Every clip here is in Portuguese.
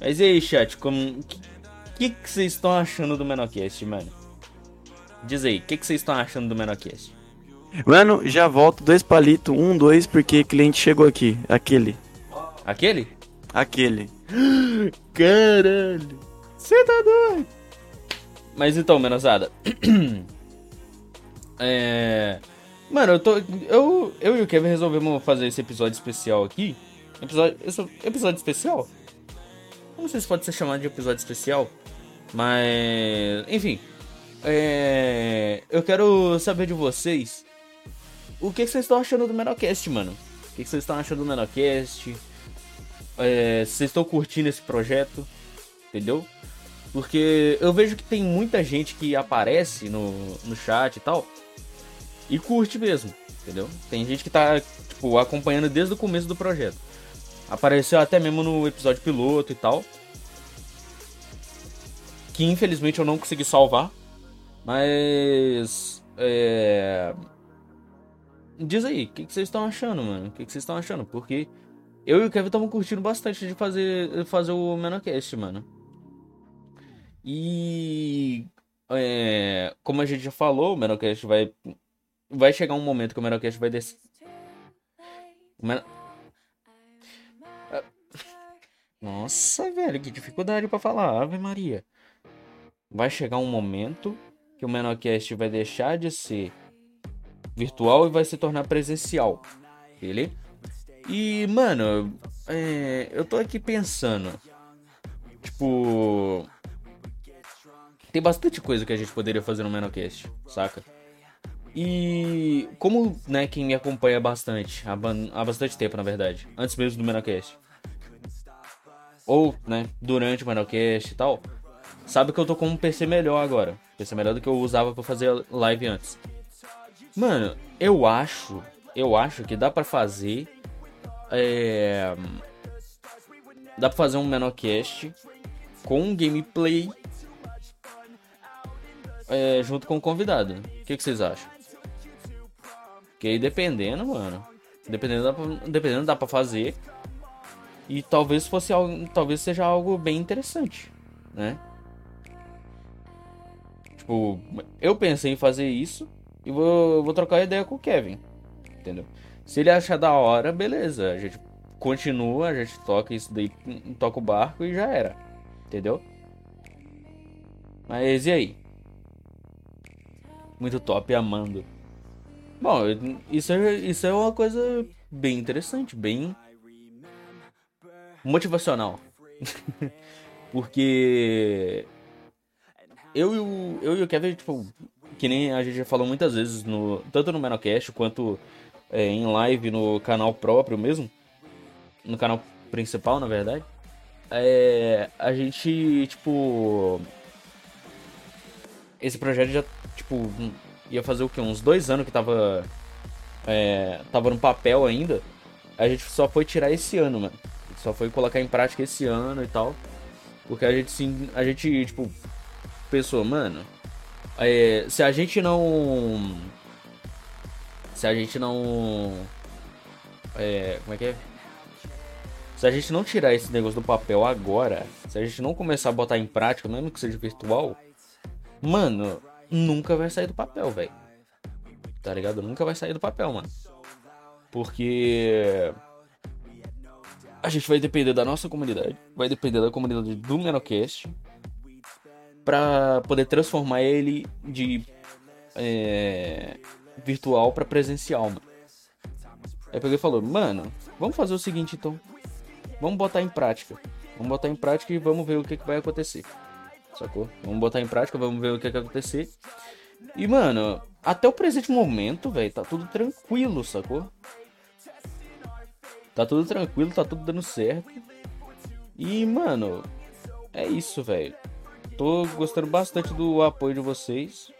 Mas e aí, chat, como. que, que vocês estão achando do Menocast, mano? Diz aí, o que, vocês estão achando do Menocast? Mano, já volto dois palitos, um, dois, porque cliente chegou aqui. Aquele. Aquele? Aquele. Caralho. Você tá doido? Mas então, menosada. é. Mano, eu tô. Eu, eu e o Kevin resolvemos fazer esse episódio especial aqui. Episódio, episódio especial? Não sei se pode ser chamado de episódio especial. Mas. Enfim. É, eu quero saber de vocês. O que, que vocês estão achando do Menocast, mano? O que, que vocês estão achando do Menocast? É, vocês estão curtindo esse projeto? Entendeu? Porque eu vejo que tem muita gente que aparece no, no chat e tal. E curte mesmo, entendeu? Tem gente que tá, tipo, acompanhando desde o começo do projeto. Apareceu até mesmo no episódio piloto e tal. Que infelizmente eu não consegui salvar. Mas. É. Diz aí, o que, que, vocês estão achando, mano? O que, que, vocês estão achando? Porque eu e o Kevin estamos curtindo bastante de fazer, fazer o Menocast, mano. E. É, como a gente já falou, o Menocast vai vai chegar um momento que o Menocast vai descer. Men... Nossa, velho, que dificuldade para falar, Ave Maria. Vai chegar um momento que o Menocast vai deixar de ser virtual e vai se tornar presencial. Ele? E, mano, é, eu tô aqui pensando. Tipo. Tem bastante coisa que a gente poderia fazer no Menocast, saca? E como, né, quem me acompanha bastante, há, há bastante tempo, na verdade, antes mesmo do Menocast, ou, né, durante o Menocast e tal, sabe que eu tô com um PC melhor agora. PC melhor do que eu usava para fazer live antes. Mano, eu acho, eu acho que dá para fazer, é, dá para fazer um Menocast com um gameplay é, junto com o convidado. O que, que vocês acham? Que aí dependendo, mano. Dependendo dá pra, dependendo dá pra fazer. E talvez fosse algo. Talvez seja algo bem interessante, né? Tipo, eu pensei em fazer isso e vou, vou trocar ideia com o Kevin. Entendeu? Se ele achar da hora, beleza. A gente continua, a gente toca isso daí, toca o barco e já era. Entendeu? Mas e aí? Muito top, amando. Bom, isso é, isso é uma coisa bem interessante, bem motivacional. Porque eu e, o, eu e o Kevin, tipo, que nem a gente já falou muitas vezes, no, tanto no Menocast quanto é, em live no canal próprio mesmo, no canal principal, na verdade, é, a gente, tipo. Esse projeto já, tipo, ia fazer o que? Uns dois anos que tava. É, tava no papel ainda. A gente só foi tirar esse ano, mano. Só foi colocar em prática esse ano e tal. Porque a gente sim. A gente, tipo, pensou, mano. É, se a gente não. Se a gente não. É, como é que é? Se a gente não tirar esse negócio do papel agora, se a gente não começar a botar em prática, mesmo que seja virtual, mano, nunca vai sair do papel, velho. Tá ligado? Nunca vai sair do papel, mano. Porque a gente vai depender da nossa comunidade, vai depender da comunidade do Menocast para poder transformar ele de é, virtual para presencial, mano. Aí peguei e falou, mano, vamos fazer o seguinte então. Vamos botar em prática. Vamos botar em prática e vamos ver o que, que vai acontecer sacou? Vamos botar em prática, vamos ver o que, que vai acontecer. E, mano, até o presente momento, velho, tá tudo tranquilo, sacou? Tá tudo tranquilo, tá tudo dando certo. E, mano, é isso, velho. Tô gostando bastante do apoio de vocês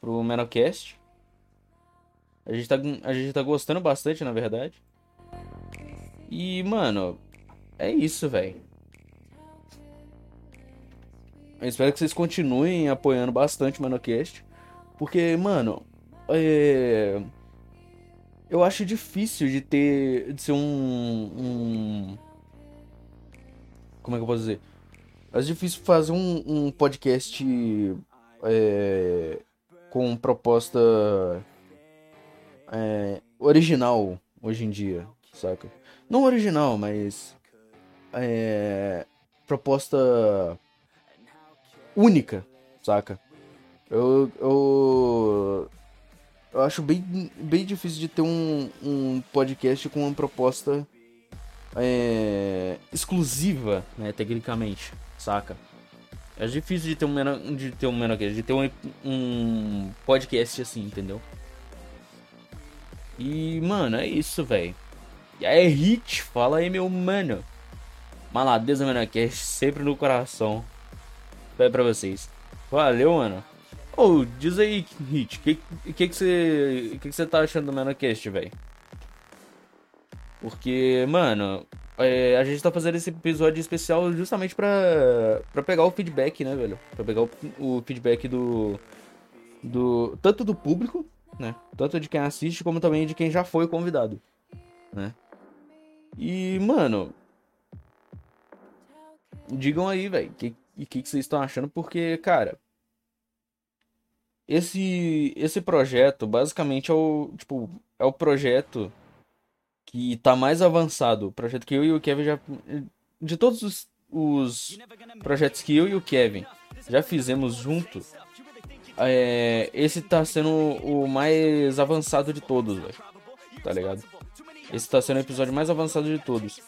pro Menocast. A gente tá, a gente tá gostando bastante, na verdade. E, mano, é isso, velho. Espero que vocês continuem apoiando bastante o Manocast. Porque, mano, é... eu acho difícil de ter. de ser um. um como é que eu posso dizer? É difícil fazer um, um podcast é, com proposta é, original hoje em dia, saca? Não original, mas é, proposta única, saca? Eu, eu, eu acho bem, bem difícil de ter um, um podcast com uma proposta é, exclusiva, né, tecnicamente, saca? É difícil de ter um menor, de ter um menor de ter um, um podcast assim, entendeu? E, mano, é isso, velho. E aí, Hit, fala aí, meu mano. Maladeza Menacast, sempre no coração. Vai pra vocês. Valeu, mano. Ô, oh, diz aí, Hit, o que, que, que, você, que, que você tá achando do Menacast, velho? Porque, mano, é, a gente tá fazendo esse episódio especial justamente pra, pra pegar o feedback, né, velho? Pra pegar o, o feedback do, do. Tanto do público, né? Tanto de quem assiste, como também de quem já foi convidado, né? E, mano. Digam aí, velho, o que, que, que vocês estão achando, porque, cara. Esse, esse projeto, basicamente, é o, tipo, é o projeto que tá mais avançado. O projeto que eu e o Kevin já. De todos os, os projetos que eu e o Kevin já fizemos junto, é, esse tá sendo o mais avançado de todos, velho. Tá ligado? Esse tá sendo o episódio mais avançado de todos.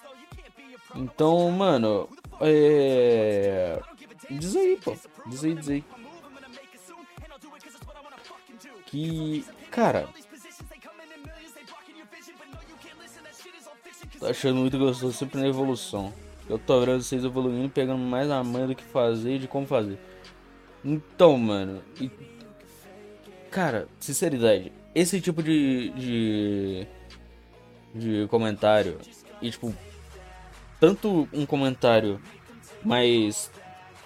Então, mano, é. Diz aí, pô. Diz aí, diz aí. Que. Cara, Tô achando muito gostoso, sempre na evolução. Eu tô vendo vocês evoluindo, pegando mais a manha do que fazer e de como fazer. Então, mano. E... Cara, sinceridade, esse tipo de, de. de comentário. E tipo. Tanto um comentário mais.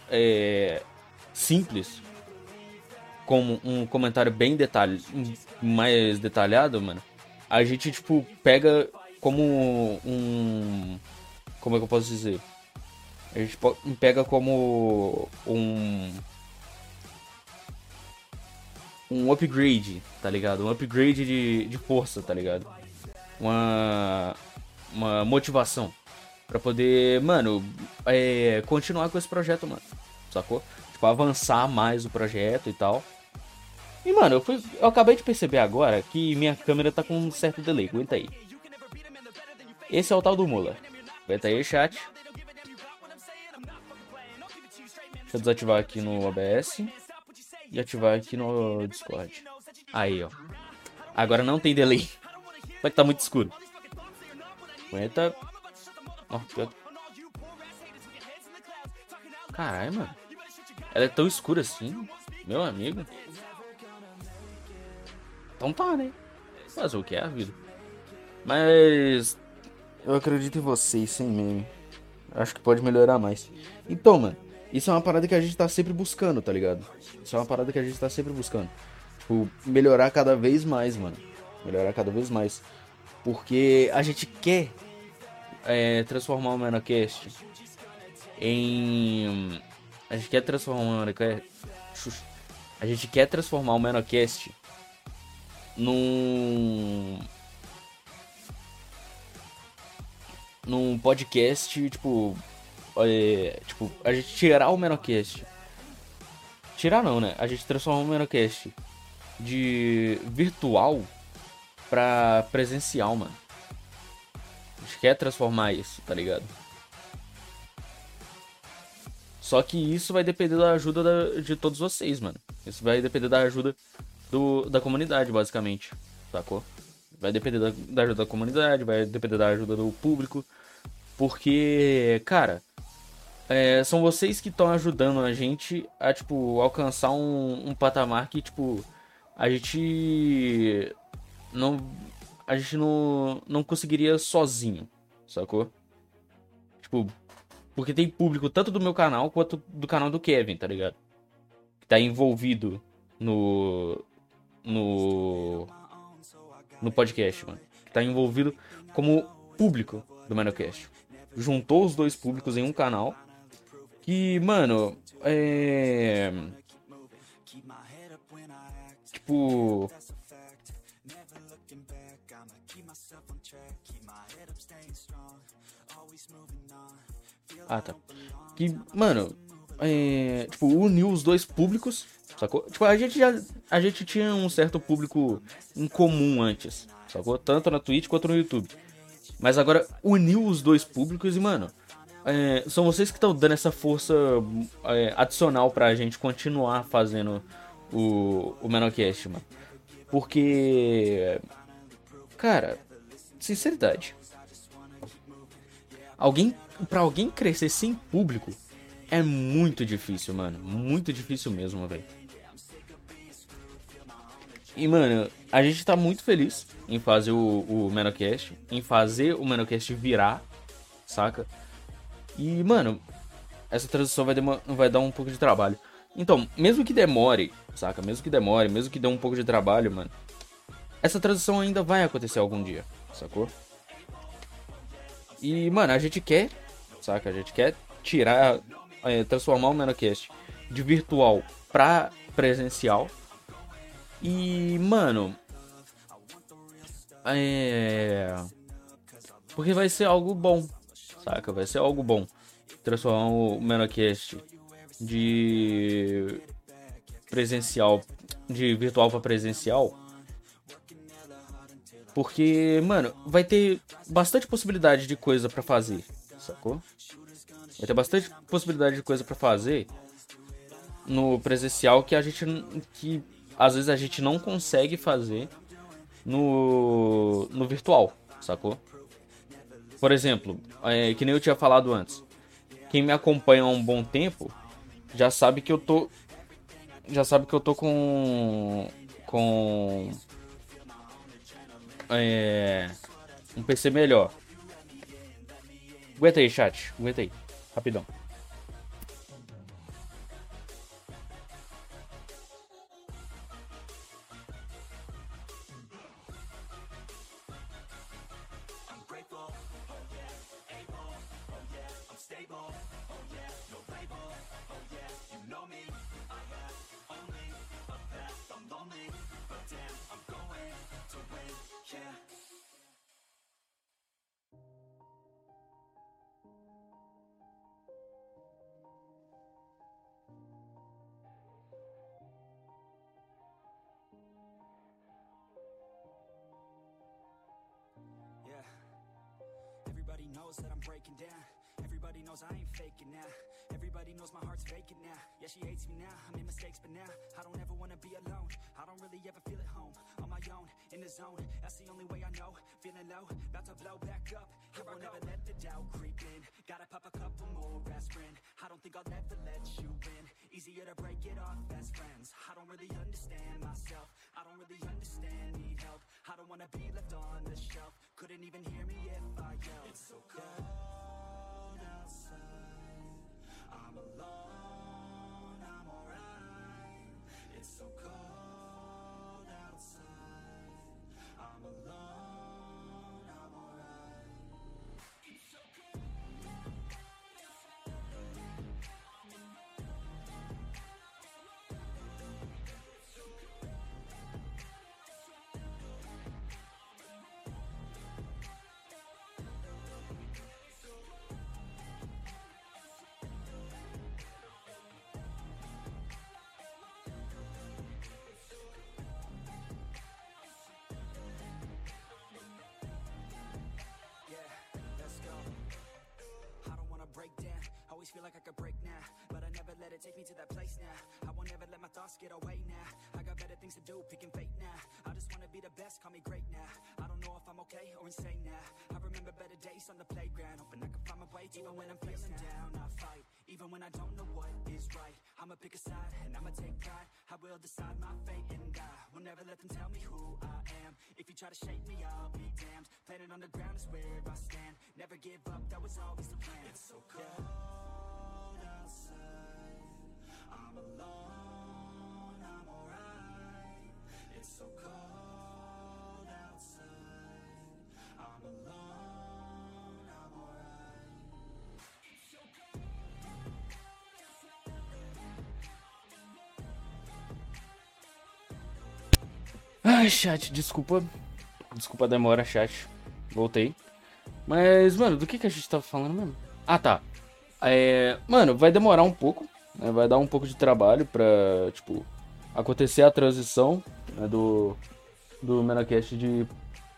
É, simples. Como um comentário bem detalhado. Mais detalhado, mano. A gente, tipo, pega como um. Como é que eu posso dizer? A gente pega como um. Um upgrade, tá ligado? Um upgrade de, de força, tá ligado? Uma. Uma motivação. Pra poder, mano, é, continuar com esse projeto, mano. Sacou? Tipo, avançar mais o projeto e tal. E, mano, eu, fui, eu acabei de perceber agora que minha câmera tá com um certo delay. Aguenta aí. Esse é o tal do Mula. Aguenta aí, chat. Deixa eu desativar aqui no OBS. E ativar aqui no Discord. Aí, ó. Agora não tem delay. Vai que tá muito escuro. Aguenta. Ó, Caralho, mano. Ela é tão escura assim, meu amigo. Então tá, né? Fazer o que é a vida. Mas eu acredito em vocês, sem meme. Acho que pode melhorar mais. Então, mano, isso é uma parada que a gente tá sempre buscando, tá ligado? Isso é uma parada que a gente tá sempre buscando. Tipo, melhorar cada vez mais, mano. Melhorar cada vez mais. Porque a gente quer é, transformar o Menocast em. A gente quer transformar o Menocast. A gente quer transformar o Menocast num num podcast, tipo. É, tipo, a gente tirar o Menocast. Tirar não, né? A gente transformar o Menocast de virtual pra presencial, mano. A gente quer transformar isso, tá ligado? Só que isso vai depender da ajuda da, de todos vocês, mano. Isso vai depender da ajuda do, da comunidade, basicamente. Sacou? Vai depender da, da ajuda da comunidade, vai depender da ajuda do público. Porque, cara, é, são vocês que estão ajudando a gente a, tipo, alcançar um, um, patamar que, tipo, a gente não. A gente não, não conseguiria sozinho, sacou? Tipo, porque tem público tanto do meu canal quanto do canal do Kevin, tá ligado? Que tá envolvido no. No no podcast, mano. Que tá envolvido como público do Manocast. juntou os dois públicos em um canal. Que, mano, é. Tipo. Ah, tá. Que, mano, é, tipo, uniu os dois públicos, sacou? Tipo, a gente já. A gente tinha um certo público em comum antes, sacou? Tanto na Twitch quanto no YouTube. Mas agora uniu os dois públicos e, mano, é, são vocês que estão dando essa força é, adicional pra gente continuar fazendo o, o Menocast, mano. Porque. Cara, sinceridade. Alguém. Pra alguém crescer sem público é muito difícil, mano. Muito difícil mesmo, velho. E, mano, a gente tá muito feliz em fazer o, o Menocast, em fazer o Menocast virar, saca? E, mano, essa transição vai, vai dar um pouco de trabalho. Então, mesmo que demore, saca? Mesmo que demore, mesmo que dê um pouco de trabalho, mano, essa transição ainda vai acontecer algum dia, sacou? E, mano, a gente quer, saca? A gente quer tirar, é, transformar o Menocast de virtual pra presencial. E, mano, é. Porque vai ser algo bom, saca? Vai ser algo bom. Transformar o Menocast de presencial, de virtual para presencial. Porque, mano, vai ter bastante possibilidade de coisa para fazer, sacou? Vai ter bastante possibilidade de coisa para fazer no presencial que a gente que às vezes a gente não consegue fazer no no virtual, sacou? Por exemplo, é, que nem eu tinha falado antes. Quem me acompanha há um bom tempo já sabe que eu tô. Já sabe que eu tô com. Com. É, um PC melhor. Aguenta aí, chat. Aguenta aí. Rapidão. Down Everybody knows I ain't faking now. Everybody knows my heart's vacant now. Yeah, she hates me now, I made mistakes but now I don't ever wanna be alone. I don't really ever feel at home On my own, in the zone. That's the only way I know. Feeling low, about to blow back up. Here I won't ever let the doubt creep in. Gotta pop a couple more aspirin. I don't think I'll ever let you win. Easier to break it off best friends. I don't really understand myself. I don't really understand, need help. I don't wanna be left on the shelf. Couldn't even hear me if I yelled. It's so cold I'm alone, feel like I could break now, but I never let it take me to that place now. I won't ever let my thoughts get away now. I got better things to do, picking fate now. I just wanna be the best, call me great now. I don't know if I'm okay or insane now. I remember better days on the playground, hoping I can find my way even when I'm feeling down. I fight, even when I don't know what is right. I'ma pick a side and I'ma take pride. I will decide my fate and I will never let them tell me who I am. If you try to shake me, I'll be damned. Planet on the ground is where I stand. Never give up, that was always the plan. It's so cold. I'm alone, I'm alright. It's so cold outside. I'm alone, Ai, chat, desculpa. Desculpa a demora, chat. Voltei. Mas, mano, do que, que a gente tava falando mesmo? Ah, tá. É, mano, vai demorar um pouco né? Vai dar um pouco de trabalho pra, tipo, acontecer a transição né, do, do Menacast de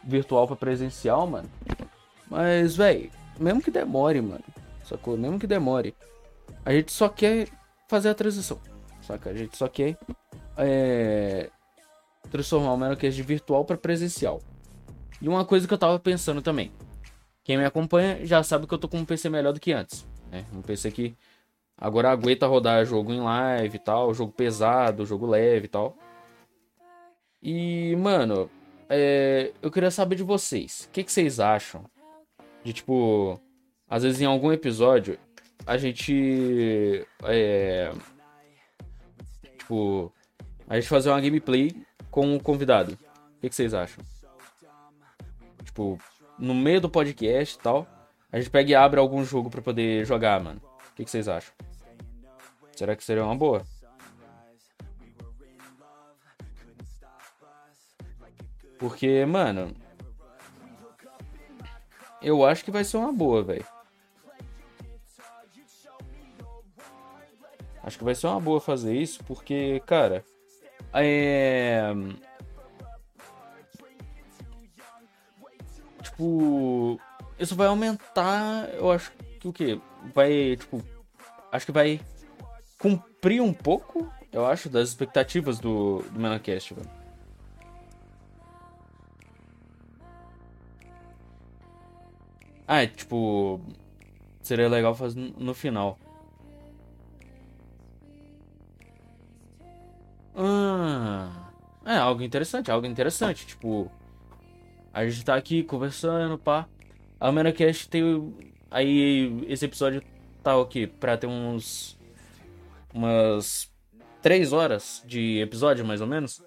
virtual pra presencial, mano. Mas, velho, mesmo que demore, mano. Sacou? Mesmo que demore. A gente só quer fazer a transição. Saca? A gente só quer é, transformar o Menocast de virtual para presencial. E uma coisa que eu tava pensando também. Quem me acompanha já sabe que eu tô com um PC melhor do que antes. Né? Um PC que agora aguenta rodar jogo em live e tal, jogo pesado, jogo leve e tal. E, mano, é, eu queria saber de vocês. O que, que vocês acham? De tipo, às vezes em algum episódio a gente. É, tipo, a gente fazer uma gameplay com o convidado. O que, que vocês acham? Tipo, no meio do podcast e tal, a gente pega e abre algum jogo para poder jogar, mano. O que, que vocês acham? Será que seria uma boa? Porque, mano. Eu acho que vai ser uma boa, velho. Acho que vai ser uma boa fazer isso, porque, cara. É. Tipo. Isso vai aumentar. Eu acho que o que? Vai, tipo. Acho que vai cumprir um pouco, eu acho, das expectativas do, do Menacast, velho. Ah, é, tipo. Seria legal fazer no final. Ah, é algo interessante, algo interessante. Tipo, a gente tá aqui conversando, pá. A Menacast tem. Aí, esse episódio tá o quê? Pra ter uns. Umas. Três horas de episódio, mais ou menos.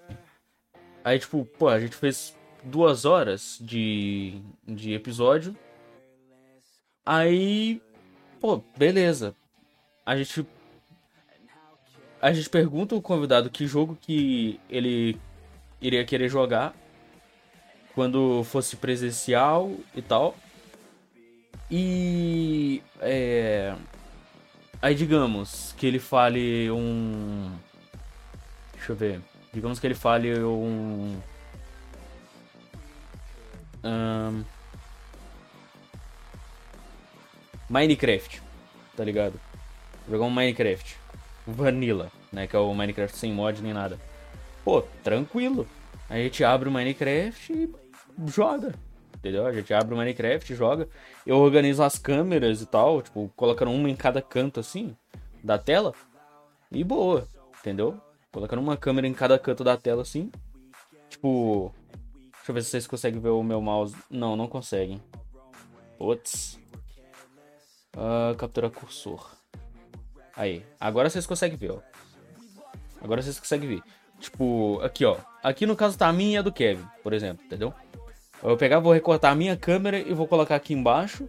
Aí, tipo, pô, a gente fez duas horas de, de episódio. Aí, pô, beleza. A gente a gente pergunta o convidado que jogo que ele iria querer jogar quando fosse presencial e tal. E é, aí digamos que ele fale um deixa eu ver, digamos que ele fale um, um Minecraft, tá ligado? Jogar um Minecraft. Vanilla, né? Que é o Minecraft sem mod nem nada. Pô, tranquilo. A gente abre o Minecraft e joga. Entendeu? A gente abre o Minecraft, joga. Eu organizo as câmeras e tal, tipo, colocando uma em cada canto assim da tela. E boa, entendeu? Colocando uma câmera em cada canto da tela assim. Tipo. Deixa eu ver se vocês conseguem ver o meu mouse. Não, não conseguem. Putz. Uh, captura cursor. Aí, agora vocês conseguem ver, ó. Agora vocês conseguem ver. Tipo, aqui, ó. Aqui no caso tá a minha e a do Kevin, por exemplo, entendeu? Eu vou pegar, vou recortar a minha câmera e vou colocar aqui embaixo.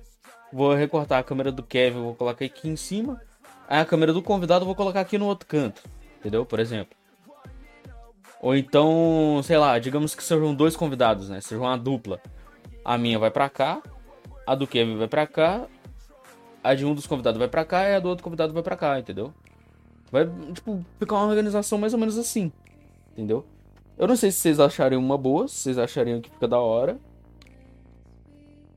Vou recortar a câmera do Kevin, vou colocar aqui em cima. Aí a câmera do convidado eu vou colocar aqui no outro canto. Entendeu? Por exemplo. Ou então, sei lá, digamos que sejam dois convidados, né? Seja uma dupla. A minha vai pra cá, a do Kevin vai pra cá, a de um dos convidados vai pra cá e a do outro convidado vai pra cá, entendeu? Vai, tipo, ficar uma organização mais ou menos assim, entendeu? Eu não sei se vocês acharem uma boa, se vocês achariam que fica da hora.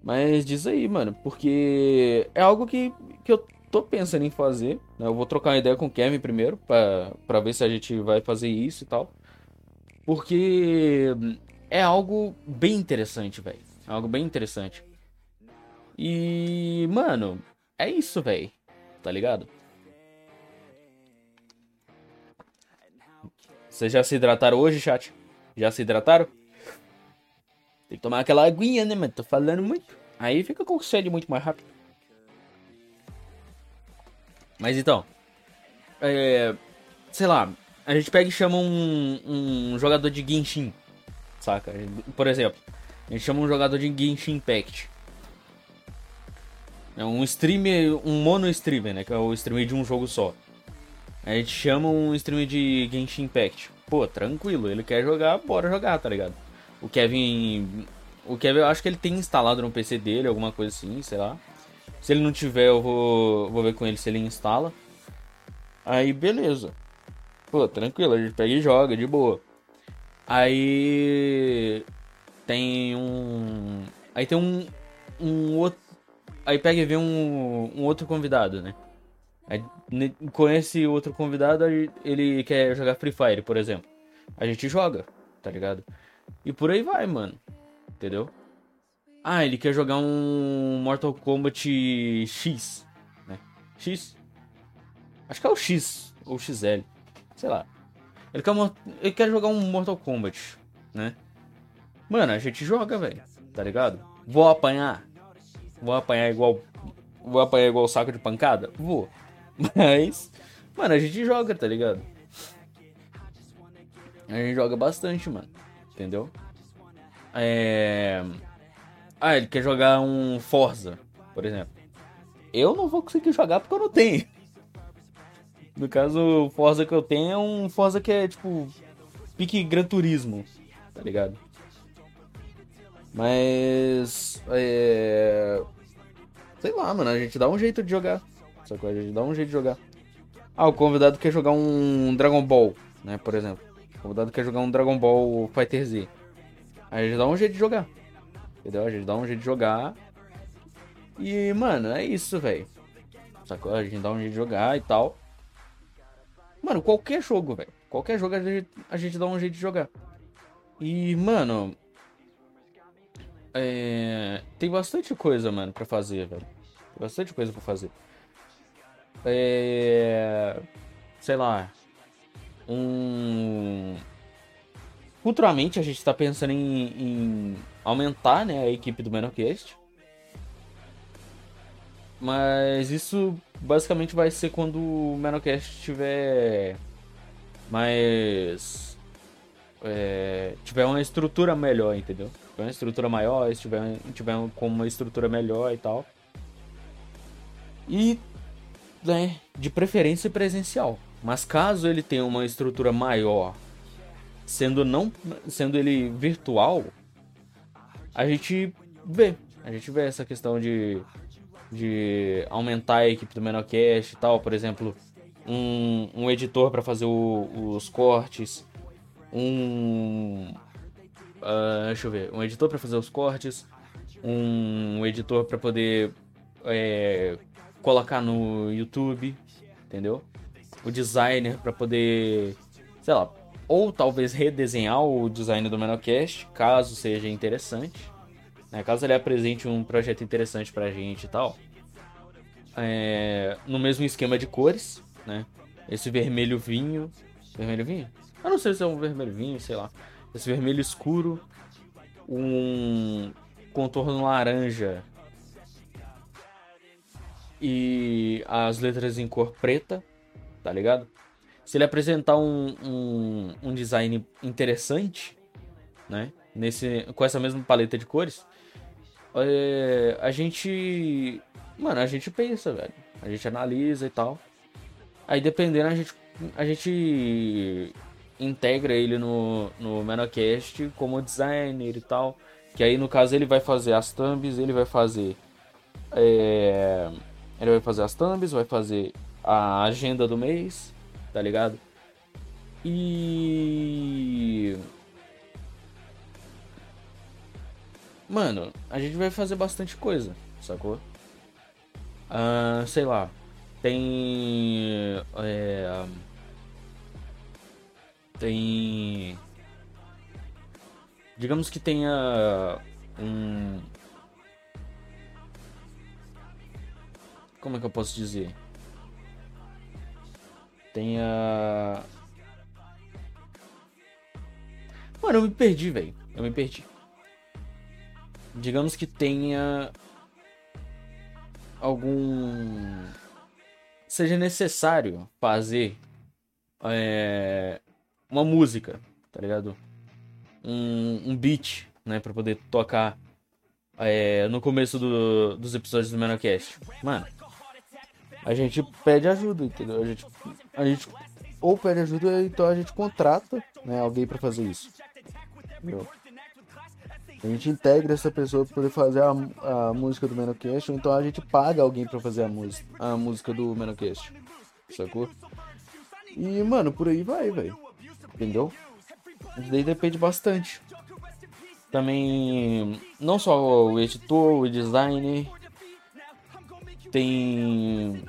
Mas diz aí, mano, porque é algo que, que eu tô pensando em fazer. Né? Eu vou trocar uma ideia com o Kevin primeiro, pra ver se a gente vai fazer isso e tal. Porque é algo bem interessante, velho. É algo bem interessante. E, mano, é isso, velho. Tá ligado? Vocês já se hidrataram hoje, chat? Já se hidrataram? Tem que tomar aquela aguinha, né, mano? Tô falando muito. Aí fica com sede muito mais rápido. Mas então. É, sei lá. A gente pega e chama um, um jogador de Genshin. Saca? Por exemplo. A gente chama um jogador de Genshin Impact. É um streamer, um mono streamer, né? Que é o streamer de um jogo só. A gente chama um streamer de Genshin Impact. pô, tranquilo, ele quer jogar, bora jogar, tá ligado? O Kevin. O Kevin, eu acho que ele tem instalado no PC dele, alguma coisa assim, sei lá. Se ele não tiver, eu vou, vou ver com ele se ele instala. Aí, beleza. Pô, tranquilo, a gente pega e joga, de boa. Aí. Tem um. Aí tem um. Um outro. Aí pega e vê um, um outro convidado, né? Aí, com esse outro convidado, ele quer jogar Free Fire, por exemplo. A gente joga, tá ligado? E por aí vai, mano. Entendeu? Ah, ele quer jogar um Mortal Kombat X, né? X? Acho que é o X ou XL. Sei lá. Ele quer, ele quer jogar um Mortal Kombat, né? Mano, a gente joga, velho. Tá ligado? Vou apanhar. Vou apanhar igual. Vou apanhar igual saco de pancada? Vou. Mas. Mano, a gente joga, tá ligado? A gente joga bastante, mano. Entendeu? É. Ah, ele quer jogar um Forza, por exemplo. Eu não vou conseguir jogar porque eu não tenho. No caso, o Forza que eu tenho é um Forza que é tipo. Pique Gran Turismo, tá ligado? Mas. É. Sei lá, mano, a gente dá um jeito de jogar. Que a gente dá um jeito de jogar. Ah, o convidado quer jogar um Dragon Ball, né, por exemplo. O convidado quer jogar um Dragon Ball Fighter Z. Aí a gente dá um jeito de jogar. Entendeu? A gente dá um jeito de jogar. E, mano, é isso, velho. Sacou? A gente dá um jeito de jogar e tal. Mano, qualquer jogo, velho. Qualquer jogo a gente, a gente dá um jeito de jogar. E, mano. É... Tem bastante coisa, mano, pra fazer, velho. Tem bastante coisa pra fazer. É... Sei lá. Um. Futuramente a gente tá pensando em, em aumentar né, a equipe do Menocast. Mas isso basicamente vai ser quando o Menocast tiver mais. É, tiver uma estrutura melhor, entendeu? Tiver uma estrutura maior, tiver, tiver com uma estrutura melhor e tal. E né, de preferência presencial. Mas caso ele tenha uma estrutura maior, sendo não sendo ele virtual, a gente vê, a gente vê essa questão de de aumentar a equipe do Menocast e tal, por exemplo, um, um editor para fazer o, os cortes, um uh, deixa eu ver, um editor para fazer os cortes, um editor para poder é, colocar no YouTube, entendeu? O designer para poder, sei lá, ou talvez redesenhar o design do Menocast, caso seja interessante. Né? Caso ele apresente um projeto interessante pra gente e tal. É, no mesmo esquema de cores, né? Esse vermelho vinho. Vermelho vinho? Eu não sei se é um vermelho vinho, sei lá. Esse vermelho escuro. Um contorno laranja e as letras em cor preta, tá ligado? Se ele apresentar um, um, um design interessante, né? Nesse, com essa mesma paleta de cores, é, a gente. Mano, a gente pensa, velho. A gente analisa e tal. Aí dependendo, a gente, a gente integra ele no, no Menocast como designer e tal. Que aí no caso ele vai fazer as thumbs, ele vai fazer. É, ele vai fazer as thumbs, vai fazer a agenda do mês, tá ligado? E. Mano, a gente vai fazer bastante coisa, sacou? Uh, sei lá. Tem. É, tem. Digamos que tenha um, Como é que eu posso dizer? Tem a. Mano, eu me perdi, velho. Eu me perdi. Digamos que tenha. Algum. Seja necessário fazer. É... Uma música, tá ligado? Um, um beat, né? Pra poder tocar é, no começo do, dos episódios do Menocast. Mano, a gente pede ajuda, entendeu? A gente, a gente ou pede ajuda, então a gente contrata né, alguém para fazer isso. Entendeu? A gente integra essa pessoa para poder fazer a, a música do Menocast, ou então a gente paga alguém para fazer a, música a música do Menocast. Sacou? E, mano, por aí vai, velho. Entendeu? Isso daí depende bastante. Também, não só o editor, o designer, tem.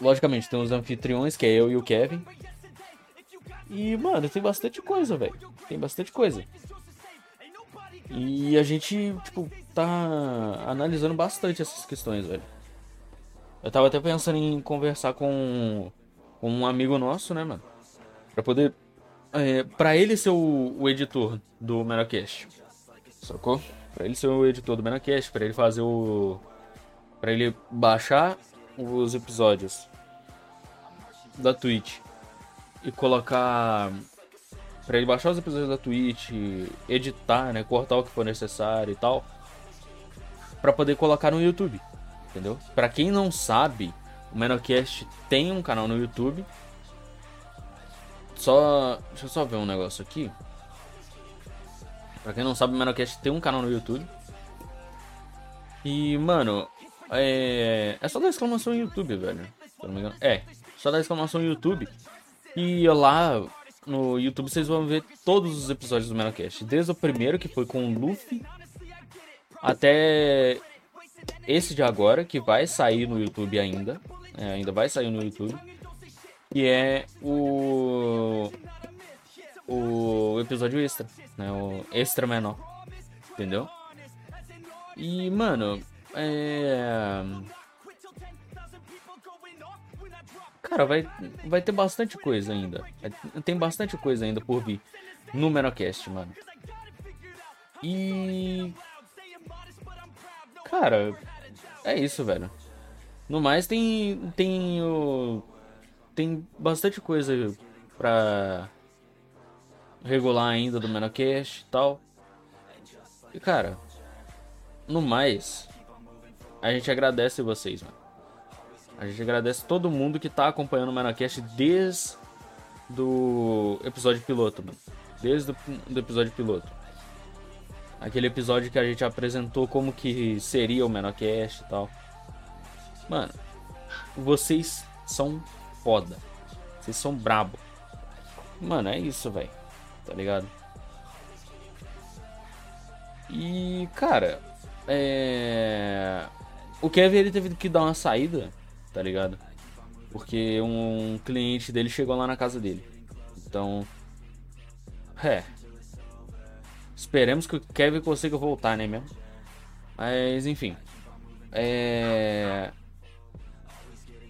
Logicamente, tem os anfitriões, que é eu e o Kevin. E, mano, tem bastante coisa, velho. Tem bastante coisa. E a gente, tipo, tá analisando bastante essas questões, velho. Eu tava até pensando em conversar com, com um amigo nosso, né, mano? Pra poder. É, pra ele ser o, o editor do Menocast. Sacou? Pra ele ser o editor do Menocast, pra ele fazer o. Pra ele baixar os episódios da Twitch e colocar para ele baixar os episódios da Twitch, editar, né, cortar o que for necessário e tal, para poder colocar no YouTube, entendeu? Para quem não sabe, o Menocast tem um canal no YouTube. Só, deixa eu só ver um negócio aqui. Pra quem não sabe, o Menocast tem um canal no YouTube. E, mano, é, é só dar exclamação YouTube, velho. Se não me engano. É, só dar exclamação YouTube. E lá no YouTube vocês vão ver todos os episódios do Menocast. Desde o primeiro, que foi com o Luffy, até esse de agora, que vai sair no YouTube ainda. É, ainda vai sair no YouTube. Que é o. O episódio extra, né? O extra menor. Entendeu? E, mano, é. Cara, vai, vai ter bastante coisa ainda. Tem bastante coisa ainda por vir no Menocast, mano. E. Cara, é isso, velho. No mais, tem. Tem o. Tem bastante coisa pra regular ainda do Menocast e tal. E, cara, no mais, a gente agradece vocês, mano. A gente agradece todo mundo que tá acompanhando o Menocast desde do episódio piloto, mano. Desde o episódio piloto. Aquele episódio que a gente apresentou como que seria o Menocast e tal. Mano, vocês são foda. Vocês são brabo. Mano, é isso, velho. Tá ligado? E, cara, é... O Kevin ele teve que dar uma saída tá ligado? Porque um cliente dele chegou lá na casa dele. Então. É. Esperemos que o Kevin consiga voltar, né mesmo? Mas enfim. É.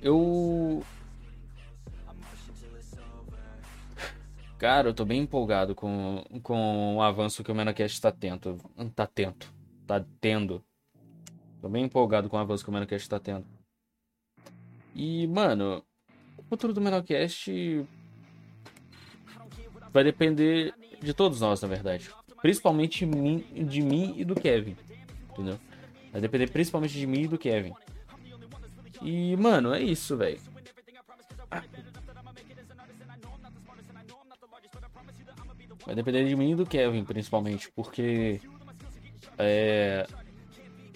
Eu. Cara, eu tô bem empolgado com, com o avanço que o Menocast tá tendo. Tá tendo. Tá tendo. Tô bem empolgado com o avanço que o Menocast tá tendo. E, mano, o futuro do Menocast vai depender de todos nós, na verdade. Principalmente de mim e do Kevin. Entendeu? Vai depender principalmente de mim e do Kevin. E, mano, é isso, velho. Vai depender de mim e do Kevin, principalmente, porque. É.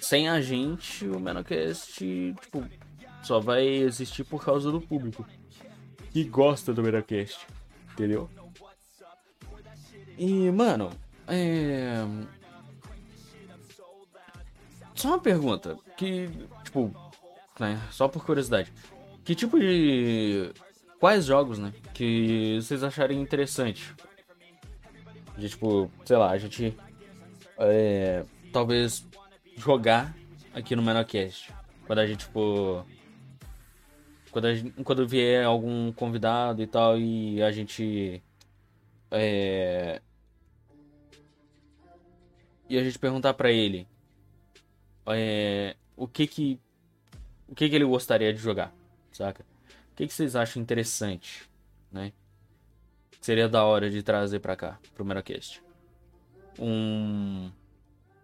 Sem a gente, o Menocast, tipo, só vai existir por causa do público que gosta do Veracast, entendeu? E, mano, é. Só uma pergunta, que, tipo, né, só por curiosidade. Que tipo de. Quais jogos, né? Que vocês acharem interessante? De, tipo, sei lá, a gente. É, talvez jogar aqui no Menocast. Quando a gente, tipo quando, gente, quando vier algum convidado e tal e a gente. É, e a gente perguntar para ele é, o que que o que que ele gostaria de jogar, saca? O que que vocês acham interessante, né? Seria da hora de trazer para cá, pro Merocast. Um,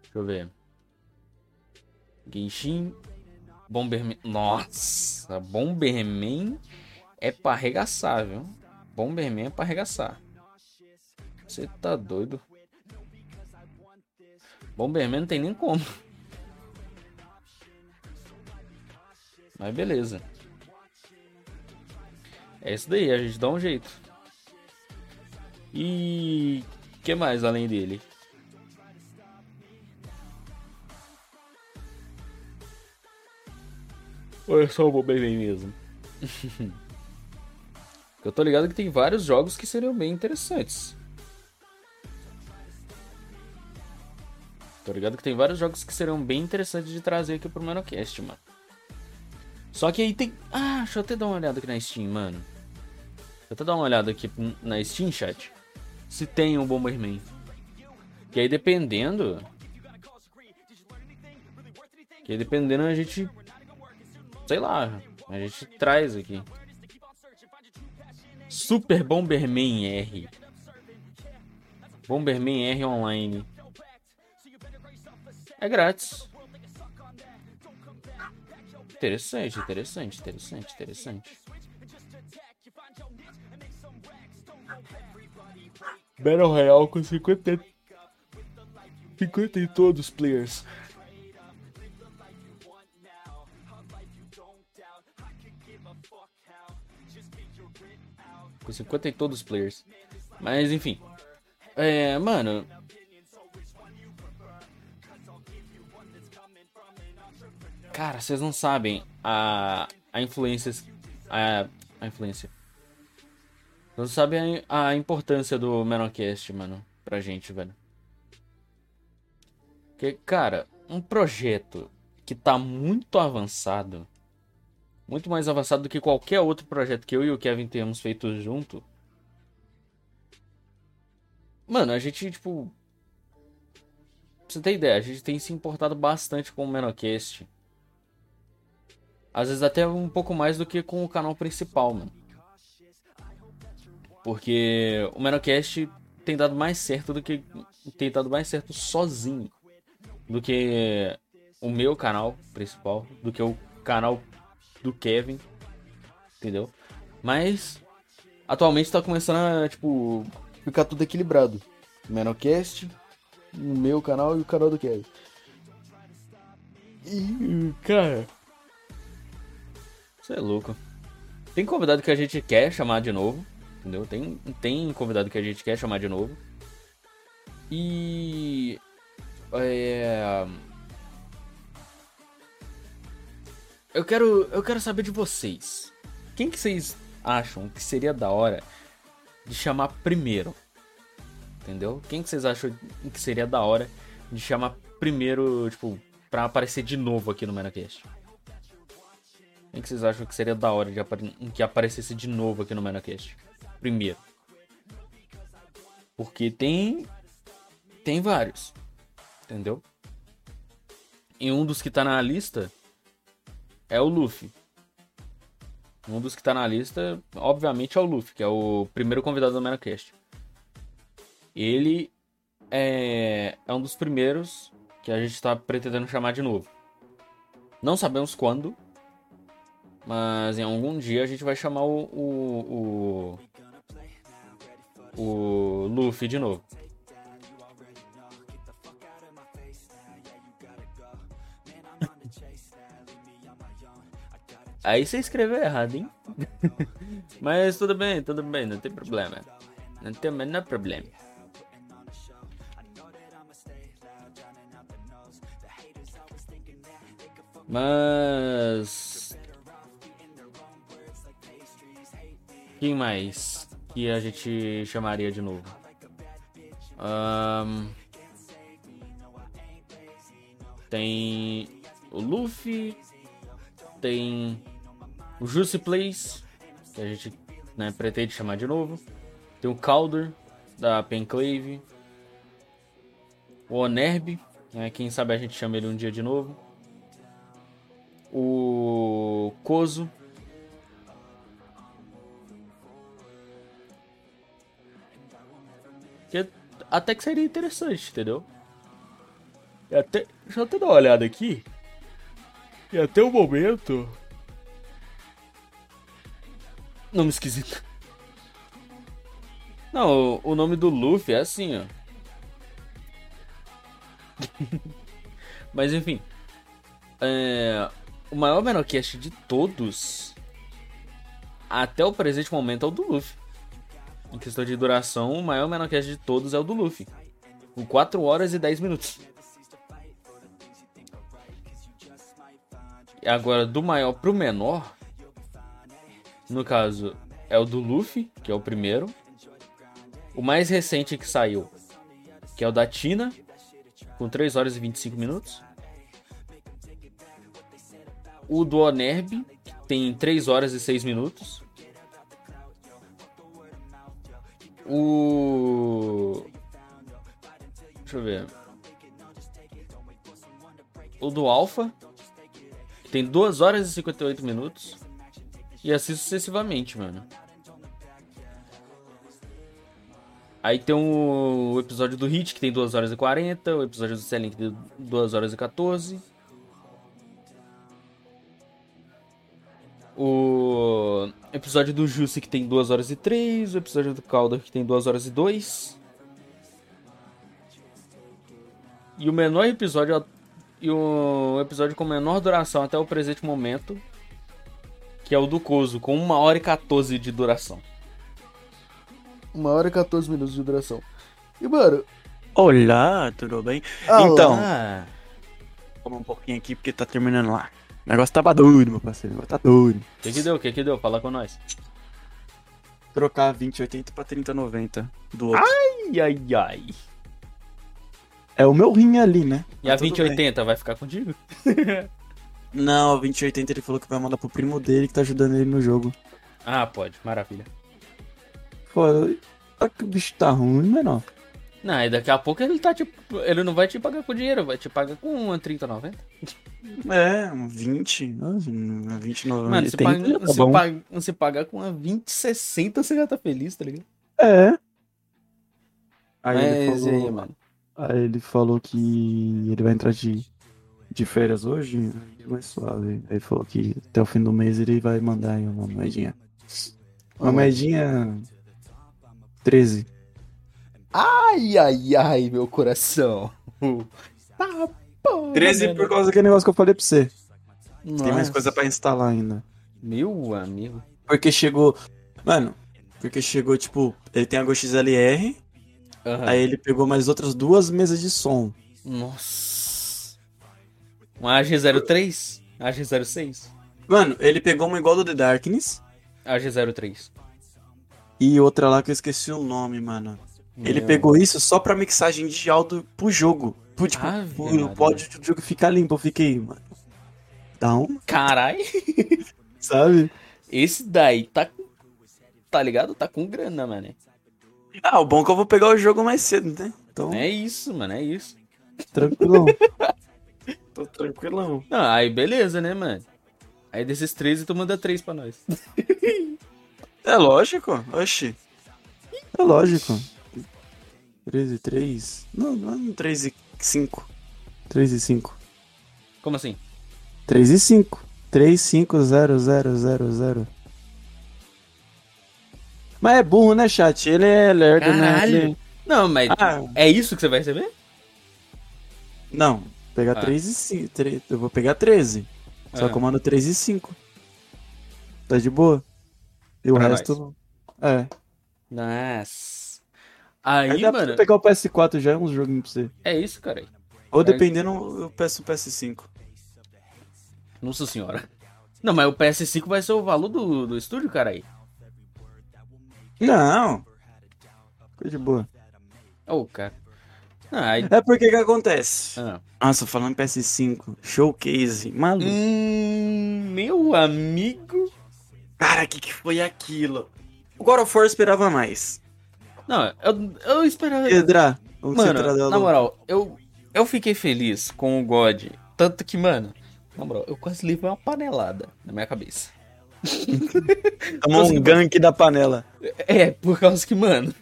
deixa eu ver. Genshin Bomberman. Nossa, Bomberman é pra arregaçar, viu? Bomberman é pra arregaçar. Você tá doido? Bomberman não tem nem como. Mas beleza. É isso daí, a gente dá um jeito. E que mais além dele? Ou é só o Bomberman mesmo? Eu tô ligado que tem vários jogos que seriam bem interessantes. Tô ligado que tem vários jogos que serão bem interessantes de trazer aqui pro Manocast, mano. Só que aí tem. Ah, deixa eu até dar uma olhada aqui na Steam, mano. Deixa eu até dar uma olhada aqui na Steam, chat. Se tem um Bomberman. Que aí dependendo. Que aí dependendo a gente. Sei lá. A gente traz aqui. Super Bomberman R. Bomberman R online. É grátis. Interessante, interessante, interessante, interessante. Battle Royale com 50 50 e todos os players. Com 50 e todos os players. Mas enfim. É, mano, Cara, vocês não sabem a, a influência. A, a influência. Vocês não sabem a, a importância do Menocast, mano, pra gente, velho. Que, cara, um projeto que tá muito avançado, muito mais avançado do que qualquer outro projeto que eu e o Kevin temos feito junto. Mano, a gente, tipo. Pra você ter ideia, a gente tem se importado bastante com o Menocast. Às vezes até um pouco mais do que com o canal principal, mano. Porque o Menocast tem dado mais certo do que. Tem dado mais certo sozinho. Do que o meu canal principal. Do que o canal do Kevin. Entendeu? Mas atualmente tá começando a, tipo, ficar tudo equilibrado. Menocast, o meu canal e o canal do Kevin. E, cara. Você é louco. Tem convidado que a gente quer chamar de novo. Entendeu? Tem, tem convidado que a gente quer chamar de novo. E. É. Eu quero, eu quero saber de vocês. Quem que vocês acham que seria da hora de chamar primeiro? Entendeu? Quem que vocês acham que seria da hora de chamar primeiro, tipo, pra aparecer de novo aqui no Menacast? Quem que vocês acham que seria da hora de apare que aparecesse de novo aqui no Menacast? Primeiro. Porque tem. Tem vários. Entendeu? E um dos que tá na lista é o Luffy. Um dos que tá na lista, obviamente, é o Luffy, que é o primeiro convidado do Menacast. Ele é, é um dos primeiros que a gente tá pretendendo chamar de novo. Não sabemos quando, mas em algum dia a gente vai chamar o. O, o, o Luffy de novo. Aí você escreveu errado, hein? Mas tudo bem, tudo bem, não tem problema. Não tem o menor problema. Mas Quem mais que a gente chamaria de novo? Um, tem o Luffy, tem o Juicy Place, que a gente né, pretende chamar de novo. Tem o Calder, da Penclave. O Onerb, né, quem sabe a gente chama ele um dia de novo. O Kozo, Que até que seria interessante, entendeu? E até, deixa eu até dar uma olhada aqui. E até o momento. Nome esquisito. Não, o, nome do Luffy é assim, ó. Mas enfim. É, o maior Menocast de todos, até o presente momento, é o do Luffy. Em questão de duração, o maior Menocast de todos é o do Luffy. Com 4 horas e 10 minutos. Agora, do maior pro menor, no caso, é o do Luffy, que é o primeiro. O mais recente que saiu, que é o da Tina, com 3 horas e 25 minutos. O do Onerb, que tem 3 horas e 6 minutos. O. Deixa eu ver. O do Alpha, que tem 2 horas e 58 minutos. E assim sucessivamente, mano. Aí tem o episódio do Hit, que tem 2 horas e 40. O episódio do Selling, que tem 2 horas e 14. O episódio do Jussi, que tem 2 horas e 3. O episódio do Calder, que tem 2 horas e 2. E o menor episódio. E o episódio com menor duração até o presente momento. Que é o do Coso, com 1 hora e 14 de duração. 1 hora e 14 minutos de duração. E, mano. Olá, tudo bem? ah Então, lá. vamos um pouquinho aqui porque tá terminando lá. O negócio tava doido, meu parceiro. O negócio tá doido. O que, que deu? O que, que deu? Fala com nós. Trocar 2080 pra 3090 do outro. Ai, ai, ai. É o meu rim ali, né? E a Tá tudo 2080 vai ficar contigo? Não, o 2080 ele falou que vai mandar pro primo dele que tá ajudando ele no jogo. Ah, pode. Maravilha. Pô, olha que o bicho tá ruim, menor. Não, e daqui a pouco ele tá tipo. Ele não vai te pagar com dinheiro, vai te pagar com uma 30,90. É, um 20. ah, um 20 no Mano, se, 80, paga, tá se, paga, se pagar com uma 20,60, você já tá feliz, tá ligado? É. Aí ele Mas e falou, aí, mano? aí ele falou que ele vai entrar de, de férias hoje, aí mais suave. Aí ele falou que até o fim do mês ele vai mandar aí uma moedinha. Uma moedinha 13. Ai, ai, ai, meu coração. Tá, pô. 13 por causa daquele negócio que eu falei pra você. Tem mais Nossa. coisa pra instalar ainda. Meu amigo. Porque chegou. Mano, porque chegou, tipo, ele tem a Go XLR, Aham. aí ele pegou mais outras duas mesas de som. Nossa. Um AG03? AG06? Mano, ele pegou uma igual do The Darkness AG03. e outra lá que eu esqueci o nome, mano. Ele Meu. pegou isso só pra mixagem de áudio pro jogo. Pro, tipo, Ave pro, áudio do jogo ficar limpo. Eu fiquei, mano. Dá um, Carai. sabe? Esse daí tá. Tá ligado? Tá com grana, mano. Ah, o bom é que eu vou pegar o jogo mais cedo, né? Então, É isso, mano. É isso. tranquilão. Tô tranquilão. Não, aí beleza, né, mano? Aí desses 13, tu manda 3 pra nós. É lógico, oxi. É lógico. 13 3. Não, não é 3 e 5. 3 e 5. Como assim? 3 e 5. 3 5 0 0 0 0. Mas é burro, né, chat? Ele é lerdo, né? Caralho. Ele- Não, mas Ah. é isso que você vai receber? Não, pegar Ah. 3 e 5. 3... Eu vou pegar 13. Só Ah. que eu mando 3 e 5. Tá de boa? E o Pra resto. É. Nossa. Aí, Aí dá pra mano, pegar o PS4 já é uns joguinhos pra você. é isso, cara. Ou É. dependendo, eu peço o PS5. Nossa senhora. Não, mas o PS5 vai ser o valor do, do estúdio, cara aí. Não. Coisa de boa. Ô, cara. Aí. É porque que acontece? Ah. Nossa, falando em PS5, showcase, maluco. Hum, meu amigo. Cara, o que, que foi aquilo? O God of War esperava mais. Não, eu, eu esperava. Pedra, Mano, na moral, eu, eu fiquei feliz com o God. Tanto que, mano, na moral, eu quase levei uma panelada na minha cabeça. Tomou um gank da panela. É, por causa que, mano.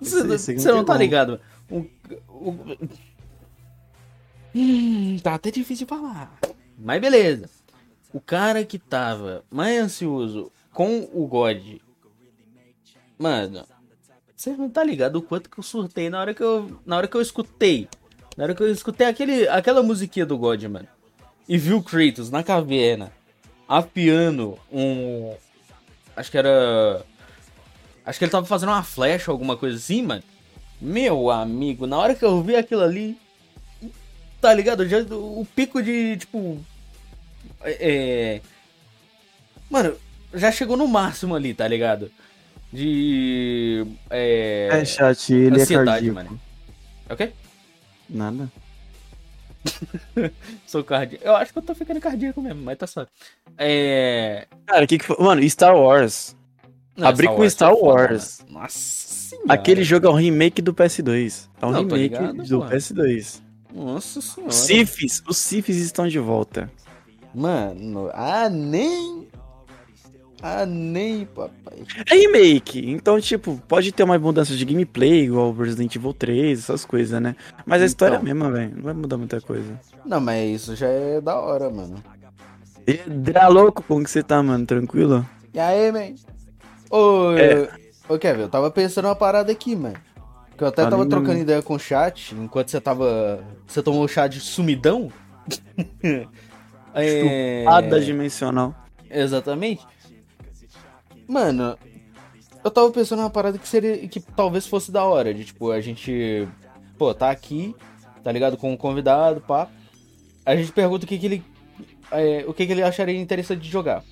Você esse você não tá ligado? O- Hum, tá até difícil falar. Mas beleza. O cara que tava mais ansioso com o God. Mano, você não tá ligado o quanto que eu surtei na hora que eu, na hora que eu escutei. Na hora que eu escutei aquele, aquela musiquinha do God, mano. E vi o Kratos na caverna, apiando um. Acho que era. Acho que ele tava fazendo uma flecha ou alguma coisa assim, mano. Meu amigo, na hora que eu vi aquilo ali. Tá ligado? Já, o pico de, tipo. É. Mano, já chegou no máximo ali, tá ligado? De. É. É, chat, ele é cardíaco. mano. É o quê? Nada. Sou cardíaco. Eu acho que eu tô ficando cardíaco mesmo, mas tá só. É. Cara, o que que foi? Mano, Star Wars. Não, Abri com é Star foda, Wars. Nossa senhora. Aquele jogo é um remake do PS2. É um Não, remake ligado, do pô. PS2. Nossa senhora. Os Sifis, os Sifis estão de volta. Mano, ah, nem. Ah, nem, papai. É remake, então, tipo, pode ter uma mudança de gameplay, igual o Resident Evil 3, essas coisas, né? Mas a história é a Então. mesma, velho. Não vai mudar muita coisa. Não, mas isso já é da hora, mano. Pedra louco, como que você tá, mano? Tranquilo? E aí, man? Ô, É. ô Kevin, eu tava pensando uma parada aqui, mano. Que eu até tava trocando ideia com o chat, enquanto você tava. Você tomou o chá de sumidão? é... Ada dimensional. Exatamente. Mano, eu tava pensando numa parada que seria. que talvez fosse da hora. De tipo, a gente. Pô, tá aqui, tá ligado? Com um convidado, pá. A gente pergunta o que, que ele. é, o que, que ele acharia interessante de jogar.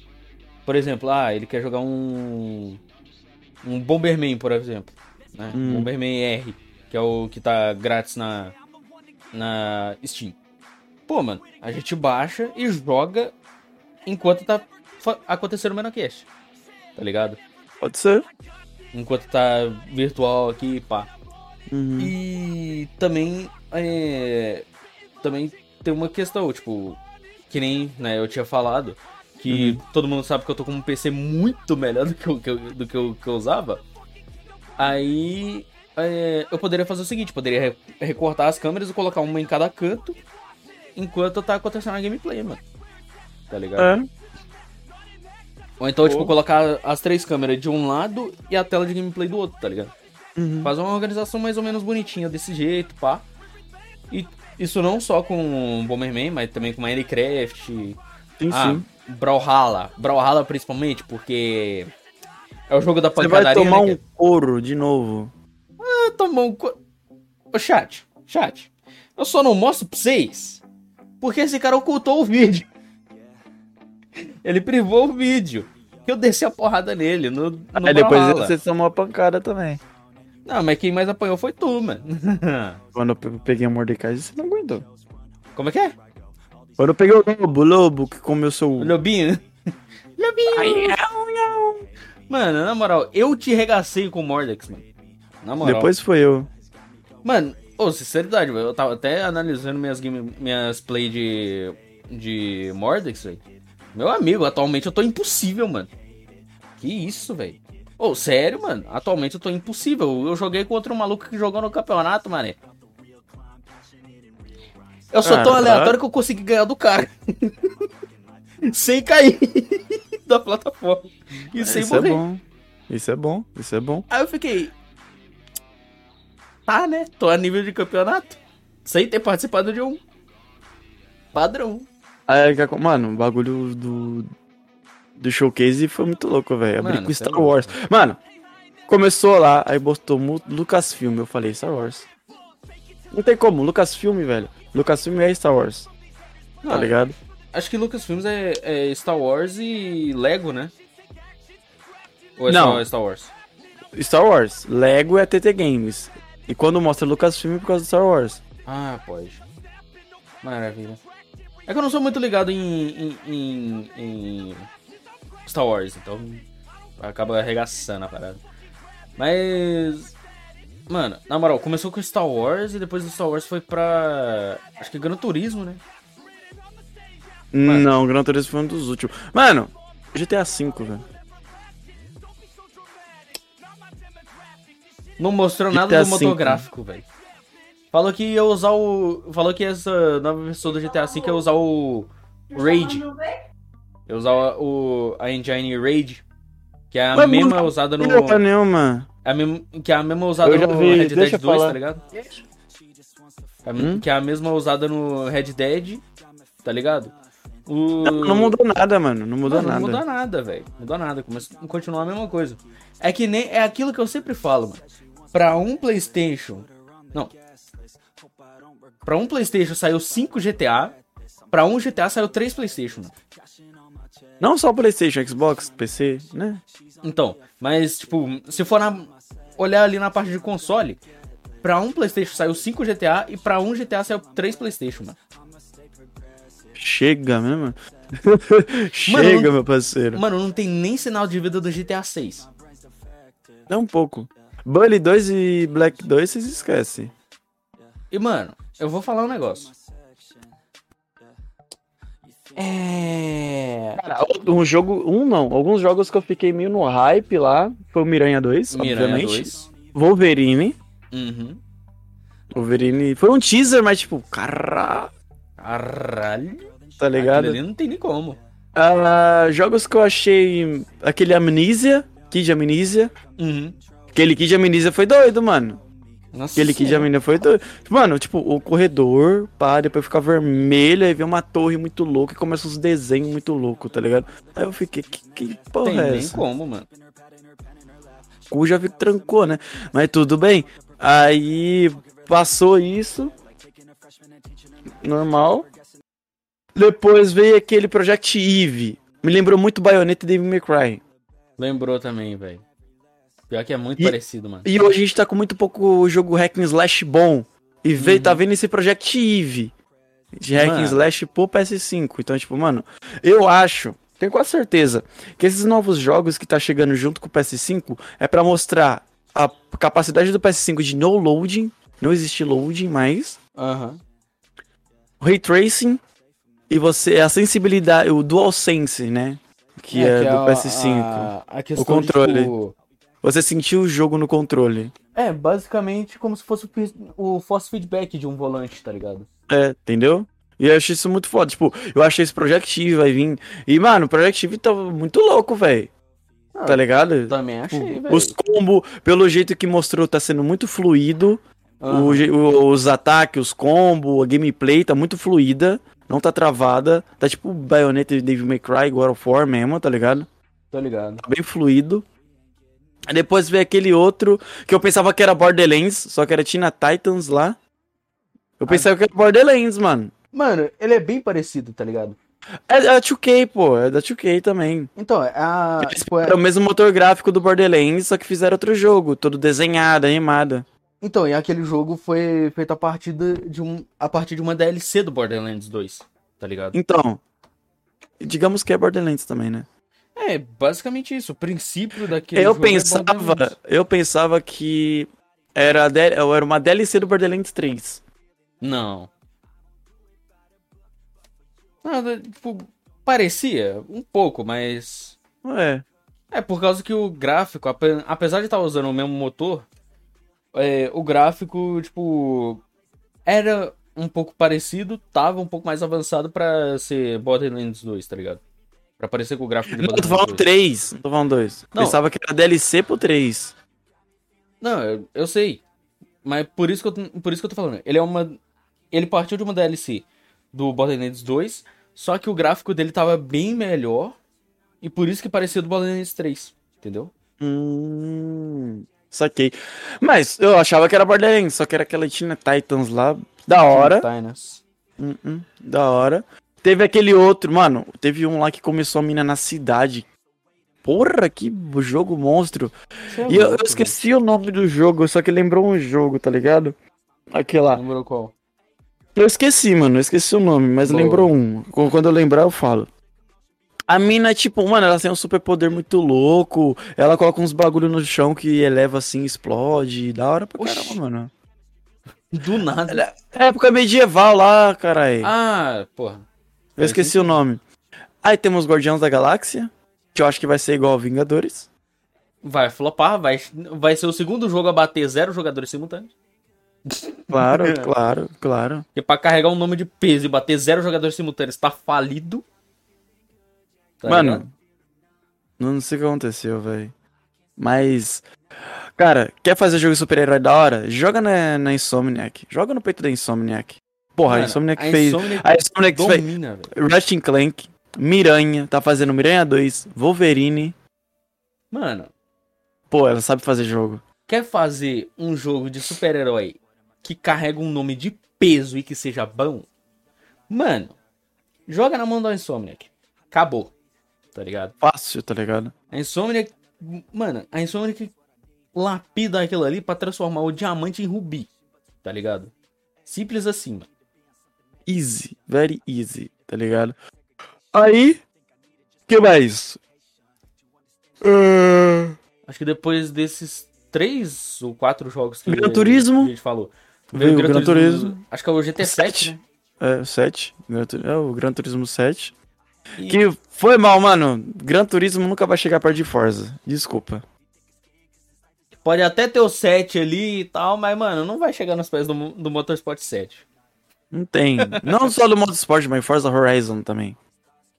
Por exemplo, ah, ele quer jogar um. Um Bomberman, por exemplo. Né? Hum. Bomberman R, que é o que tá grátis na. Na Steam. Pô, mano, a gente baixa e joga enquanto tá acontecendo o Menocast. Tá ligado? Pode ser. Enquanto tá virtual aqui, pá. Uhum. E também é, também tem uma questão, tipo, que nem né, eu tinha falado, que todo mundo sabe que eu tô com um PC muito melhor do que eu, que eu- do que eu, que eu usava. Aí é, eu poderia fazer o seguinte, poderia re- recortar as câmeras e colocar uma em cada canto enquanto tá acontecendo a gameplay, mano. Tá ligado? É. Ou então, tipo, colocar as três câmeras de um lado e a tela de gameplay do outro, tá ligado? Uhum. Fazer uma organização mais ou menos bonitinha desse jeito, pá. E isso não só com Bomberman, mas também com Minecraft. Sim, ah, sim. Brawlhalla. Brawlhalla principalmente, porque é o jogo da Você vai pancadaria, tomar né? um couro de novo. que- tomar um... co- Ô, chat, chat. Eu só não mostro pra vocês porque esse cara ocultou o vídeo. Ele privou o vídeo. Que eu desci a porrada nele no, no Aí depois você tomou a pancada também. Não, mas quem mais apanhou foi tu, mano. Quando eu pe- peguei a Mordecai, você não aguentou. Como é que é? Quando eu peguei o lobo, o lobo que comeu seu. O Lobinho. Lobinho. Mano, na moral, eu te regacei com o Mordex, mano. Na moral. Depois foi eu. Mano, ô, sinceridade, velho. Eu tava até analisando minhas, game, minhas play de. de Mordex, velho. Meu amigo, atualmente eu tô impossível, mano. Que isso, velho. Ô, sério, mano. Atualmente eu tô impossível. Eu joguei contra um maluco que jogou no campeonato, mané. Eu sou tão Ah, aleatório que eu consegui ganhar do cara. sem cair da plataforma. E sem Isso é morrer. bom. Isso é bom. Isso é bom. Aí eu fiquei. Tá, né? Tô a nível de campeonato. Sem ter participado de um. Padrão. Aí, que- mano, o bagulho do. Do showcase foi muito louco, velho. Abri com é Star Wars. Mano, começou lá, aí botou Lucasfilm. Eu falei, Star Wars. Não tem como, Lucasfilm, velho. Lucasfilm é Star Wars, tá Não, ligado? Acho que Lucasfilms é, é Star Wars e Lego, né? Ou é Não. só Star Wars? Star Wars. Lego é TT Games. E quando mostra Lucasfilm é por causa do Star Wars. Ah, pode. Maravilha. É que eu não sou muito ligado em, em, em- em Star Wars, então acaba arregaçando a parada. Mas. Mano, na moral, começou com Star Wars e depois do Star Wars foi pra. Acho que Gran Turismo, né? Mano. Não, Gran Turismo foi um dos últimos. Mano, GTA V, velho. Não mostrou nada GTA do motográfico, velho. Falou que ia usar o. Falou que essa nova versão do GTA V ia usar o. Raid. Ia usar o, a engine Raid. Que é a Mas mesma não- usada no. Porra nenhuma. É a mesma, que é a mesma usada no vi, Red Dead eu 2, falar. tá ligado? É Hum? Que é a mesma usada no Red Dead, tá ligado? O... Não, não mudou nada, mano. Não mudou Mano, nada. Não muda nada, velho. Muda nada. Começa a continuar a mesma coisa. É que nem. É aquilo que eu sempre falo, mano. Pra um PlayStation. Não. Pra um PlayStation saiu 5 GTA. Pra um GTA saiu 3 PlayStation, mano. Não só PlayStation, Xbox, PC, né? Então, mas, tipo, se for na- olhar ali na parte de console, pra um PlayStation saiu 5 GTA e pra um GTA saiu 3 PlayStation, mano. Chega mesmo. Chega, não- meu parceiro. Mano, não tem nem sinal de vida do GTA 6. Dá um pouco. Bully 2 e Black 2, vocês esquecem. E, mano, eu vou falar um negócio. É. Cara, um jogo. Um não. Alguns jogos que eu fiquei meio no hype lá. Foi o Miranha 2, Miranha obviamente. 2. Wolverine. Uhum. Wolverine. Foi um teaser, mas tipo, caralho. Caralho. Tá ligado? Aquilo ali não tem nem como. Ah, jogos que eu achei. Aquele Amnesia. Kid Amnesia. Uhum. Aquele Kid Amnesia foi doido, mano. Nossa Aquele Kid Senhora. Amnesia foi doido. Mano, tipo, o corredor, pá, depois fica vermelho, aí vem uma torre muito louca e começa uns desenhos muito loucos, tá ligado? Aí eu fiquei, que, que porra Tem é nem essa? como, mano. O cu já vi que trancou, né? Mas tudo bem. Aí passou isso. Normal. Depois veio aquele Project Eve. Me lembrou muito Bayonetta e Devil May Cry. Lembrou também, velho. Pior que é muito E- parecido, mano. E hoje a gente tá com muito pouco jogo hack and slash bom. E veio, Uhum. tá vendo esse Project Eve. De hack and slash pro PS5. Então, tipo, mano, eu acho, tenho quase certeza, que esses novos jogos que tá chegando junto com o PS5 é pra mostrar a capacidade do PS5 de no loading. Não existe loading mais. Aham. O ray tracing. E você, a sensibilidade, o DualSense, né? Que é, do a- PS5. A, a O controle. De, tipo, Você sentiu o jogo no controle. é, basicamente como se fosse o, force feedback de um volante, tá ligado? É, entendeu? E eu achei isso muito foda. Tipo, eu achei esse Project Eve vai vir. E, mano, o Project Eve tá muito louco, velho. Ah, Tá ligado? Também achei, Tipo, velho. Os combos, pelo jeito que mostrou, tá sendo muito fluido. Aham. O o- os ataques, os combos, a gameplay tá muito fluida. Não tá travada. Tá tipo Bayonetta e Devil May Cry, God of War mesmo, tá ligado? Tô ligado. Tá bem fluido. Depois veio aquele outro que eu pensava que era Borderlands, só que era Tina Titans lá. Eu pensava que era Borderlands, mano. Mano, ele é bem parecido, tá ligado? É da 2K, pô. É da 2K também. Então, é a. Eles tipo, é- o mesmo motor gráfico do Borderlands, só que fizeram outro jogo, todo desenhado, animado. Então, e aquele jogo foi feito a partir de, de um, a partir de uma DLC do Borderlands 2, tá ligado? Então, digamos que é Borderlands também, né? É, basicamente isso. O princípio daquele Eu jogo é pensava, Borderlands. eu pensava que era, era uma DLC do Borderlands 3. Não. Nada, tipo, parecia um pouco, mas. É. É por causa que o gráfico, ape- apesar de estar usando o mesmo motor, é, o gráfico, tipo, era um pouco parecido, tava um pouco mais avançado pra ser Borderlands 2, tá ligado? Pra parecer com o gráfico de Não, eu tô falando 2. 3, não tô falando 2. Não. Pensava que era DLC pro 3. Não, eu, eu sei. Mas por isso, que eu, tô- por isso que eu tô falando. Ele é uma. Ele partiu de uma DLC do Borderlands 2, só que o gráfico dele tava bem melhor. E por isso que parecia do Borderlands 3. Entendeu? Hum. Saquei. Mas eu achava que era Borderlands, só que era aquela Tina Titans lá. Da hora. Titans. Hum, hum, da hora. Teve aquele outro, mano. Teve um lá que começou a mina na cidade. Porra, que jogo monstro. É E eu, eu esqueci o nome do jogo, só que lembrou um jogo, tá ligado? Aquele lá. Lembrou qual? Eu esqueci, mano. Eu esqueci o nome, mas Boa. lembrou um. Qu- Quando eu lembrar, eu falo. A mina, tipo, mano, ela tem um superpoder muito louco. Ela coloca uns bagulho no chão que eleva assim, explode. Da hora pra Oxi. caramba, mano. Do nada. É época medieval lá, carai. Ah, porra. Eu esqueci o nome. Aí temos Guardiões da Galáxia. Que eu acho que vai ser igual a Vingadores. Vai flopar, vai, vai ser o segundo jogo a bater zero jogadores simultâneos. Claro, claro, claro. Porque pra carregar um nome de peso e bater zero jogadores simultâneos tá falido. Tá Mano, ligado? Não sei o que aconteceu, velho. Mas. Cara, quer fazer jogo de super-herói da hora? Joga na, na Insomniac. Joga no peito da Insomniac. Porra, Mano, a Insomniac a fez. Insomniac A Insomniac fez. Domina. Ratchet Clank, Miranha, tá fazendo Miranha 2, Wolverine. Mano, Pô, ela sabe fazer jogo. quer fazer um jogo de super-herói que carrega um nome de peso e que seja bom? Mano, joga na mão da Insomniac. Acabou. Tá ligado? Fácil, tá ligado? A Insomniac. Mano, a Insomniac lapida aquilo ali pra transformar o diamante em rubi. Tá ligado? Simples assim, mano. Easy, very easy, tá ligado? Aí, que mais? Ah, Acho que depois desses três ou quatro jogos que Gran Turismo. a gente falou. Veio o Gran Turismo. Acho que é o GT7, Sete. né? É, 7. É o Gran Turismo 7. E- Que foi mal, mano. Gran Turismo nunca vai chegar perto de Forza. Desculpa. Pode até ter o 7 ali e tal, mas, mano, não vai chegar nos pés do, do Motorsport 7. Não tem. Não só do Motorsport, mas Forza Horizon também.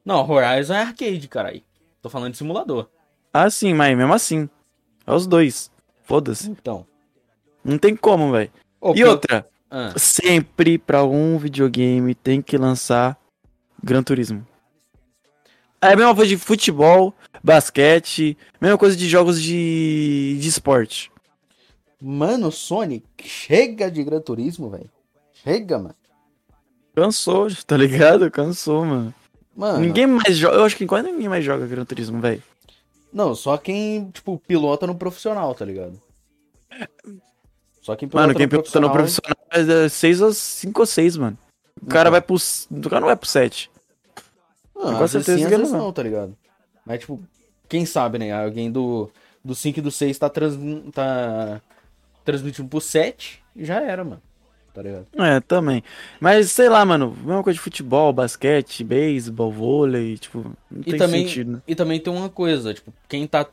Não, Horizon é arcade, caralho. Tô falando de simulador. Ah, sim, mas mesmo assim. É os dois. Foda-se. Então. Não tem como, velho. E outra, Ah, sempre pra algum videogame tem que lançar Gran Turismo. É a mesma coisa de futebol, basquete, mesma coisa de jogos de, de esporte. Mano, Sonic, chega de Gran Turismo, velho. Chega, mano. Cansou, tá ligado? Cansou, mano. Mano, Ninguém mais joga. Eu acho que quase ninguém mais joga Gran Turismo, velho. não, só quem, tipo, pilota no profissional, tá ligado? Só quem pilota Mano, quem no pilota no profissional. profissional é 6 ou 5 ou 6, mano. O cara Então. vai pro. O cara não vai pro 7. Não, Com certeza que não. não, tá ligado? Mas, tipo, quem sabe, né? Alguém do, do 5 e do 6 tá, trans, tá transmitindo pro 7 e já era, mano. Tá ligado? É, também. Mas sei lá, mano. Mesma coisa de futebol, basquete, beisebol, vôlei. Tipo, não E tem também, sentido, né? e também tem uma coisa, tipo, quem tá.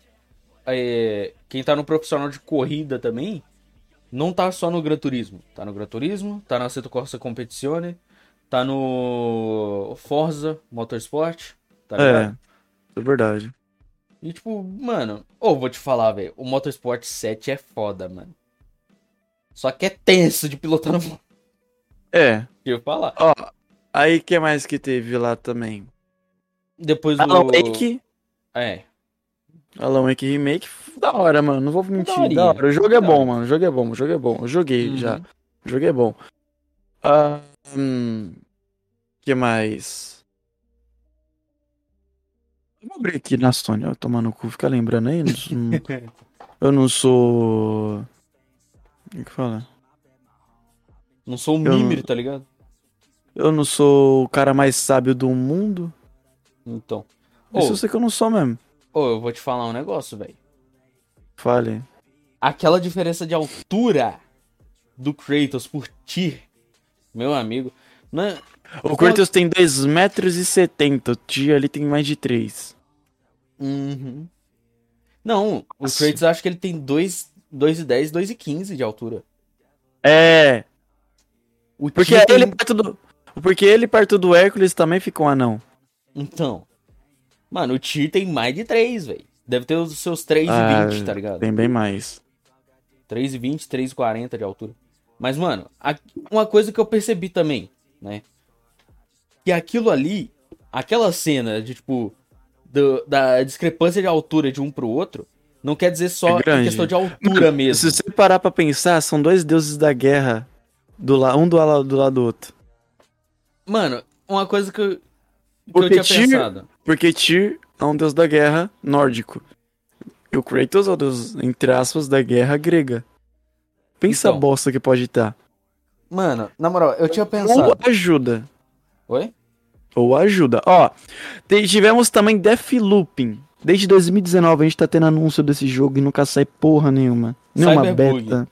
é, quem tá no profissional de corrida também, não tá só no Gran Turismo. Tá no Gran Turismo, tá no Assetto Corsa Competizione, tá no Forza Motorsport, tá ligado? É, é verdade. E tipo, mano, ou vou te falar, velho, o Motorsport 7 é foda, mano. Só que é tenso de pilotar no. É. Eu falar. Ó, aí que mais que teve lá também? Depois do. Alan Wake. É. Alan Wake Remake. Da hora, mano. Não vou mentir. daorinha. Da hora. O jogo é bom, mano. O jogo é bom. O jogo é bom. Eu joguei Uhum. já. O jogo é bom. Ah, hum, que mais? Vou abrir aqui na Sony, ó, tomar no cu, fica lembrando aí. eu não sou- É que fala? Não sou um Eu não- mimir, tá ligado? Eu não sou o cara mais sábio do mundo. Então. Isso Ô, eu sei que eu não sou mesmo. ô, eu vou te falar um negócio, velho. Fale. Aquela diferença de altura do Kratos por ti, meu amigo. Não é- O Kratos tem 2,70m, o Tia ali tem mais de 3. Uhum. Não, o. Kratos acho que ele tem 2,10, 2,15 de altura. É, O porque tem- ele perto do. Porque ele perto do Hércules também fica um anão. Então. Mano, o Tyr tem mais de 3, velho. Deve ter os seus 3,20, Ah, tá ligado? Tem bem mais. 3,20, 3,40 de altura. Mas, mano, uma coisa que eu percebi também, né? Que aquilo ali, aquela cena de, tipo, do- da discrepância de altura de um pro outro, não quer dizer só É questão de altura mesmo. Se você parar pra pensar, são dois deuses da guerra. Do la... Um do lado do lado do outro. Mano, uma coisa que eu, que eu Porque tinha Tyr- pensado. Porque Tyr é um deus da guerra nórdico. E o Kratos é o deus, entre aspas, da guerra grega. Pensa Então. a bosta que pode estar. Mano, na moral, eu tinha Ou pensado. ajuda. Oi? Ou ajuda. Ó, tivemos também Deathlooping. Desde 2019 a gente tá tendo anúncio desse jogo e nunca sai porra nenhuma. Nenhuma Cyberbug. beta.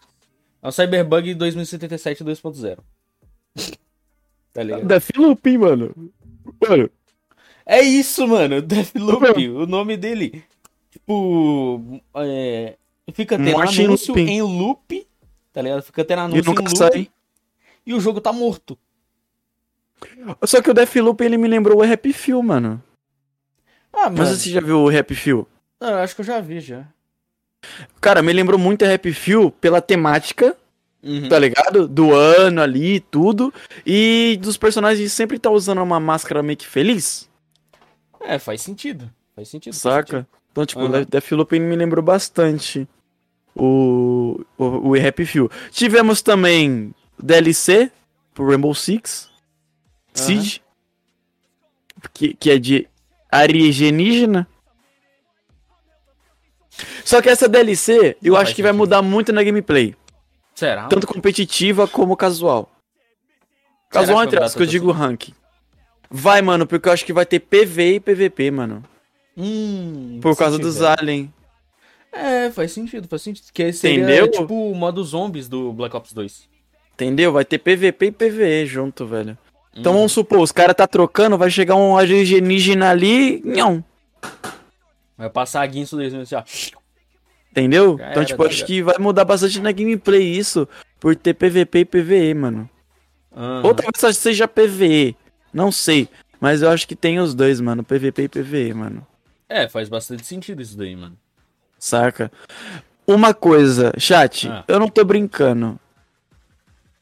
É o Cyberbug 2077 2.0. tá ligado? Deathlooping, mano. Mano, É isso, mano. Deathloop, o nome dele. Tipo, é, fica tendo Morte em anúncio looping. em loop, tá ligado? Fica tendo e anúncio em nunca loop sai. e o jogo tá morto. Só que o Deathloop ele me lembrou o Happy Few, mano. Ah, Mas você já viu o Happy Few? Ah, eu acho que eu já vi já. Cara, me lembrou muito a Happy Few pela temática, Uhum. tá ligado? Do ano ali e tudo. E dos personagens sempre tá usando uma máscara meio que feliz, É, faz sentido. Faz sentido. faz saca? sentido. Então, tipo, Aham. o Deathloop me lembrou bastante o, o, o Happy Few. Tivemos também DLC pro Rainbow Six Siege, que, que é de alienígena. Só que essa DLC, eu Não acho que vai sentido. mudar muito na gameplay. Será? Tanto competitiva como casual. Casual entre as que eu digo rank. Vai, mano, porque eu acho que vai ter PV e PVP, mano. Hum, Por causa dos tiver. aliens. É, faz sentido, faz sentido. Que seria Entendeu? tipo o modo zombies do Black Ops 2. Entendeu? Vai ter PVP e PVE junto, velho. Então vamos supor, os caras tá trocando, vai chegar um alienígena ali, não. Vai passar a guinso deles assim, ó. Entendeu? Já então, tipo, tá acho que vai mudar bastante na gameplay isso, por ter PVP e PVE, mano. Aham. Ou talvez só seja PVE, não sei. Mas eu acho que tem os dois, mano, PVP e PVE, mano. É, faz bastante sentido isso daí, mano. Saca? Uma coisa, chat, Ah. eu não tô brincando.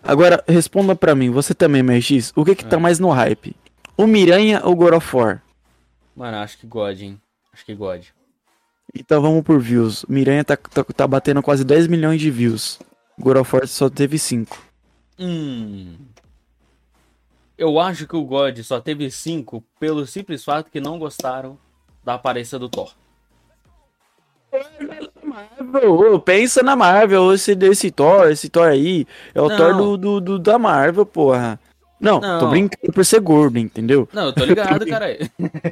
Agora, responda pra mim, você também, MX, o que que tá Ah. mais no hype? O Miranha ou God of War? Mano, acho que God, hein? Acho que God. Então vamos por views. Miranha tá, tá, tá batendo quase 10 milhões de views. God of War só teve 5. Hum. Eu acho que o God só teve 5 pelo simples fato que não gostaram da aparência do Thor. Marvel, pensa na Marvel, esse, esse Thor, esse Thor aí, é o Não. Thor do, do, do- da Marvel, porra. Não, tô Não. brincando por ser gordo, entendeu? Não, eu tô ligado, caralho.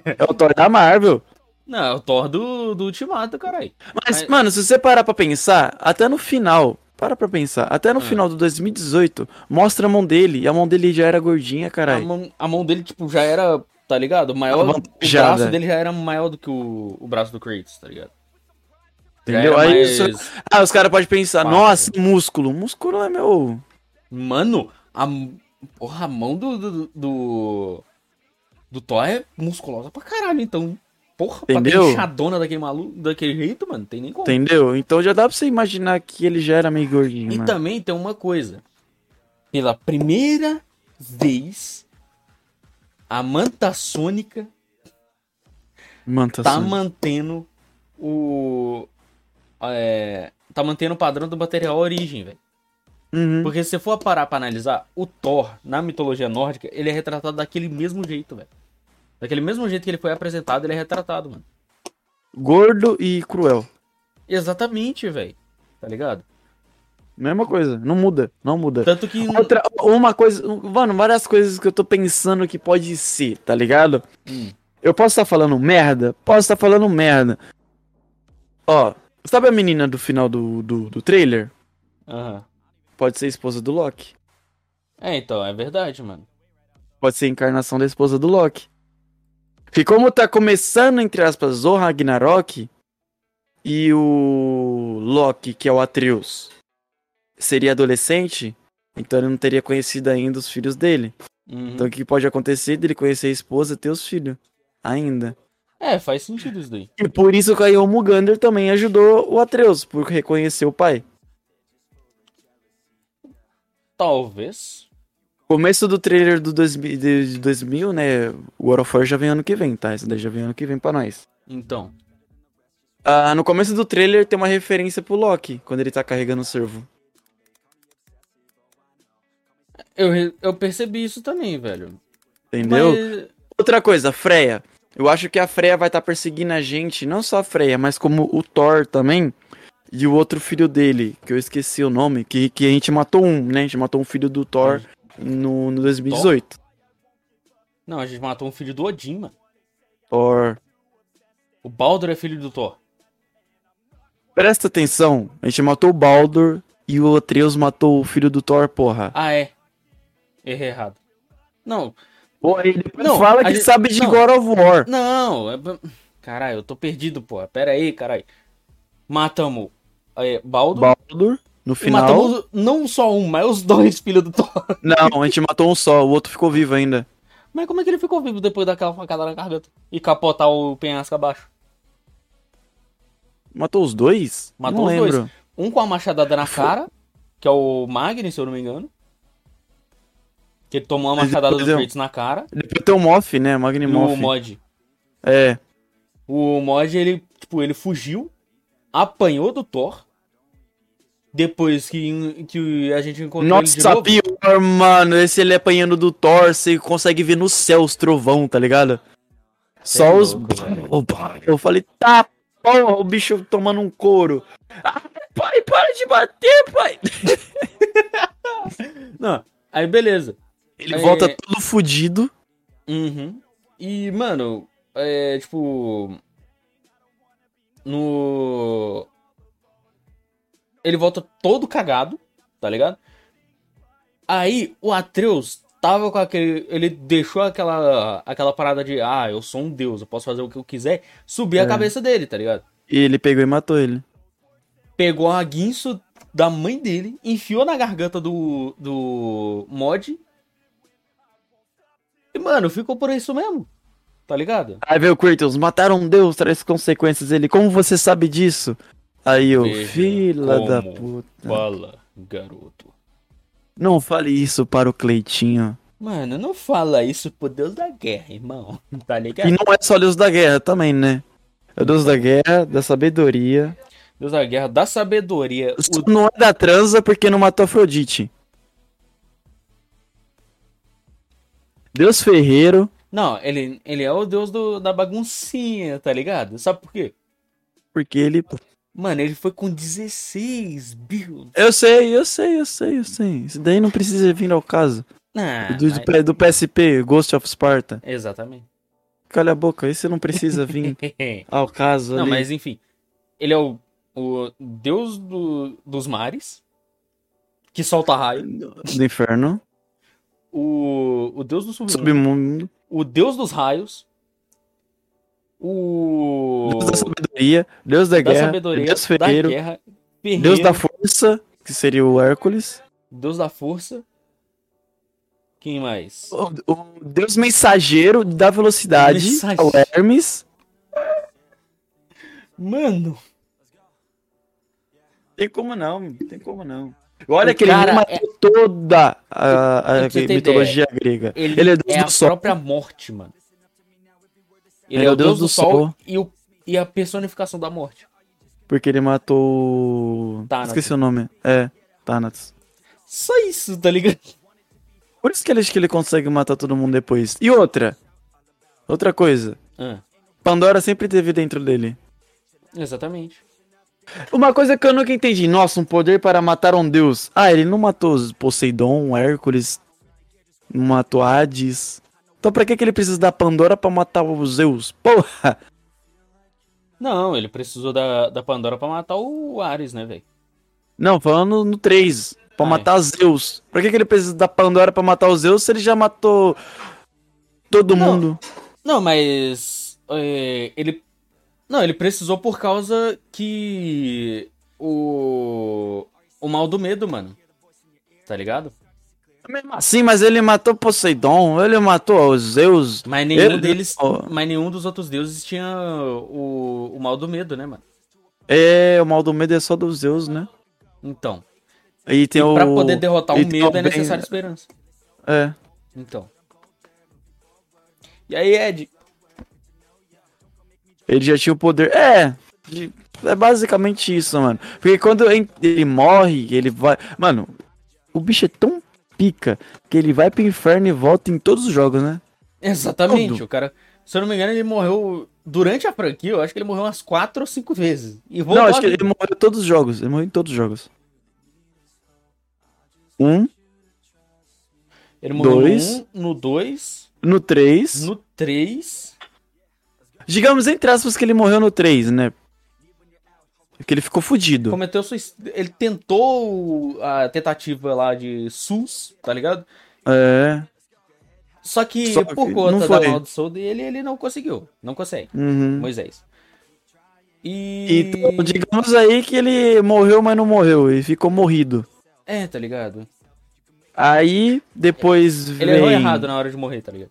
É o Thor da Marvel. Não, é o Thor do, do Ultimato, caralho. Mas, Mas- mano, se você parar pra pensar, até no final, para pra pensar, até no Ah. final do 2018, mostra a mão dele, e a mão dele já era gordinha, A caralho. mão, a mão dele, tipo, já era, tá ligado? Maior, o braço dele já era maior do que o, o braço do Kratos, tá ligado? Entendeu? Aí mais- isso- Ah, os caras podem pensar, Fácil. nossa, músculo. Músculo é meu. Mano, a, porra, a mão do, do, do, do Thor é musculosa pra caralho, então. Porra, pra Entendeu? ter inchadona daquele maluco, daquele jeito, mano, tem nem como. Entendeu? Então já dá pra você imaginar que ele já era meio gordinho, E mano. também tem uma coisa. Pela primeira vez, a Manta Sônica Mano, tá assim. mantendo o. é, tá mantendo o padrão do material origem, velho. Uhum. Porque se você for parar pra analisar, o Thor, na mitologia nórdica, ele é retratado daquele mesmo jeito, velho. Daquele mesmo jeito que ele foi apresentado, ele é retratado, mano. Gordo e cruel. Exatamente, velho. Tá ligado? Mesma coisa, não muda, não muda. Tanto que. Outra, uma coisa, mano, várias coisas que eu tô pensando que pode ser, tá ligado? Hum. Eu posso estar falando merda? Posso estar falando merda. Ó, sabe a menina do final do, do, do trailer? Aham. Pode ser a esposa do Loki. É, então, é verdade, mano. Pode ser a encarnação da esposa do Loki. E como tá começando, entre aspas, o Ragnarok e o Loki, que é o Atreus, seria adolescente, então ele não teria conhecido ainda os filhos dele. Uhum. Então o que pode acontecer dele conhecer a esposa e ter os filhos ainda. É, faz sentido isso daí. E por isso que a Yomugander também ajudou o Atreus, por reconhecer o pai. Talvez. Começo do trailer do 2000, de 2000, né? O God of War já vem ano que vem, tá? Esse daí já vem ano que vem pra nós. Então. Ah, no começo do trailer tem uma referência pro Loki, quando ele tá carregando o servo. Eu, eu percebi isso também, velho. Entendeu? Mas- Outra coisa, Freya. Eu acho que a Freya vai estar perseguindo a gente, não só a Freya, mas como o Thor também. E o outro filho dele, que eu esqueci o nome, que, que a gente matou um, né? A gente matou um filho do Thor no, no 2018. Não, a gente matou um filho do Odin, mano. Thor. O Baldur é filho do Thor. Presta atenção, a gente matou o Baldur e o Atreus matou o filho do Thor, porra. Ah, é. Errei errado. Não, Pô, depois Não, fala que gente- sabe de não. God of War. não. É... Caralho, eu tô perdido, porra. Pera aí, caralho. Matamos é, Baldur. Baldur, no e final. matamos não só um, mas os dois filhos do Thor. Não, a gente matou um só, o outro ficou vivo ainda. Mas como é que ele ficou vivo depois daquela facada na garganta? E capotar o penhasco abaixo? Matou os dois? Matou não os lembro. dois. Um com a machadada na cara, que é o Magni, se eu não me engano. Que ele tomou uma machadada do Kratos na cara. Depois tem o Moff, né? Magni E o. Mod. É. O Mod, ele, tipo, ele fugiu, apanhou do Thor. Depois que, que a gente encontrou ele de Nossa, novo. pior, mano. Esse ele apanhando do Thor, você consegue ver no céu os trovão, tá ligado? Só é os. louco, Eu falei, tá, porra, o bicho tomando um couro. Ah, pai, para de bater, pai. Não, aí beleza. Ele É. volta todo fudido. Uhum. E, mano, é tipo. No. Ele volta todo cagado, tá ligado? Aí o Atreus tava com aquele. Ele deixou aquela, aquela parada de. Ah, eu sou um deus, eu posso fazer o que eu quiser. Subir a É. cabeça dele, tá ligado? E ele pegou e matou ele. Pegou a guinso da mãe dele, enfiou na garganta do. do mod. E, mano, ficou por isso mesmo. Tá ligado? Aí veio o Kratos, mataram um deus, traz consequências. Ele, como você sabe disso? Aí eu, Veja fila da puta. Fala, garoto. Não fale isso para o Cleitinho. Mano, não fala isso pro Deus da guerra, irmão. Tá ligado? E não é só Deus da Guerra também, né? É o Deus da Guerra, da sabedoria. Deus da guerra, da sabedoria. O... Não é da transa porque não matou Afrodite. Deus Ferreiro. Não, ele, ele é o Deus do, da baguncinha, tá ligado? Sabe por quê? Porque ele. Mano, ele foi com 16 builds. Eu sei, eu sei, eu sei, eu sei. Isso daí não precisa vir ao caso. Ah, Do, mas- do PSP, Ghost of Sparta. Exatamente. Calha a boca, esse não precisa vir ao caso não, ali. mas enfim. Ele é o, o Deus do, dos mares. Que solta raio. Do inferno, O, o Deus do submundo. submundo, O Deus dos raios. O. Deus da sabedoria, Deus da, da guerra, sabedoria, Deus da Ferreiro, guerra, Deus ferreiro, da força, que seria o Hércules, Deus da força. Quem mais? o, o Deus mensageiro da velocidade, Mensageiro. o Hermes. Mano, Tem como não, tem como não. Olha O que ele matou toda a, a mitologia grega. ele, Ele, é Deus é a do sol. própria morte, mano. Ele, é o Deus do, sol, E, o, e a personificação da morte. Porque ele matou. Thanatos. Esqueci o nome. É, Thanatos. Só isso, tá ligado? Por isso que ele acha que ele consegue matar todo mundo depois. E outra. Outra coisa. Ah, Pandora sempre teve dentro dele. exatamente. Uma coisa que eu nunca entendi. Nossa, um poder para matar um deus. Ah, ele não matou os Poseidon, Hércules. Não matou Hades. Então pra que, que ele precisa da Pandora pra matar os Zeus? Porra! Não, ele precisou da, da Pandora pra matar o Ares, né, velho? Não, falando no 3. Pra Ah, matar Zeus. Pra que, que ele precisa da Pandora pra matar os Zeus se ele já matou todo Não. mundo? Não, mas. é, ele. Não, ele precisou por causa que. O. O mal do medo, mano. Tá ligado? Mesmo assim, mas ele matou Poseidon, ele matou os Zeus. Mas nenhum Ele- deles. Mas nenhum dos outros deuses tinha o, o mal do medo, né, mano? É, o mal do medo é só dos Zeus, né? Então. E tem e o. pra poder derrotar o e medo é também- necessário esperança. É. Então. E aí, Ed? Ele já tinha o poder. É. de- É basicamente isso, mano. Porque quando ele morre, ele vai. Mano, o bicho é tão pica que ele vai pro inferno e volta em todos os jogos, né? Exatamente, o cara. Se eu não me engano, ele morreu. Durante a franquia, eu acho que ele morreu umas quatro ou cinco vezes. E Não, acho que ele morreu em todos os jogos. Ele morreu em todos os jogos. Um, Ele morreu dois. no 1, no 2, no 3. no 3. Digamos, entre aspas, que ele morreu no 3, né? Porque ele ficou fudido. Cometeu suicídio. Ele tentou a tentativa lá de SUS, tá ligado? É. Só que Só que por não conta da maldição dele, ele não conseguiu. Não consegue. Uhum. Moisés. E. Então, digamos aí que ele morreu, mas não morreu. E ficou morrido. É, tá ligado? Aí, depois Ele vem... errou errado na hora de morrer, tá ligado?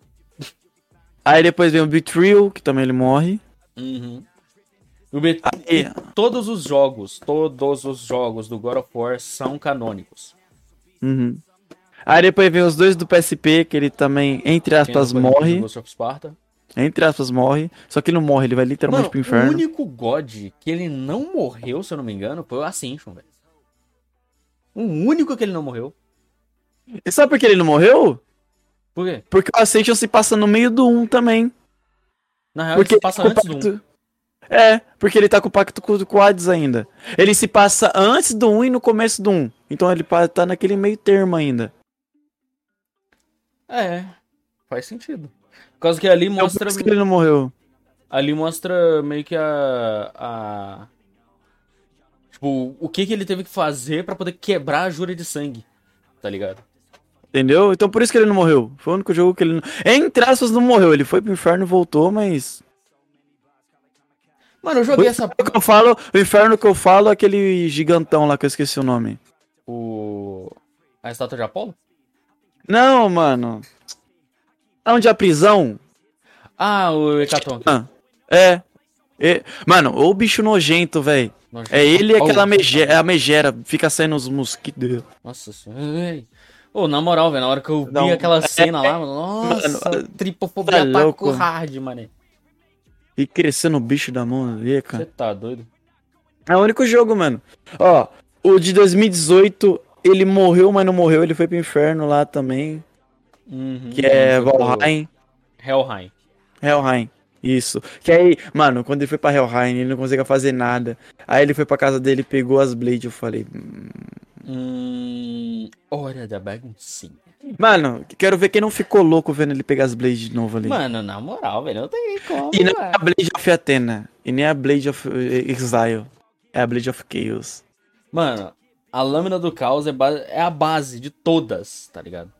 Aí depois vem o Betrayal, que também ele morre. Uhum. O Bet... Aí, todos os jogos, todos os jogos do God of War são canônicos. Uhum. Aí depois vem os dois do PSP, que ele também, entre aspas, morre. Ghost of Sparta. Entre aspas, morre. Só que não morre, ele vai literalmente Mano, pro o inferno. único God que ele não morreu, se eu não me engano, foi o Ascension, velho. O único que ele não morreu. E sabe por que ele não morreu? Por quê? Porque o Ascension se passa no meio do 1 também. Na real, Porque ele se passa ele tá antes com do o pacto- É, porque ele tá com o pacto com, o Hades ainda. Ele se passa antes do 1 e no começo do 1. Então ele tá naquele meio termo ainda. 1. É, faz sentido. Por causa que ali por mostra. isso que ele não morreu. Ali mostra meio que a. a... Tipo, o que, que ele teve que fazer pra poder quebrar a jura de sangue. Tá ligado? Entendeu? Então por isso que ele não morreu. Foi o único jogo que ele não. Entre aspas, não morreu. Ele foi pro inferno e voltou, mas. Mano, eu O joguei essa. inferno que eu falo, o inferno que eu falo é aquele gigantão lá que eu esqueci o nome. O. A estátua de Apolo? Não, mano. Onde a prisão? Ah, o Hecaton. Ah, é. É. Mano, o bicho nojento, velho. É ele e aquela megera, é a megera, fica saindo os mosquitos. Nossa senhora. Ô, na moral, velho, na hora que eu vi Não, aquela é- cena lá, nossa, Mano, tripofobia tá louco. hard, mané. E crescendo o bicho da mão ali, Você cara. tá doido? É o único jogo, mano. Ó, o de 2018, ele morreu, mas não morreu. Ele foi pro inferno lá também. Uhum. Que é Valheim. Helheim. Helheim. Isso. Que aí, mano, quando ele foi pra Helheim, ele não conseguia fazer nada. Aí ele foi pra casa dele, pegou as blades. Eu falei, "Hum." Hum. Hora da baguncinha. mano, quero ver quem não ficou louco vendo ele pegar as blades de novo ali. Mano, na moral, velho, não tem como. E não é a Blade of Athena. E nem a Blade of eh, Exile. É a Blade of Chaos. Mano, a lâmina do caos é, é a base de todas, tá ligado?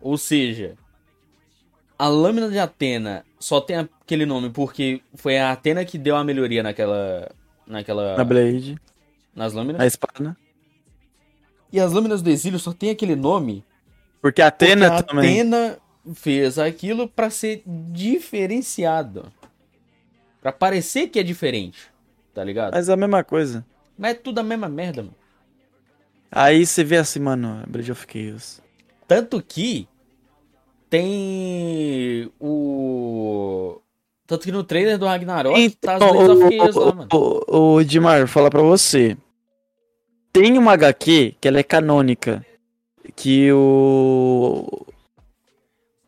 Ou seja, a lâmina de Atena só tem aquele nome porque foi a Atena que deu a melhoria naquela. naquela. Na Blade. nas lâminas. A espada. E as lâminas do exílio só tem aquele nome Porque a Atena porque a também. Atena fez aquilo pra ser diferenciado. Pra parecer que é diferente, tá ligado? Mas é a mesma coisa. Mas é tudo a mesma merda, mano. Aí você vê assim, mano, Blade of Chaos. Tanto que tem o. Tanto que no trailer do Ragnarok tá as Blades of Chaos lá, mano. Então, o, o, o Edmar, falar pra você. Tem uma HQ que ela é canônica. Que o.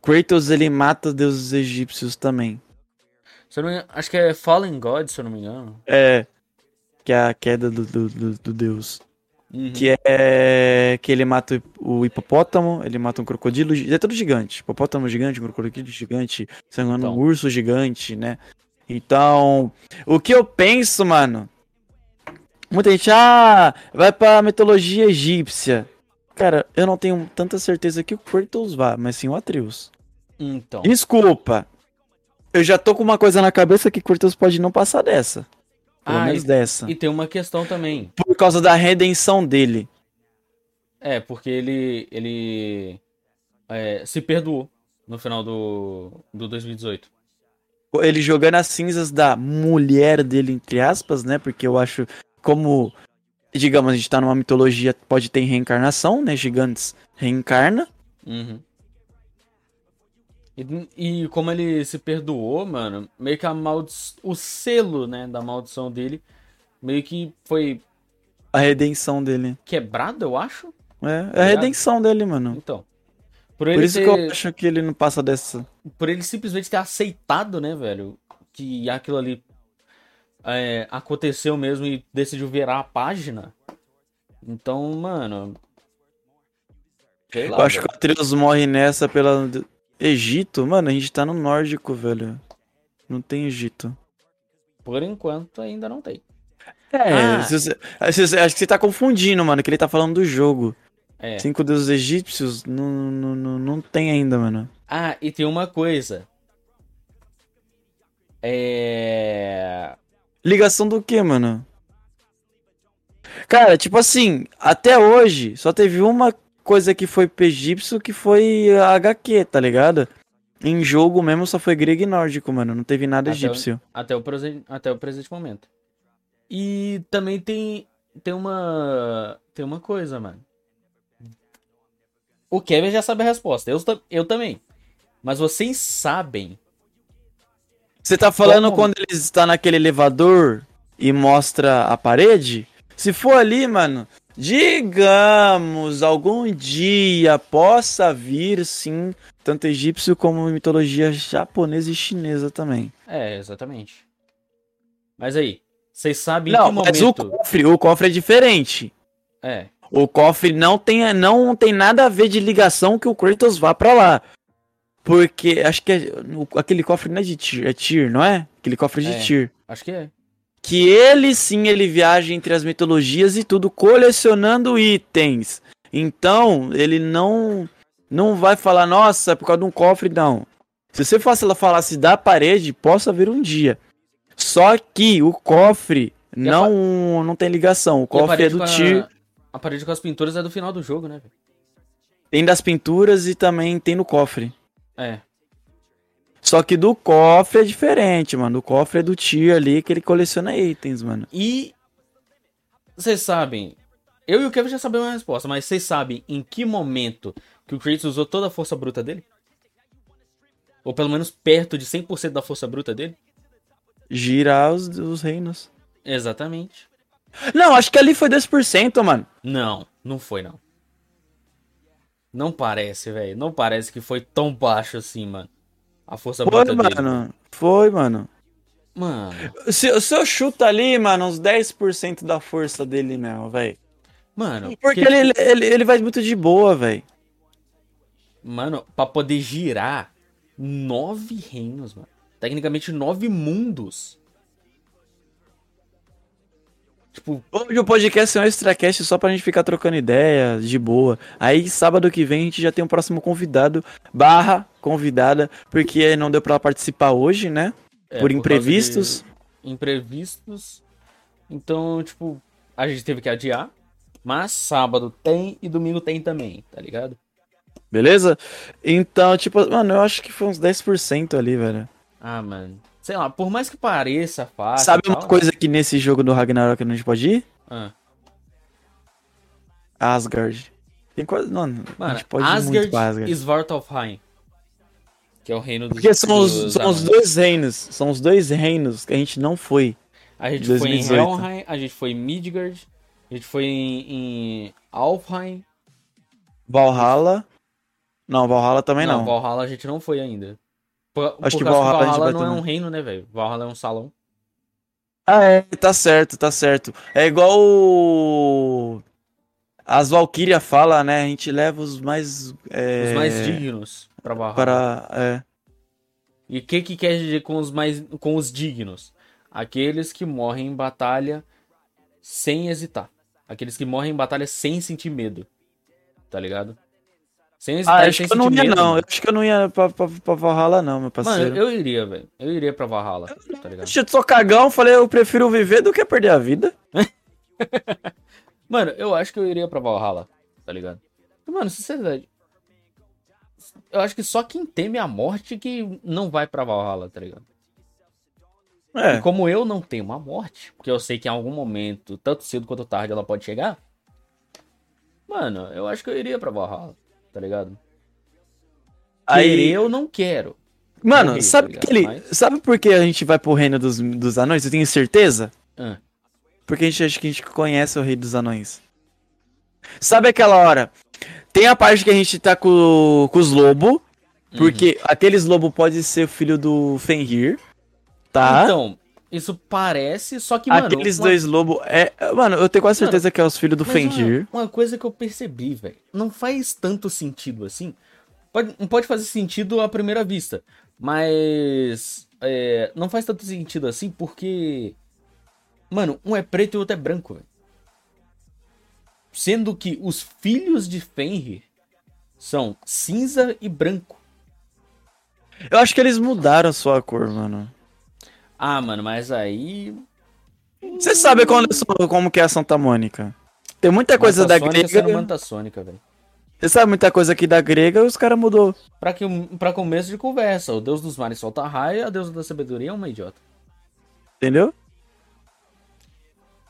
Kratos ele mata os deuses egípcios também. Engano, acho que é Fallen God, se eu não me engano. É. Que é a queda do, do, do- do deus. Uhum. Que é que ele mata o hipopótamo, ele mata um crocodilo, gi- é tudo gigante. Hipopótamo gigante, um crocodilo gigante, se não me engano, Então. um urso gigante, né? Então, o que eu penso, mano? Muita gente, ah, vai pra mitologia egípcia. Cara, eu não tenho tanta certeza que o Kratos vá, mas sim o Atreus. Então. Desculpa. Eu já tô com uma coisa na cabeça que Kratos pode não passar dessa. Pelo Ah, menos dessa. E tem uma questão também. Por causa da redenção dele. É, porque ele. ele. é, se perdoou no final do. do 2018. ele jogando as cinzas da mulher dele, entre aspas, né? Porque eu acho, como, digamos, a gente tá numa mitologia, pode ter reencarnação, né? Gigantes reencarna. Uhum. E, e como ele se perdoou, mano, meio que a maldi... o selo, né, da maldição dele, meio que foi A redenção dele. quebrado, eu acho. É, é a redenção dele, mano. Então. Por Por isso ter... que eu acho que ele não passa dessa. por ele simplesmente ter aceitado, né, velho, que aquilo ali é, aconteceu mesmo e decidiu virar a página. Então, mano. Sei lá. eu acho velho. que o Atreus morre nessa pela Egito. Mano, a gente tá no nórdico, velho. Não tem Egito. Por enquanto ainda não tem. É, Ah. você- acho que você tá confundindo, mano, que ele tá falando do jogo. É. Cinco deuses egípcios não, não, não, não tem ainda, mano. Ah, e tem uma coisa. É. Ligação do que, mano? Cara, tipo assim, até hoje só teve uma coisa que foi pro egípcio que foi a HQ, tá ligado? Em jogo mesmo só foi grego e nórdico, mano. Não teve nada Até o- egípcio. Até o, presen- até o presente momento. E também tem, tem uma. Tem uma coisa, mano. O Kevin já sabe a resposta. Eu, eu também. Mas vocês sabem. Você tá falando Como? quando ele está naquele elevador e mostra a parede? Se for ali, mano, digamos, algum dia possa vir, sim, tanto egípcio como mitologia japonesa e chinesa também. É, exatamente. Mas aí, vocês sabem em Não, que mas o momento. cofre, o cofre é diferente. É. O cofre não tem, não tem nada a ver de ligação que o Kratos vá pra lá. Porque acho que é- aquele cofre não é de Tyr, é Tyr, não é? Aquele cofre de É. Tyr. Acho que é. Que ele sim, ele viaja entre as mitologias e tudo, colecionando itens. Então, ele não não vai falar, nossa, é por causa de um cofre, não. Se você fosse ela falasse da parede, possa vir um dia. Só que o cofre E a não, não tem ligação. O cofre é do com a-. A parede com as pinturas é do final do jogo, né? Tem das pinturas e também tem no cofre. É. Só que do cofre é diferente, mano. O cofre é do tio ali que ele coleciona itens, mano. E. Vocês sabem. Eu e o Kevin já sabemos a resposta, mas vocês sabem em que momento que o Kratos usou toda a força bruta dele? Ou pelo menos perto de 100% da força bruta dele? Girar os, os reinos. Exatamente. Não, acho que ali foi 10%, mano. Não, não foi não. Não parece, velho. Não parece que foi tão baixo assim, mano. A força Foi, bruta dele. mano. Foi, mano. Mano. Se, se eu chuto ali, mano, uns 10% da força dele mesmo, velho. Mano, Porque ele, ele, ele vai muito de boa, velho. Mano, pra poder girar nove reinos, mano. Tecnicamente nove mundos. Tipo, Hoje o podcast é um extracast só pra gente ficar trocando ideia, de boa. Aí sábado que vem a gente já tem um próximo convidado, barra convidada, porque não deu pra ela participar hoje, né? é, por causa imprevistos. Imprevistos. Então, tipo, a gente teve que adiar. Mas sábado tem e domingo tem também, tá ligado? Beleza? Então, tipo, mano, eu acho que foi uns 10% ali, velho. Ah, mano. Sei lá, por mais que pareça fácil. Sabe uma tal- coisa que nesse jogo do Ragnarok a gente pode ir? Ah, Asgard. Tem quase. Não, a mano, gente pode ir muito Asgard pra Asgard. e Svartalfheim. Que é o reino dos Porque são os, dos são os dois reinos. São os dois reinos que a gente não foi. A gente 2018. foi em Helheim, a gente foi em Midgard, a gente foi em, em Alfheim. Valhalla. Não, Valhalla também não. Valhalla a gente não foi ainda. Por, Acho que Valhalla a gente vai não é um reino, né, velho? Valhalla é um salão. Ah, é, tá certo, tá certo. É igual o... As Valkyria fala, né? A gente leva os mais. é, Os mais dignos pra Valhalla. Para. É. E o que que quer dizer com os mais com os dignos? Aqueles que morrem em batalha sem hesitar. Aqueles que morrem em batalha sem sentir medo. Tá ligado? Sem hesitar Ah, e acho sem que eu não ia, medo. não. Eu mano. acho que eu não ia pra, pra, pra Valhalla, não, meu Mano, parceiro. eu iria, velho. Eu iria pra Valhalla, tá ligado? Eu sou cagão, falei, eu prefiro viver do que perder a vida. Mano, eu acho que eu iria pra Valhalla, tá ligado? Mano, sinceridade. Eu acho que só quem teme a morte que não vai pra Valhalla, tá ligado? E É. como eu não tenho uma morte, porque eu sei que em algum momento, tanto cedo quanto tarde, ela pode chegar. Mano, eu acho que eu iria pra Valhalla, tá ligado? Aí, Querer eu não quero. mano, sabe, tá ele, Mas- sabe por que a gente vai pro reino dos, dos anões? Eu tenho certeza? Ah, Porque a gente acha que a gente conhece o rei dos anões. Sabe aquela hora? Tem a parte que a gente tá com, com os lobos. Porque aqueles lobos podem ser filho do Fenrir. Tá? Então, isso parece, só que, mano. Aqueles uma- dois lobos. É, mano, eu tenho quase Mano, certeza que é os filhos do Fenrir. Uma, uma coisa que eu percebi, velho, não faz tanto sentido assim. Pode, não pode fazer sentido à primeira vista, mas é, não faz tanto sentido assim porque, mano, um é preto e o outro é branco, velho. Sendo que os filhos de Fenrir são cinza e branco. Eu acho que eles mudaram sua cor, mano. Ah, mano, mas aí. Você sabe quando, como que é a Santa Mônica? Tem muita coisa da Manta Sônica sendo grega. Manta Sônica, velho. Você sabe muita coisa aqui da grega e os caras mudou. Pra, que, pra começo de conversa, o deus dos mares solta raio, a deusa da sabedoria é uma idiota. Entendeu?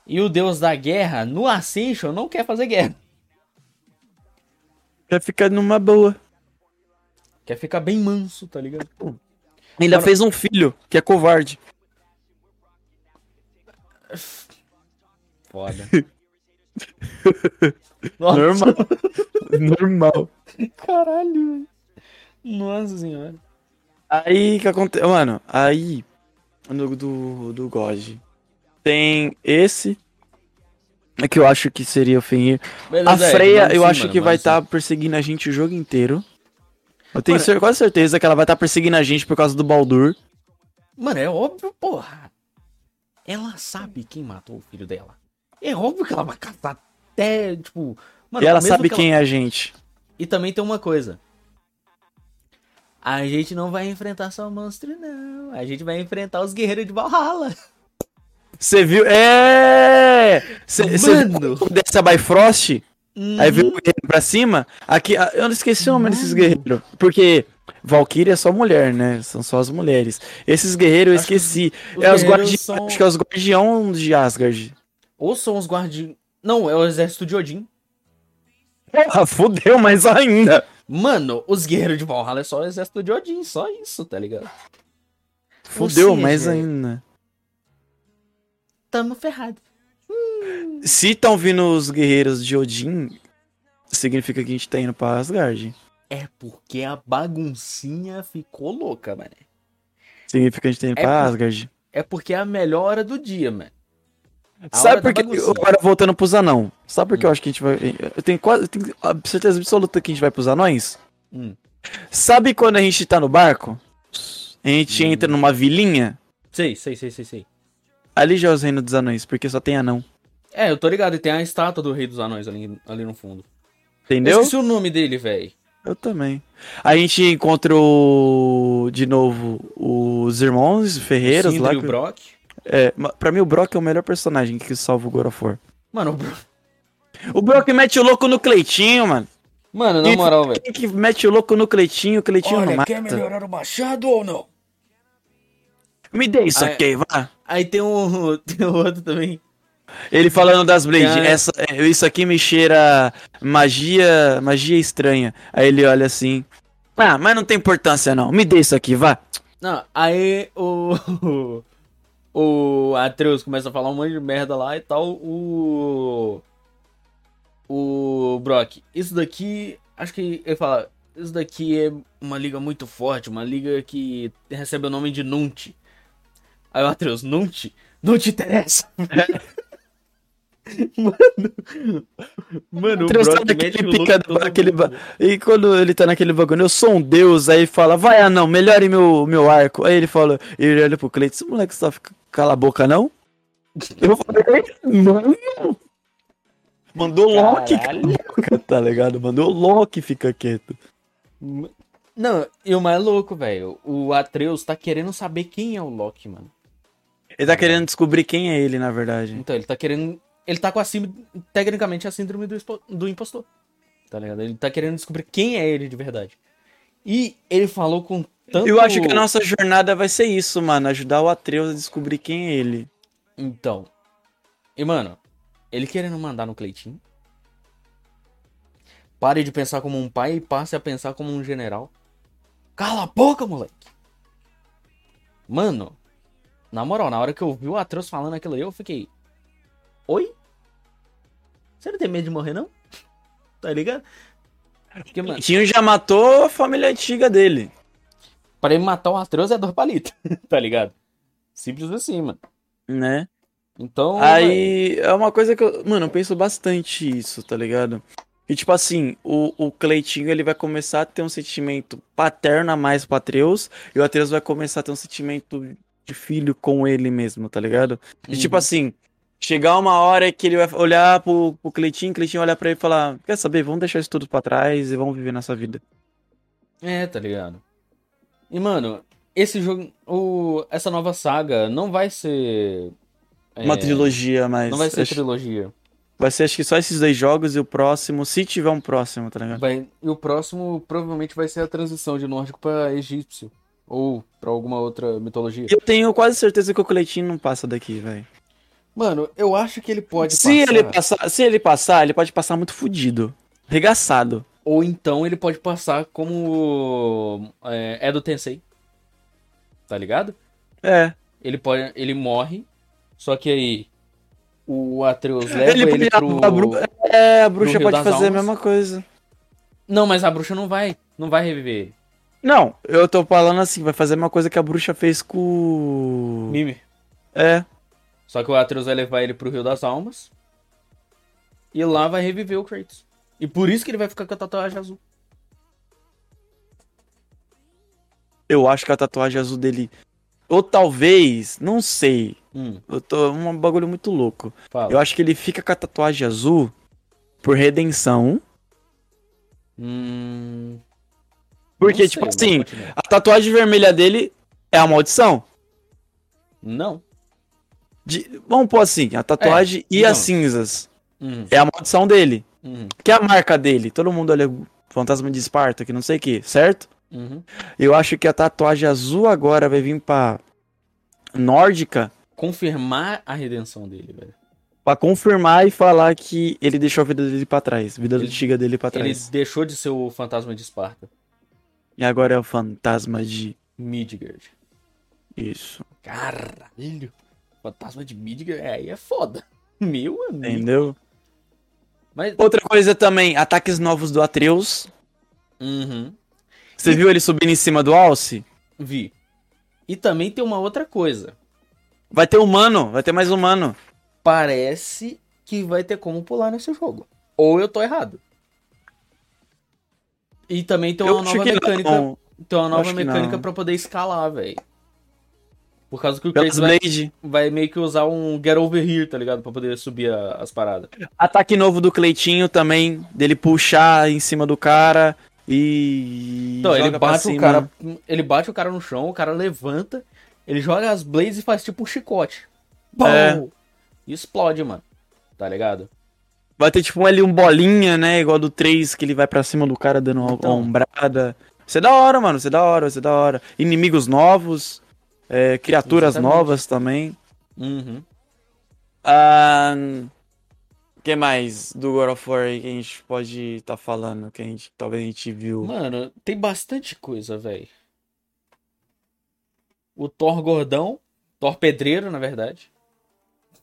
E o deus da guerra, no Ascension, não quer fazer guerra. Quer ficar numa boa. Quer ficar bem manso, tá ligado? Ainda Mano- fez um filho, que é covarde. Foda. Nossa, Normal. Normal. Caralho. Nossa senhora. Aí que acontece. Mano, aí. No, do, do God. Tem esse. É que eu acho que seria o Fenrir. A Beleza, Ed, Freya, vamos eu sim, acho mano, que vai estar perseguindo a gente o jogo inteiro. Eu tenho Mano, quase certeza que ela vai estar perseguindo a gente por causa do Baldur. Mano, é óbvio, porra. Ela sabe quem matou o filho dela. É óbvio que ela vai caçar até, tipo... Mano, e ela sabe que quem é a gente. E também tem uma coisa. A gente não vai enfrentar só monstro, não. A gente vai enfrentar os guerreiros de Valhalla. Você viu? É! Você Mano. viu dessa Bifrost? Aí veio o Uhum. guerreiro pra cima. Aqui, ah, eu não esqueci o nome desses guerreiros. Porque Valkyrie é só mulher, né? São só as mulheres. Esses guerreiros eu Acho que esqueci. os é os guerreiros guardi... são- Acho que é os guardiões de Asgard. Ou são os guardiões... Não, é o exército de Odin. Porra, fudeu mais ainda. Mano, os guerreiros de Valhalla é só o exército de Odin. Só isso, tá ligado? Fudeu seja, mais ainda. Tamo ferrado. Se estão vindo os guerreiros de Odin, significa que a gente tá indo pra Asgard. É porque a baguncinha ficou louca, mano. Significa que a gente indo É pra por- Asgard. É porque é a melhor hora do dia, mano. A Sabe por que. Agora voltando pros anão. Sabe por que Hum. eu acho que a gente vai. Eu tenho quase. Eu tenho certeza absoluta que a gente vai pros anões? Hum. Sabe quando a gente tá no barco? A gente Hum. entra numa vilinha? Sei, sei, sei, sei, sei. Ali já é os reinos dos anões, porque só tem anão. É, eu tô ligado. E tem a estátua do Rei dos Anões ali, ali no fundo. Eu Entendeu? esqueci o nome dele, velho. Eu também. A gente encontra o... de novo os irmãos Ferreiros lá. E o Brock. É, pra mim o Brock é o melhor personagem que salva o God of War. Mano, o Bro- O Brock mete o louco no Cleitinho, mano. mano, na moral, velho. Quem que mete o louco no Cleitinho, o Cleitinho não mata. o machado ou não? Me dê isso é. aqui, vá. Aí tem um, tem um outro também. Ele falando das Blade, Cara. essa, é, isso aqui me cheira magia, magia estranha. Aí ele olha assim, ah, mas não tem importância não, me dê isso aqui, vá. Não, aí o. O Atreus começa a falar um monte de merda lá e tal. O. O Brock. Isso daqui. Acho que ele fala. Isso daqui é uma liga muito forte, uma liga que recebe o nome de Nunt. Aí o Atreus, Nunt? Não te interessa. mano. Mano, o Atreus tá Brock naquele mete o pica louco do- todo aquele mundo. ba- E quando ele tá naquele bagulho, eu sou um deus, aí fala, vai ah não, melhore meu, meu arco. Aí ele fala, ele olha pro Cleiton, esse moleque só fica cala a boca não? Eu falei, mano. Mandou o Loki, boca, tá ligado? Mandou o Loki fica quieto. Não, e o mais louco, velho, o Atreus tá querendo saber quem é o Loki, mano. Ele tá querendo descobrir quem é ele, na verdade. Então, ele tá querendo. Ele tá com a síndrome. Tecnicamente, a síndrome do, do impostor. Tá ligado? Ele tá querendo descobrir quem é ele de verdade. E ele falou com tanto. Eu acho que a nossa jornada vai ser isso, mano. Ajudar o Atreus a descobrir quem é ele. Então. E, mano, ele querendo mandar no Cleitinho. Pare de pensar como um pai e passe a pensar como um general. Cala a boca, moleque! Mano, na moral, na hora que eu vi o Atreus falando aquilo aí, eu fiquei. Oi? Você não tem medo de morrer, não? Tá ligado? Porque, mano, Tinho já matou a família antiga dele. pra ele matar o Atreus é dor palito, tá ligado? Simples assim, mano. Né? Então. Aí é uma coisa que eu. Mano, eu penso bastante isso, tá ligado? E tipo assim, o, o Cleitinho ele vai começar a ter um sentimento paterno a mais pro Atreus, e o Atreus vai começar a ter um sentimento de filho com ele mesmo, tá ligado? E tipo Uhum. assim, chegar uma hora que ele vai olhar pro, pro Cleitinho, o Cleitinho olhar pra ele e falar: Quer saber, vamos deixar isso tudo pra trás e vamos viver nossa vida. É, tá ligado? E, mano, esse jogo. O, essa nova saga não vai ser. Uma é, trilogia, mas. Não vai ser acho- trilogia. vai ser acho que só esses dois jogos e o próximo, se tiver um próximo, tá ligado? Vai, e o próximo provavelmente vai ser a transição de nórdico pra egípcio. Ou pra alguma outra mitologia. Eu tenho quase certeza que o Cleitinho não passa daqui, velho. Mano, eu acho que ele pode Se passar. ele passar, se ele passar, ele pode passar muito fudido. Regaçado. Ou então ele pode passar como. É, é do Tensei. Tá ligado? É. Ele pode. Ele morre. Só que aí. O Atreus leva Ele ele, pro. a bru- É, a bruxa pode fazer a Almas. mesma coisa. Não, mas a bruxa não vai. Não vai reviver ele. Não, eu tô falando assim, vai fazer a mesma coisa que a bruxa fez com. Mimi. É. Só que o Atreus vai levar ele pro Rio das Almas. E lá vai reviver o Kratos. E por isso que ele vai ficar com a tatuagem azul. Eu acho que a tatuagem azul dele. Ou talvez, não sei. Hum, Eu tô um bagulho muito louco. fala. Eu acho que ele fica com a tatuagem azul por redenção. Hum, Porque, tipo mas assim, continua. a tatuagem vermelha dele é a maldição. Não. De- vamos pôr assim, a tatuagem e não. as cinzas. Uhum, É a maldição dele. uhum, Que é a marca dele. Todo mundo olha fantasma de Esparta, que não sei o que, certo? uhum. Eu acho que a tatuagem azul agora vai vir pra nórdica Confirmar a redenção dele, velho. pra confirmar e falar que ele deixou a vida dele pra trás, a vida Ele- antiga dele pra Ele trás. deixou de ser o fantasma de Esparta. E agora é o fantasma de Midgard. isso, Caralho. Fantasma de Midgard, é, aí é foda. Meu amigo. entendeu? Mas. Outra coisa também, ataques novos do Atreus. Uhum. Você viu ele subindo em cima do Alce? Vi. E também tem uma outra coisa. Vai ter humano, vai ter mais humano. Parece que vai ter como pular nesse jogo. Ou eu tô errado. E também tem Eu uma acho nova mecânica. não. Tem uma nova mecânica pra poder escalar, velho. Por causa que o Kratos vai, vai meio que usar um Get Over Here, tá ligado? Pra poder subir a- as paradas. Ataque novo do Cleitinho também, dele puxar em cima do cara e. Então, ele bate o cara. Ele bate o cara no chão, o cara levanta, ele joga as blades e faz tipo um chicote. Pum! É. E explode, mano. Tá ligado? Vai ter tipo ali um bolinha, né? Igual do 3, que ele vai pra cima do cara dando uma Então. ombrada. Isso é da hora, mano. Isso é da hora, isso é da hora. Inimigos novos, é, criaturas Exatamente. novas também. Uhum. Ah, O que mais do God of War aí que a gente pode estar falando? Que a gente talvez a gente viu. Mano, tem bastante coisa, velho. O Thor gordão, Thor pedreiro, na verdade.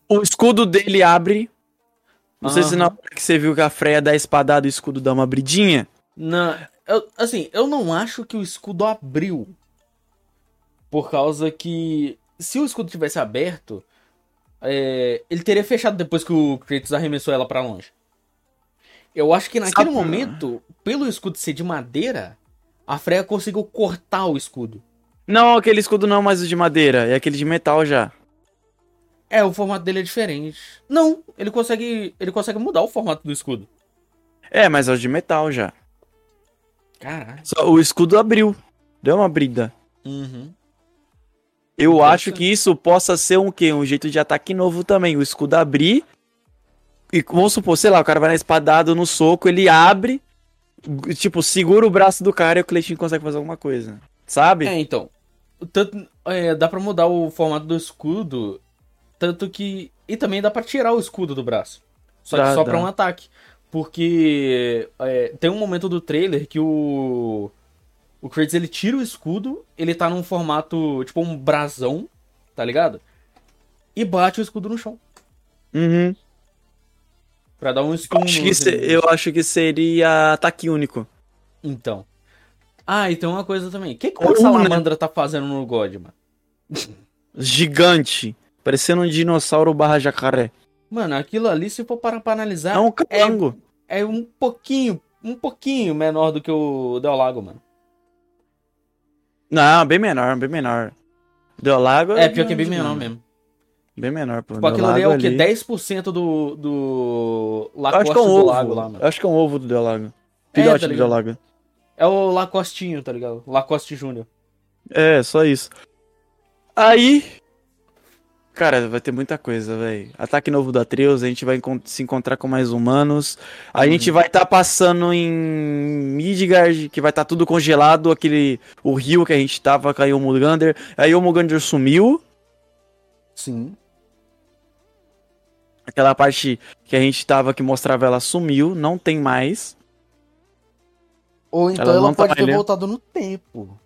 O escudo dele abre. Não sei se na hora que você viu que a Freya dá a espadada, o escudo dá uma abridinha. Não, eu- assim, eu não acho que o escudo abriu. Por causa que se o escudo tivesse aberto, é, ele teria fechado depois que o Kratos arremessou ela pra longe. Eu acho que naquele Sabe- momento, pelo escudo ser de madeira, a Freya conseguiu cortar o escudo. Não, aquele escudo não é mais o de madeira, é aquele de metal já. É, o formato dele é diferente. Não, ele consegue, ele consegue mudar o formato do escudo. É, mas é o de metal já. Caralho. Só o escudo abriu. Deu uma brida. Uhum. Eu acho que isso possa ser um quê? Um jeito de ataque novo também. O escudo abrir. E vamos supor, sei lá, o cara vai na espadada no soco, ele abre. Tipo, segura o braço do cara e o Cleitinho consegue fazer alguma coisa. Sabe? É, então. Tanto, é, dá pra mudar o formato do escudo. Tanto que. E também dá pra tirar o escudo do braço. Só que Dá, só dá. pra um ataque. Porque é, tem um momento do trailer que o. O Kratos ele tira o escudo, ele tá num formato tipo um brasão, tá ligado? E bate o escudo no chão. Uhum. Pra dar um stun Acho que se- eu acho que seria ataque único. Então. Ah, e tem uma coisa também. O que, que Ou, uma né? salamandra tá fazendo no God, mano? Gigante. Parecendo um dinossauro barra jacaré. Mano, aquilo ali, se for parar pra analisar, É um calango. é um pouquinho, um pouquinho menor do que o Del Lago, mano. Não, bem menor, bem menor. Deu lago É, pior que é bem menor mesmo. Bem menor, pô. Tipo, aquilo ali é o quê? 10% do, do Eu acho Lacoste que é um do ovo. lago lá, mano. Acho que é um ovo do Delago. É, Filhote tá do? Delago. É o Lacostinho, tá ligado? Lacoste Júnior. É, só isso. Aí. Cara, vai ter muita coisa, velho. Ataque novo do Atreus, a gente vai se encontrar com mais humanos. A Uhum. gente vai estar passando em Midgard, que vai estar tudo congelado, aquele o rio que a gente tava com a Yomugander. Aí o Yomugander sumiu. Sim. Aquela parte que a gente tava que mostrava ela sumiu, não tem mais. Ou então Ela ela, não tá pode ter mais, né? voltado no tempo.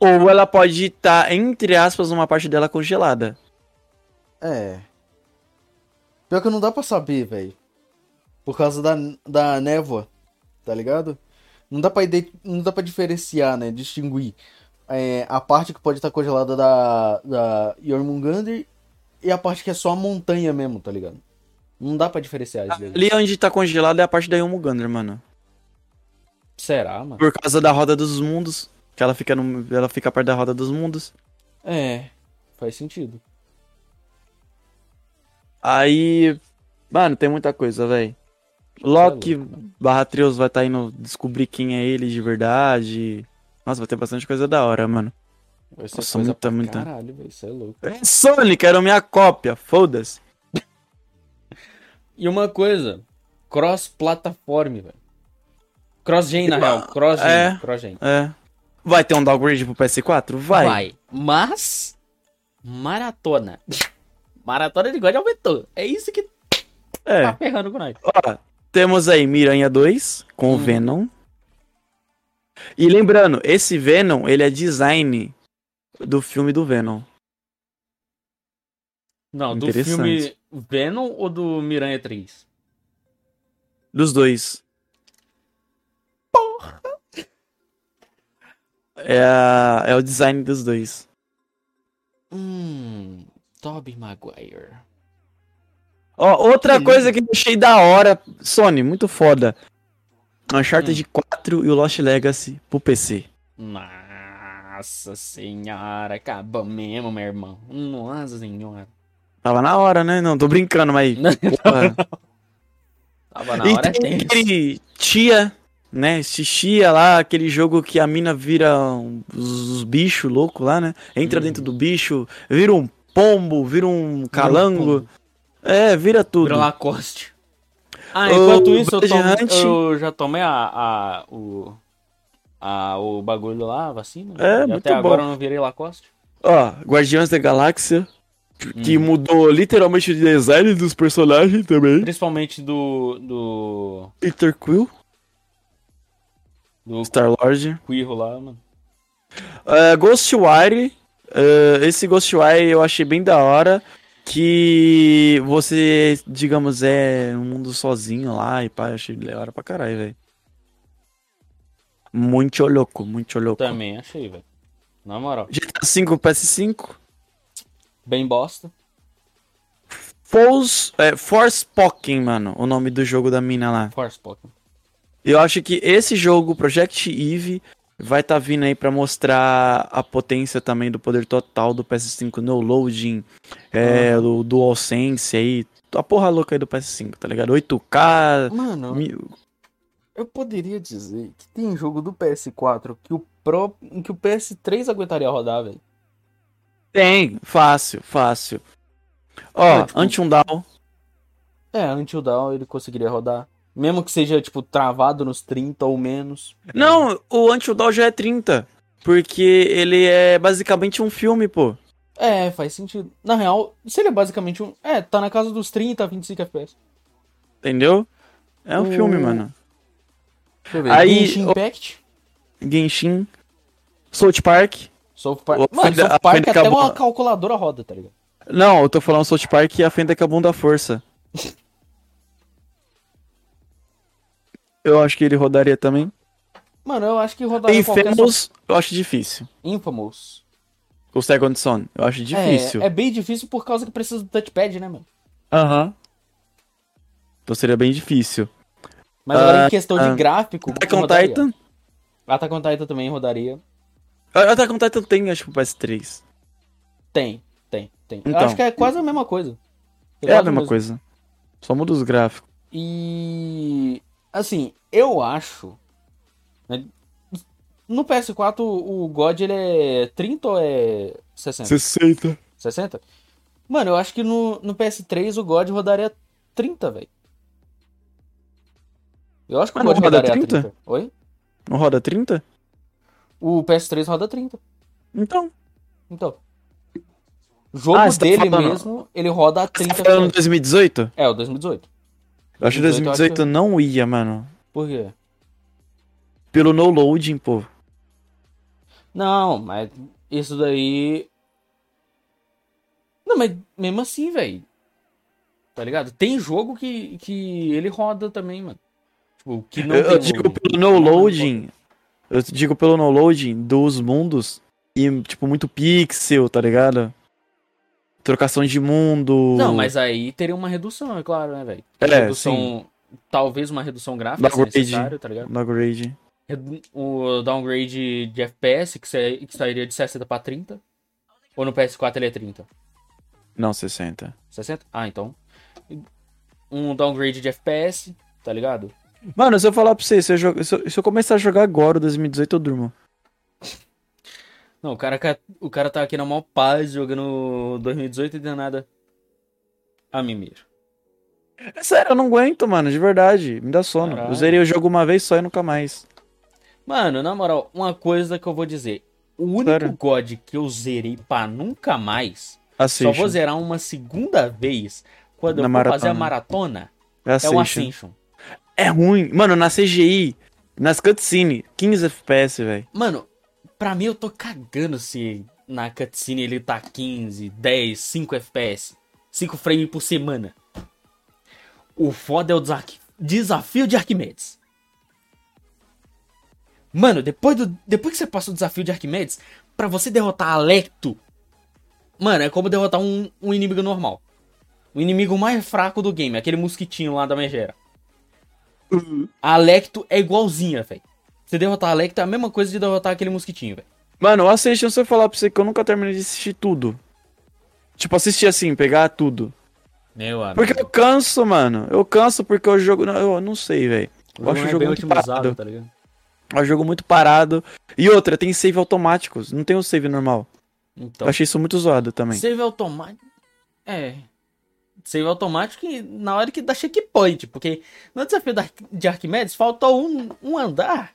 Ou ela pode estar, entre aspas, uma parte dela congelada. É. Pior que não dá pra saber, velho. Por causa da, da névoa, tá ligado? Não dá pra, não dá pra diferenciar, né? Distinguir é, a parte que pode estar congelada da, da Jormungandr e a parte que é só a montanha mesmo, tá ligado? Não dá pra diferenciar isso daí. Ali onde tá congelado é a parte da Yomugander, mano. Será, mano? Por causa da roda dos mundos. Que ela fica, no, ela fica perto da roda dos mundos. É, faz sentido. Aí. Mano, tem muita coisa, velho. Loki barra Trios vai estar indo descobrir quem é ele de verdade. Nossa, vai ter bastante coisa da hora, mano. Vai ser Nossa, coisa muita, muita. caralho, velho. Isso é louco. É Sonic, era minha cópia, foda-se. E uma coisa, cross-plataforma, velho. Cross-gen, na real. Cross-gen. É. Cross-gen. É. Vai ter um downgrade pro PS4? Vai. Mas, maratona. Maratona de God aumentou. É isso que tá É. ferrando com nós. Ó, temos aí Miranha 2 com Hum. Venom. E lembrando, esse Venom, ele é design do filme do Venom. Não, do filme Venom ou do Miranha 3? Dos dois. É, a- é o design dos dois. Hum, Tobey Maguire. Ó, outra Que coisa que eu achei da hora, Sony, muito foda. Uncharted 4 e o Lost Legacy pro PC. Nossa senhora, acabou mesmo, meu irmão. Nossa senhora. Tava na hora, né? Não, tô brincando, mas. porra. Tava na e hora é tem aquele Tia, né? Esse Tia lá, aquele jogo que a mina vira um- os, os bichos loucos lá, né? Entra Uhum. dentro do bicho, vira um pombo, vira um calango. É, vira tudo. Vira Lacoste. Ah, enquanto isso, eu, tomo- eu já tomei a, a, o, a, o bagulho lá, a vacina. É, e muito até agora bom. eu não virei Lacoste. Ó, Guardiões da Galáxia, que Hum. mudou literalmente o design dos personagens também. Principalmente do. do. Peter Quill, do Star-Lord. Quirro lá, mano. Uh, Ghostwire. Uh, esse Ghostwire eu achei bem da hora. Que você, digamos, é um mundo sozinho lá e pá, eu achei da hora pra caralho, velho. Muito louco, muito louco. Também achei, velho. Na moral. GTA V PS5. Bem bosta. Force, é, Forspoken, mano, o nome do jogo da mina lá. Force Pokémon. Eu acho que esse jogo, Project Eve, vai tá vindo aí pra mostrar a potência também do poder total do PS5 no loading, é, do DualSense aí, a porra louca aí do PS5, tá ligado? 8K, Mano, mil... eu poderia dizer que tem jogo do PS4 que o, Pro, que o PS3 aguentaria rodar, velho. Tem, fácil, fácil. Ó, É, tipo- Until Dawn, É, Until Dawn ele conseguiria rodar. Mesmo que seja, tipo, travado nos 30 ou menos. não, o Until Dawn já é 30, porque ele é basicamente um filme, pô. É, faz sentido. Na real, seria basicamente um. É, tá na casa dos 30 a 25 FPS. Entendeu? É um O- filme, mano. Deixa eu ver. Aí, Genshin Impact. Genshin, South Park. South Park. O- Mano, South Park até acabou- uma calculadora roda, tá ligado? Não, eu tô falando South Park e a Fenda com a bunda força. Eu acho que ele rodaria também. Mano, eu acho que rodaria qualquer. Infamous, eu acho difícil. Infamous. O Second Son, eu acho difícil. É, é bem difícil por causa que precisa do touchpad, né, mano? Aham. Então seria bem difícil. Mas agora Ah, em questão ah. de gráfico. Attack on rodaria. Titan. Attack on Titan também rodaria. Ah, Attack on Titan tem, acho que o PS3. Tem, tem, tem. Eu Então. acho que é quase a mesma coisa. É a mesma mesmo. coisa. Só muda os gráficos. E assim, eu acho. né, No PS4 o God ele é 30 ou é 60? 60. 60? Mano, eu acho que no, no PS3 o God rodaria 30, velho. Eu acho que Ah, o não God roda rodaria 30? 30. Oi? Não roda 30? O PS3 roda 30. Então. Então. O jogo Ah, você tá dele falando- mesmo, ele roda a Você 30 tá falando FPS. 2018? É, o 2018. Eu acho que 2018 eu acho 2018 não ia, mano. Por quê? Pelo no loading, pô. Não, mas isso daí. Não, mas mesmo assim, velho. Tá ligado? Tem jogo que, que ele roda também, mano. Tipo, que não Eu, eu digo loading. pelo no loading. Eu digo pelo no loading dos mundos. E, tipo, muito pixel, tá ligado? Trocação de mundo. Não, mas aí teria uma redução, é claro, né, velho? É, redução. Talvez uma redução gráfica, Downgrade. tá ligado? Downgrade. O downgrade de FPS, que, sa- que sairia de 60 pra 30. Ou no PS4 ele é 30? Não, 60. 60? Ah, então. Um downgrade de FPS, tá ligado? Mano, se eu falar pra você, se eu, jogo- se eu- se eu começar a jogar agora o 2018, eu durmo. Não, o cara, ca- o cara tá aqui na maior paz jogando 2018 e de nada. A mimir. É sério, eu não aguento, mano, de verdade. Me dá sono. Caralho. Eu zerei o jogo uma vez só e nunca mais. Mano, na moral, uma coisa que eu vou dizer. O único Sério? God que eu zerei pra nunca mais, Assiste. só vou zerar uma segunda vez quando Na eu for fazer a maratona. maratona, é o. Ascension. É ruim. Mano, na CGI, nas cutscenes, 15 FPS, velho. Mano, pra mim eu tô cagando se na cutscene ele tá 15, 10, 5 FPS. 5 frames por semana. O foda é o desa- desafio de Arquimedes. Mano, depois, do, depois que você passa o desafio de Arquimedes, pra você derrotar Alecto, mano, é como derrotar um, um inimigo normal. O inimigo mais fraco do game, aquele mosquitinho lá da Megera. A Alecto é igualzinha, velho. Você derrotar a Alecto é a mesma coisa de derrotar aquele mosquitinho, velho. Mano, assiste, se eu falar pra você que eu nunca terminei de assistir tudo. Tipo, assistir assim, pegar tudo. Meu amigo. Porque eu canso, mano. Eu canso porque o jogo. Eu não sei, velho. Eu acho o é jogo bem muito otimizado, parado. tá ligado? É um jogo muito parado. E outra, tem save automáticos. Não tem o save normal. Então, Eu achei isso muito zoado também. save automático. É. Save automático e na hora que dá checkpoint, porque no desafio da- de Arquimedes faltou um, um andar.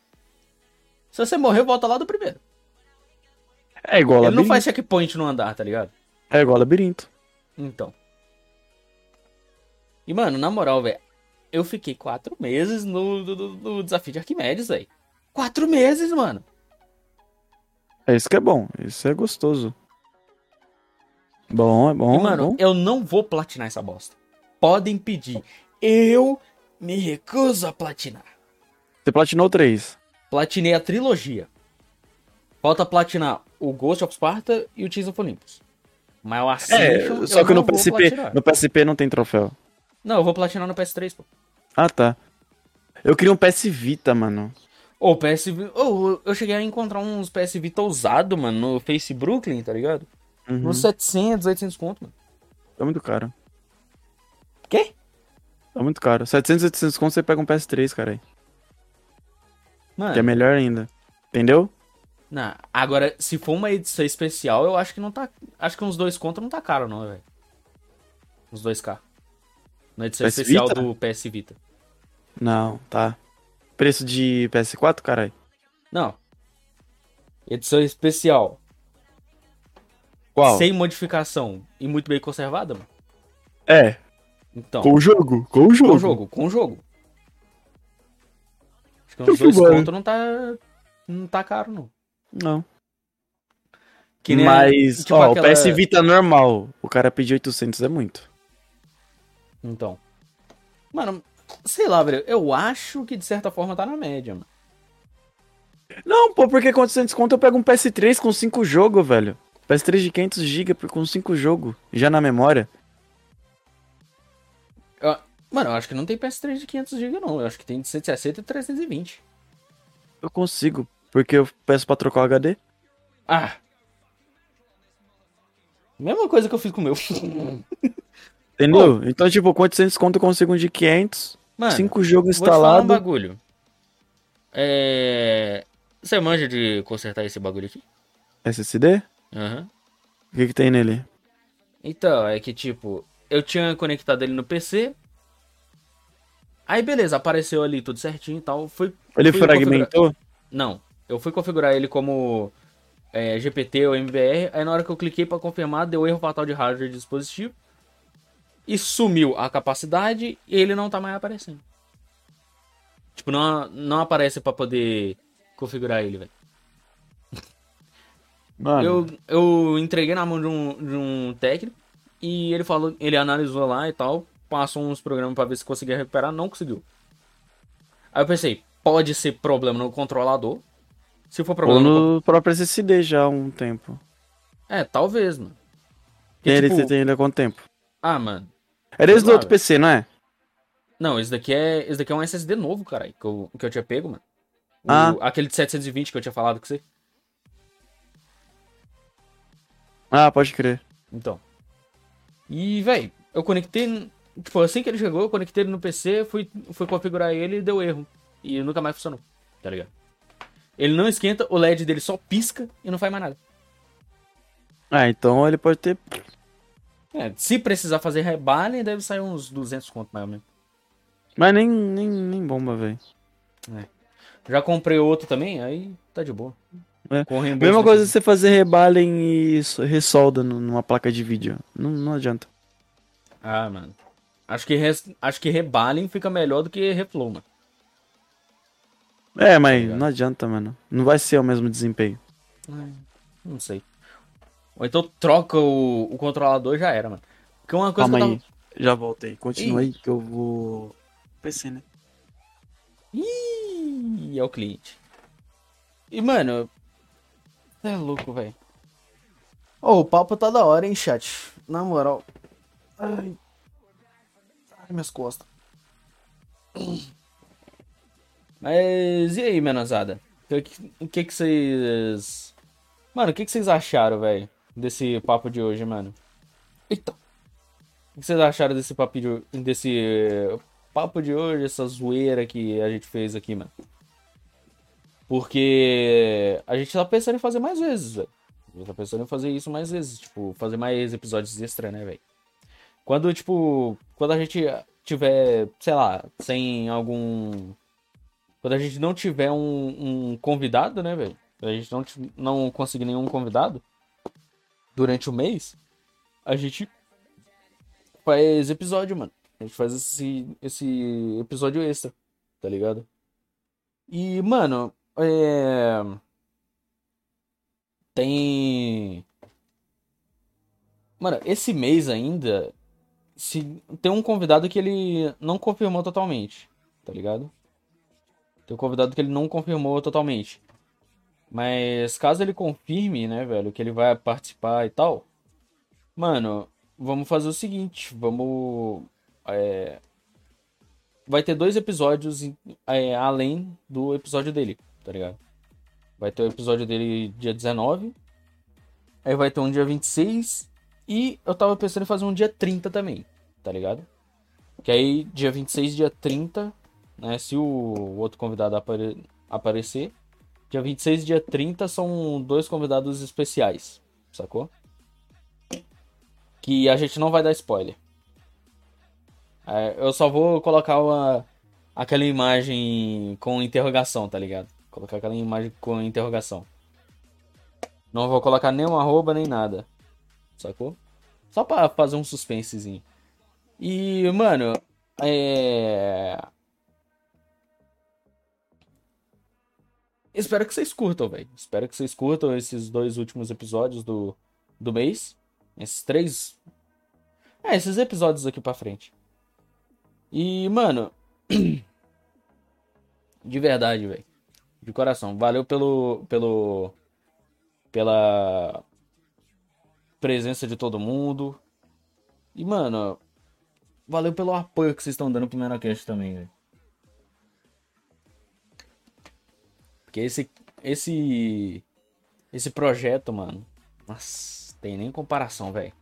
Se você morrer, volta lá do primeiro. É igual Ele labirinto. não faz checkpoint no andar, tá ligado? É igual labirinto. Então. E, mano, na moral, velho, eu fiquei quatro meses no, no- no- desafio de Arquimedes, velho. Quatro meses, mano. É isso que é bom. Isso é gostoso. Bom, é bom. E, mano, bom. eu não vou platinar essa bosta. Podem pedir. Eu me recuso a platinar. Você platinou três. Platinei a trilogia. Falta platinar o Ghost of Sparta e o Tears of Olympus. Mas o Ascension, É, só eu que no PSP, platinar. no PSP não tem troféu. Não, eu vou platinar no PS3, pô. Ah, tá. Eu queria um PS Vita, mano. Ô, PS... Ô, eu cheguei a encontrar uns PS Vita usado, mano, no Face Brooklyn, tá ligado? Uhum. Uns 700, 800 conto, mano. Tá muito caro. Quê? Tá muito caro. 700, 800 conto você pega um PS3, cara. Mano, Que é melhor ainda. Entendeu? Não, agora, se for uma edição especial, eu acho que não tá. Acho que uns dois contos não tá caro, não, velho. Uns 2K. Na edição PS especial Vita? do PS Vita. Não, tá. Preço de PS4, caralho? Não. Edição especial. Qual? Sem modificação e muito bem conservada, mano. É. Então. Com o jogo. Com o jogo. Com o jogo, com o jogo. Acho que uns dois contos não tá. Não tá caro, não. Não. Que nem Mas, tipo ó, aquela- o PS Vita normal, o cara pediu 800 é muito. Então. Mano, sei lá, velho. Eu acho que de certa forma tá na média, mano. Não, pô, porque com 800 conto eu pego um PS3 com 5 jogos, velho. PS3 de 500GB com 5 jogos, já na memória. Mano, eu acho que não tem PS3 de 500GB, não. Eu acho que tem de 160 e 320. Eu consigo, porque eu peço pra trocar o HD. Ah! Mesma coisa que eu fiz com o meu. Entendeu? Então, tipo, com 800 conto eu consigo um de 500, Mano, 5 jogos falar um instalados. bagulho. É... Você manja de consertar esse bagulho aqui? SSD? Aham. O que que tem nele? Então, é que tipo, eu tinha conectado ele no PC. Aí beleza, apareceu ali tudo certinho e tal. Fui, Ele fui fragmentou? Não, eu fui configurar ele como é, GPT ou MBR. Aí na hora que eu cliquei pra confirmar, deu erro fatal de hardware de dispositivo. E sumiu a capacidade e ele não tá mais aparecendo. Tipo, não, não aparece pra poder configurar ele, velho. Eu, eu entreguei na mão de um, de um técnico e ele falou, ele analisou lá e tal, passou uns programas pra ver se conseguia recuperar, não conseguiu. Aí eu pensei, pode ser problema no controlador. Se for ou problema no... no próprio SSD já há um tempo. É, talvez, mano. E ele tipo, tem ainda quanto tempo? Ah, mano. Era esse do outro PC, não é? Não, esse daqui é, esse daqui é um SSD novo, caralho, que eu, que eu tinha pego, mano. O- Ah. Aquele de 720 que eu tinha falado com você. Ah, pode crer. Então. E, velho, eu conectei. Tipo, assim que ele chegou, eu conectei ele no PC, fui, fui configurar ele e deu erro. E nunca mais funcionou, tá ligado? Ele não esquenta, o LED dele só pisca e não faz mais nada. Ah, então ele pode ter. É, se precisar fazer rebale, deve sair uns 200 conto mais ou menos. Mas nem, nem, nem bomba, velho. Já comprei outro também, aí tá de boa. É. Mesma coisa você fazer rebalem e so- ressolda nu- numa placa de vídeo. Não, não adianta. Ah, mano. Acho que, res... Acho que rebalem fica melhor do que reflow, mano. É, mas ligado? não adianta, mano. Não vai ser o mesmo desempenho. Não sei. Ou então troca o, o controlador já era, mano. Porque uma coisa Calma eu aí. Já voltei. Continua aí que eu vou. PC, né? Ih, é o cliente. E, mano. É louco, velho. Ô, o papo tá da hora, hein, chat. Na moral. Ai. Ai, minhas costas. Mas e aí, menosada? O que, que vocês. Mano, o que que vocês acharam, velho? Desse papo de hoje, mano? Eita. O que vocês acharam desse papo de, desse papo de hoje, essa zoeira que a gente fez aqui, mano? Porque a gente tá pensando em fazer mais vezes, velho. A gente tá pensando em fazer isso mais vezes, tipo, fazer mais episódios extra, né, velho? Quando, tipo, quando a gente tiver, sei lá, sem algum. Quando a gente não tiver um, um convidado, né, velho? A gente não, não conseguir nenhum convidado durante o mês, a gente faz episódio, mano. A gente faz esse, esse episódio extra, tá ligado? E, mano, é. Tem. Mano, esse mês ainda. Se... Tem um convidado que ele não confirmou totalmente, tá ligado? Tem um convidado que ele não confirmou totalmente. Mas caso ele confirme, né, velho, que ele vai participar e tal. Mano, vamos fazer o seguinte, vamos. é, Vai ter dois episódios é, além do episódio dele, tá ligado? Vai ter o episódio dele dia 19. Aí vai ter um dia 26. E eu tava pensando em fazer um dia 30 também, tá ligado? Que aí, dia 26 e dia 30, né? Se o outro convidado apare- aparecer. Dia 26 e dia 30 são dois convidados especiais, sacou? Que a gente não vai dar spoiler. É, eu só vou colocar uma, aquela imagem com interrogação, tá ligado? Colocar aquela imagem com interrogação. Não vou colocar nenhum arroba nem nada. Sacou? Só pra fazer um suspensezinho. E, mano, é. Espero que vocês curtam, velho. Espero que vocês curtam esses dois últimos episódios do, do mês. Esses três. É, esses episódios aqui pra frente. E, mano. De verdade, velho. De coração. Valeu pelo. pelo. pela. Presença de todo mundo. E, mano. Valeu pelo apoio que vocês estão dando pro Menocast também, velho. Porque esse. Esse. Esse projeto, mano. Nossa, tem nem comparação, velho.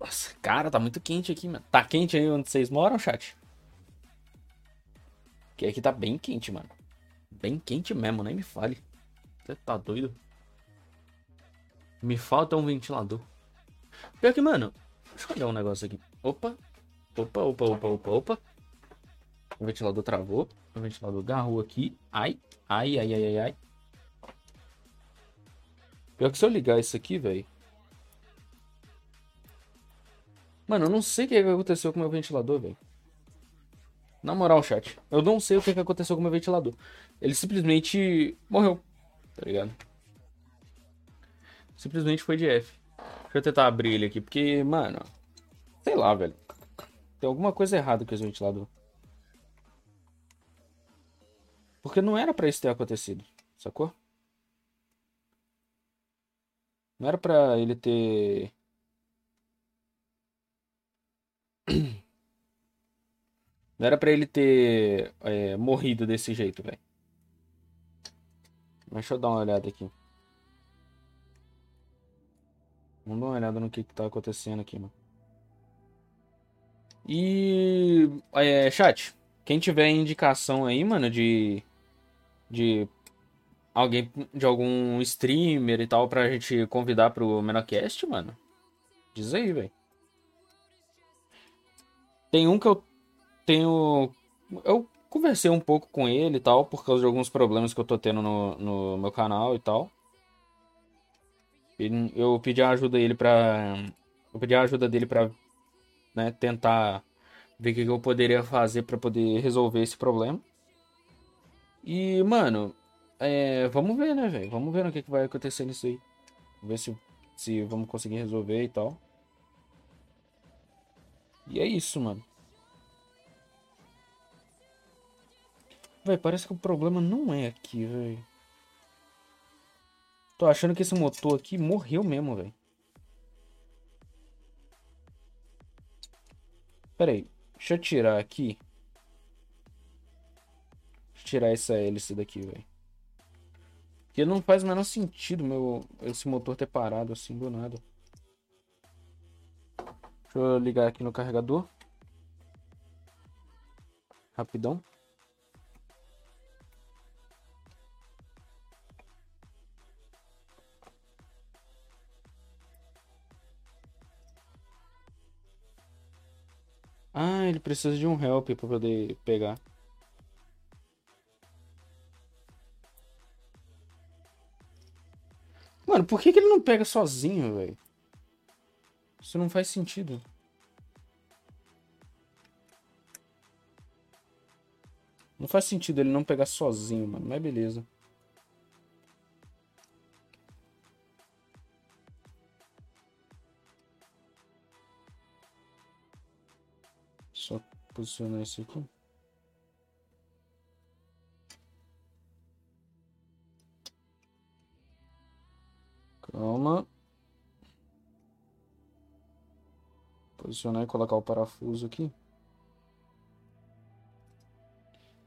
Nossa, cara, tá muito quente aqui, mano. Tá quente aí onde vocês moram, chat? Que aqui tá bem quente, mano. Bem quente mesmo, nem me fale. Você tá doido? Me falta um ventilador. Pior que, mano, deixa eu olhar um negócio aqui. Opa. Opa, opa, opa, opa, opa. O ventilador travou. O ventilador garrou aqui. Ai, ai, ai, ai, ai, ai. Pior que se eu ligar isso aqui, velho. Mano, eu não sei o que aconteceu com o meu ventilador, velho. Na moral, chat. Eu não sei o que aconteceu com o meu ventilador. Ele simplesmente morreu. Tá ligado? Simplesmente foi de F. Deixa eu tentar abrir ele aqui, porque, mano. Sei lá, velho. Tem alguma coisa errada com esse ventilador. Porque não era pra isso ter acontecido, sacou? Não era pra ele ter. Não era pra ele ter é, morrido desse jeito, velho. Deixa eu dar uma olhada aqui. Vamos dar uma olhada no que, que tá acontecendo aqui, mano. E. É, chat, quem tiver indicação aí, mano, de. De. Alguém. De algum streamer e tal pra gente convidar pro Menocast, mano. Diz aí, velho. Tem um que eu tenho. Eu conversei um pouco com ele e tal, por causa de alguns problemas que eu tô tendo no, no meu canal e tal. Eu pedi a ajuda dele pra. Eu pedi a ajuda dele pra né, tentar ver o que eu poderia fazer para poder resolver esse problema. E, mano, é, vamos ver, né, velho? Vamos ver o que, que vai acontecer nisso aí. Ver se, se vamos conseguir resolver e tal. E é isso, mano. Véi, parece que o problema não é aqui, velho. Tô achando que esse motor aqui morreu mesmo, velho. Pera aí. Deixa eu tirar aqui. Deixa eu tirar essa hélice daqui, velho. Porque não faz o menor sentido meu, esse motor ter parado assim do nada. Deixa eu ligar aqui no carregador. Rapidão. Ah, ele precisa de um help pra poder pegar. Mano, por que, que ele não pega sozinho, velho? Isso não faz sentido. Não faz sentido ele não pegar sozinho, mano. Mas beleza. Posicionar isso aqui. Calma. Posicionar e colocar o parafuso aqui.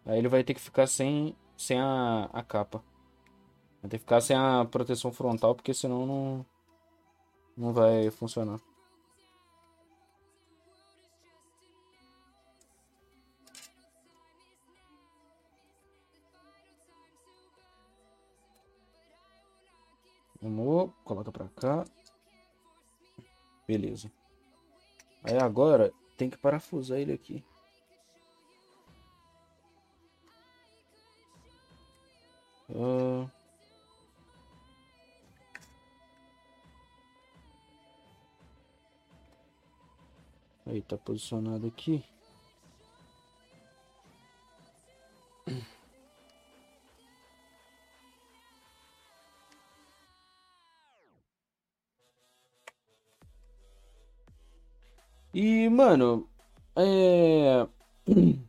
Aí ele vai ter que ficar sem, sem a, a capa. Vai ter que ficar sem a proteção frontal, porque senão não, não vai funcionar. Vamos, coloca pra cá. Beleza. Aí agora tem que parafusar ele aqui. Uh... Aí tá posicionado aqui. E, mano, é.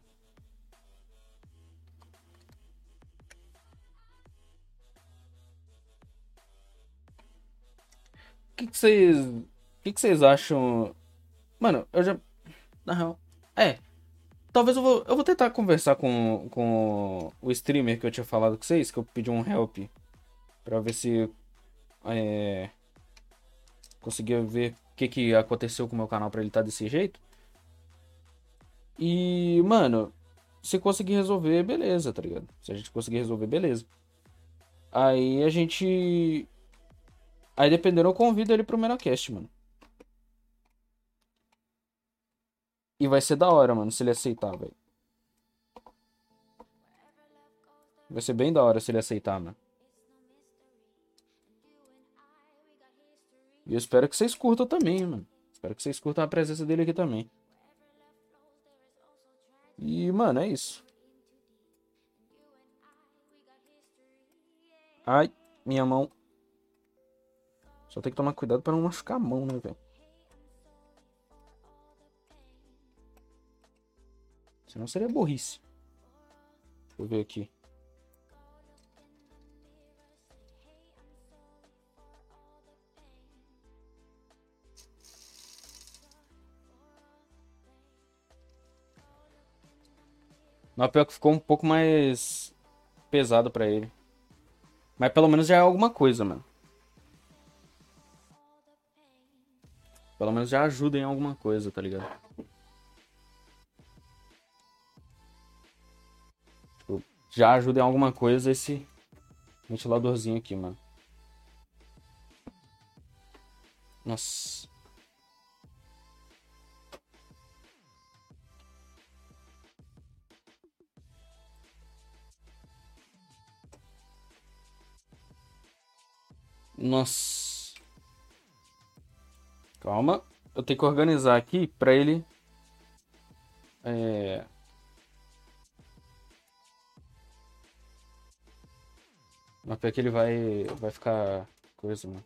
O que vocês. O que vocês acham? Mano, eu já. Na real. É. Talvez eu vou. Eu vou tentar conversar com, com o streamer que eu tinha falado com vocês, que eu pedi um help. Pra ver se. É. Conseguia ver que, que aconteceu com o meu canal pra ele estar tá desse jeito. E, mano, se conseguir resolver, beleza, tá ligado? Se a gente conseguir resolver, beleza. Aí a gente. Aí dependendo, eu convido ele pro Menocast, mano. E vai ser da hora, mano, se ele aceitar, velho. Vai ser bem da hora se ele aceitar, mano. E eu espero que vocês curtam também, mano. Espero que vocês curtam a presença dele aqui também. E, mano, é isso. Ai, minha mão. Só tem que tomar cuidado para não machucar a mão, né, velho? Senão seria burrice. Deixa eu ver aqui. Não, pior que ficou um pouco mais pesado pra ele. Mas pelo menos já é alguma coisa, mano. Pelo menos já ajuda em alguma coisa, tá ligado? Tipo, já ajuda em alguma coisa esse ventiladorzinho aqui, mano. Nossa. Nossa. Calma. Eu tenho que organizar aqui pra ele. É. Mas pior que ele vai. Vai ficar. Coisa, mano.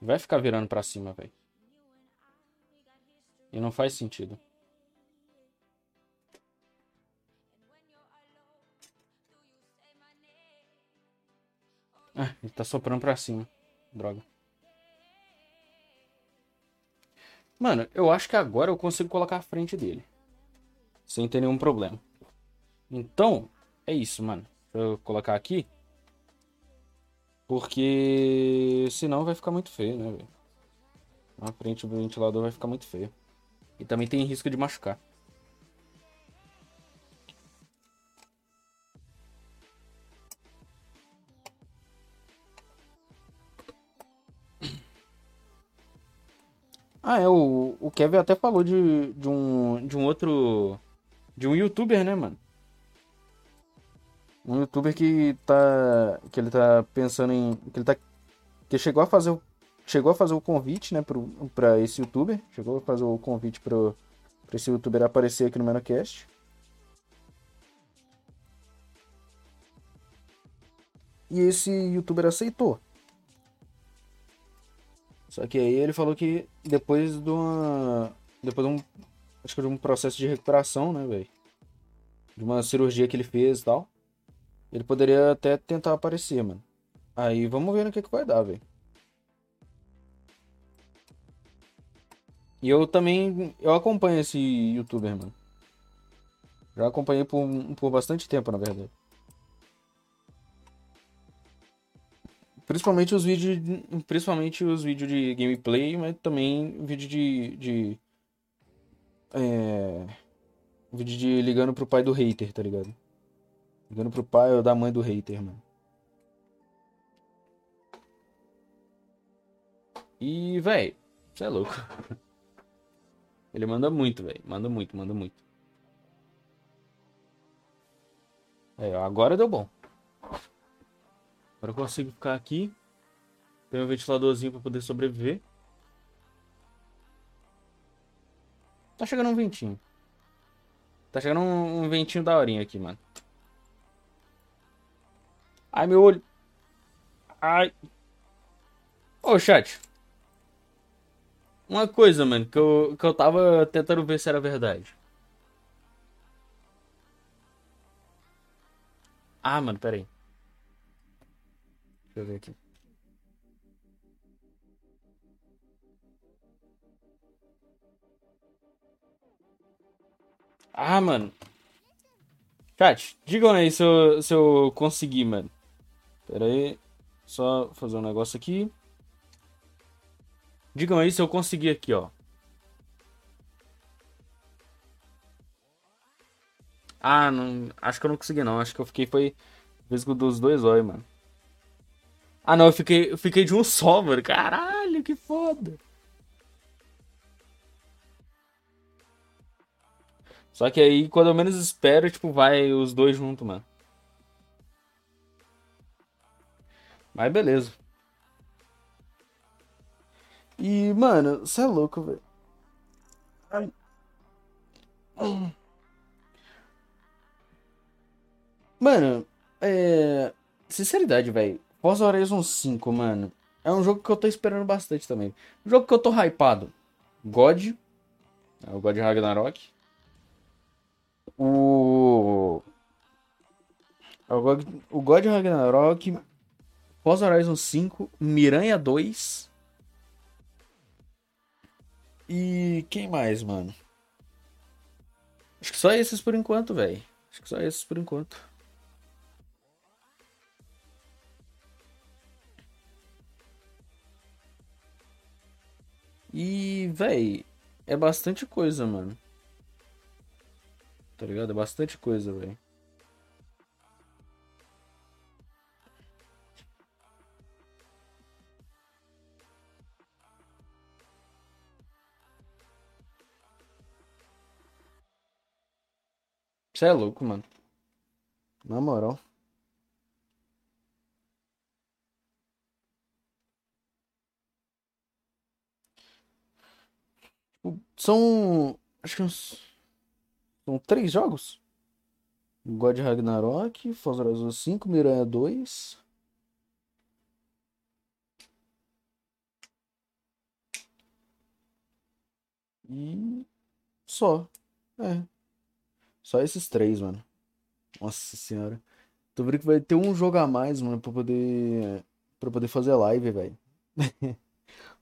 Vai ficar virando pra cima, velho. E não faz sentido. Ah, ele tá soprando pra cima. Droga. Mano, eu acho que agora eu consigo colocar a frente dele. Sem ter nenhum problema. Então, é isso, mano. Deixa eu colocar aqui. Porque senão vai ficar muito feio, né, velho? A frente do ventilador vai ficar muito feio. E também tem risco de machucar. Ah, é, o, o Kevin até falou de, de, um, de um outro. De um youtuber, né, mano? Um youtuber que tá. Que ele tá pensando em. Que ele tá. Que chegou a fazer. Chegou a fazer o convite, né, pro, pra esse youtuber. Chegou a fazer o convite pro, pra esse youtuber aparecer aqui no Menocast. E esse youtuber aceitou. Só que aí ele falou que depois de uma. Depois de um. Acho que de um processo de recuperação, né, velho? De uma cirurgia que ele fez e tal. Ele poderia até tentar aparecer, mano. Aí vamos ver no que, que vai dar, velho. E eu também. Eu acompanho esse youtuber, mano. Já acompanhei por, por bastante tempo, na verdade. Principalmente os vídeos. Principalmente os vídeos de gameplay, mas também vídeo de. de é, vídeo de ligando pro pai do hater, tá ligado? Ligando pro pai ou da mãe do hater, mano. E, véi, você é louco. Ele manda muito, velho. Manda muito, manda muito. É, agora deu bom. Agora eu consigo ficar aqui. Tem um ventiladorzinho para poder sobreviver. Tá chegando um ventinho. Tá chegando um, um ventinho da horinha aqui, mano. Ai, meu olho. Ai. Ô, chat. Uma coisa, mano, que eu, que eu tava tentando ver se era verdade. Ah, mano, pera aí. Deixa eu ver aqui. Ah, mano. Chat, digam aí se eu, se eu conseguir, mano. Pera aí. Só fazer um negócio aqui. Digam aí se eu conseguir aqui, ó. Ah, não. Acho que eu não consegui, não. Acho que eu fiquei foi. Vez dos dois olhos, mano. Ah, não, eu fiquei, eu fiquei de um só, mano. Caralho, que foda. Só que aí, quando eu menos espero, tipo, vai os dois juntos, mano. Mas beleza. E, mano, você é louco, velho. Mano, é. Sinceridade, velho. Forza Horizon 5, mano. É um jogo que eu tô esperando bastante também. Um jogo que eu tô hypado. God. É o God Ragnarok. O. é O God, o God Ragnarok. Forza Horizon 5. Miranha 2. E quem mais, mano? Acho que só esses por enquanto, velho. Acho que só esses por enquanto. E, véi, é bastante coisa, mano. Tá ligado? É bastante coisa, velho. Você é louco, mano. Na moral. São. Acho que uns. São três jogos? God Ragnarok, Forza Horizon 5, Miranha 2. E. Só. É. Só esses três, mano. Nossa senhora. Tô vendo que vai ter um jogo a mais, mano, pra poder. Pra poder fazer live, velho.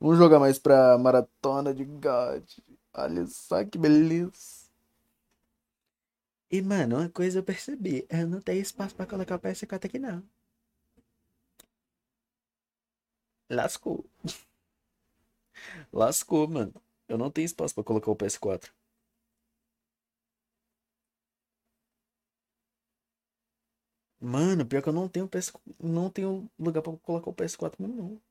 Um jogo a mais pra maratona de God. Olha só que beleza. E, mano, uma coisa eu percebi. Eu não tenho espaço pra colocar o PS4 aqui, não. Lascou. Lascou, mano. Eu não tenho espaço pra colocar o PS4. Mano, pior que eu não tenho PS... não tenho lugar pra colocar o PS4 mesmo, não.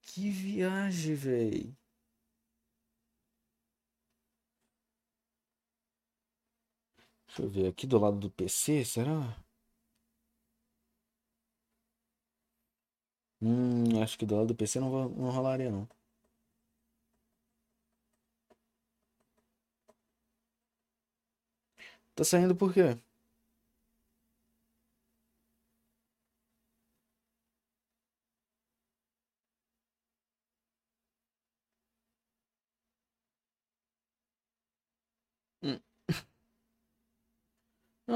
Que viagem, véi. Deixa eu ver aqui do lado do PC, será? Hum, acho que do lado do PC não, va- não rolaria, não. Tá saindo por quê?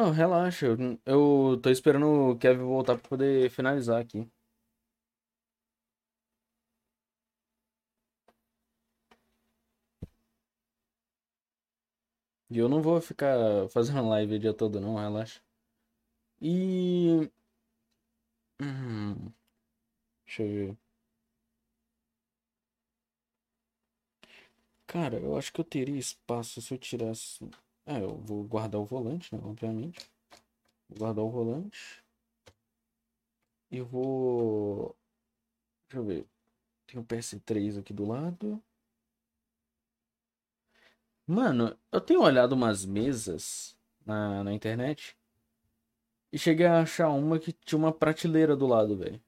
Não, relaxa. Eu, eu tô esperando o Kevin voltar pra poder finalizar aqui. E eu não vou ficar fazendo live o dia todo, não, relaxa. E. Hum, deixa eu ver. Cara, eu acho que eu teria espaço se eu tirasse. É, eu vou guardar o volante, né? Obviamente. Vou guardar o volante. E vou. Deixa eu ver. Tem o PS3 aqui do lado. Mano, eu tenho olhado umas mesas na, na internet e cheguei a achar uma que tinha uma prateleira do lado, velho.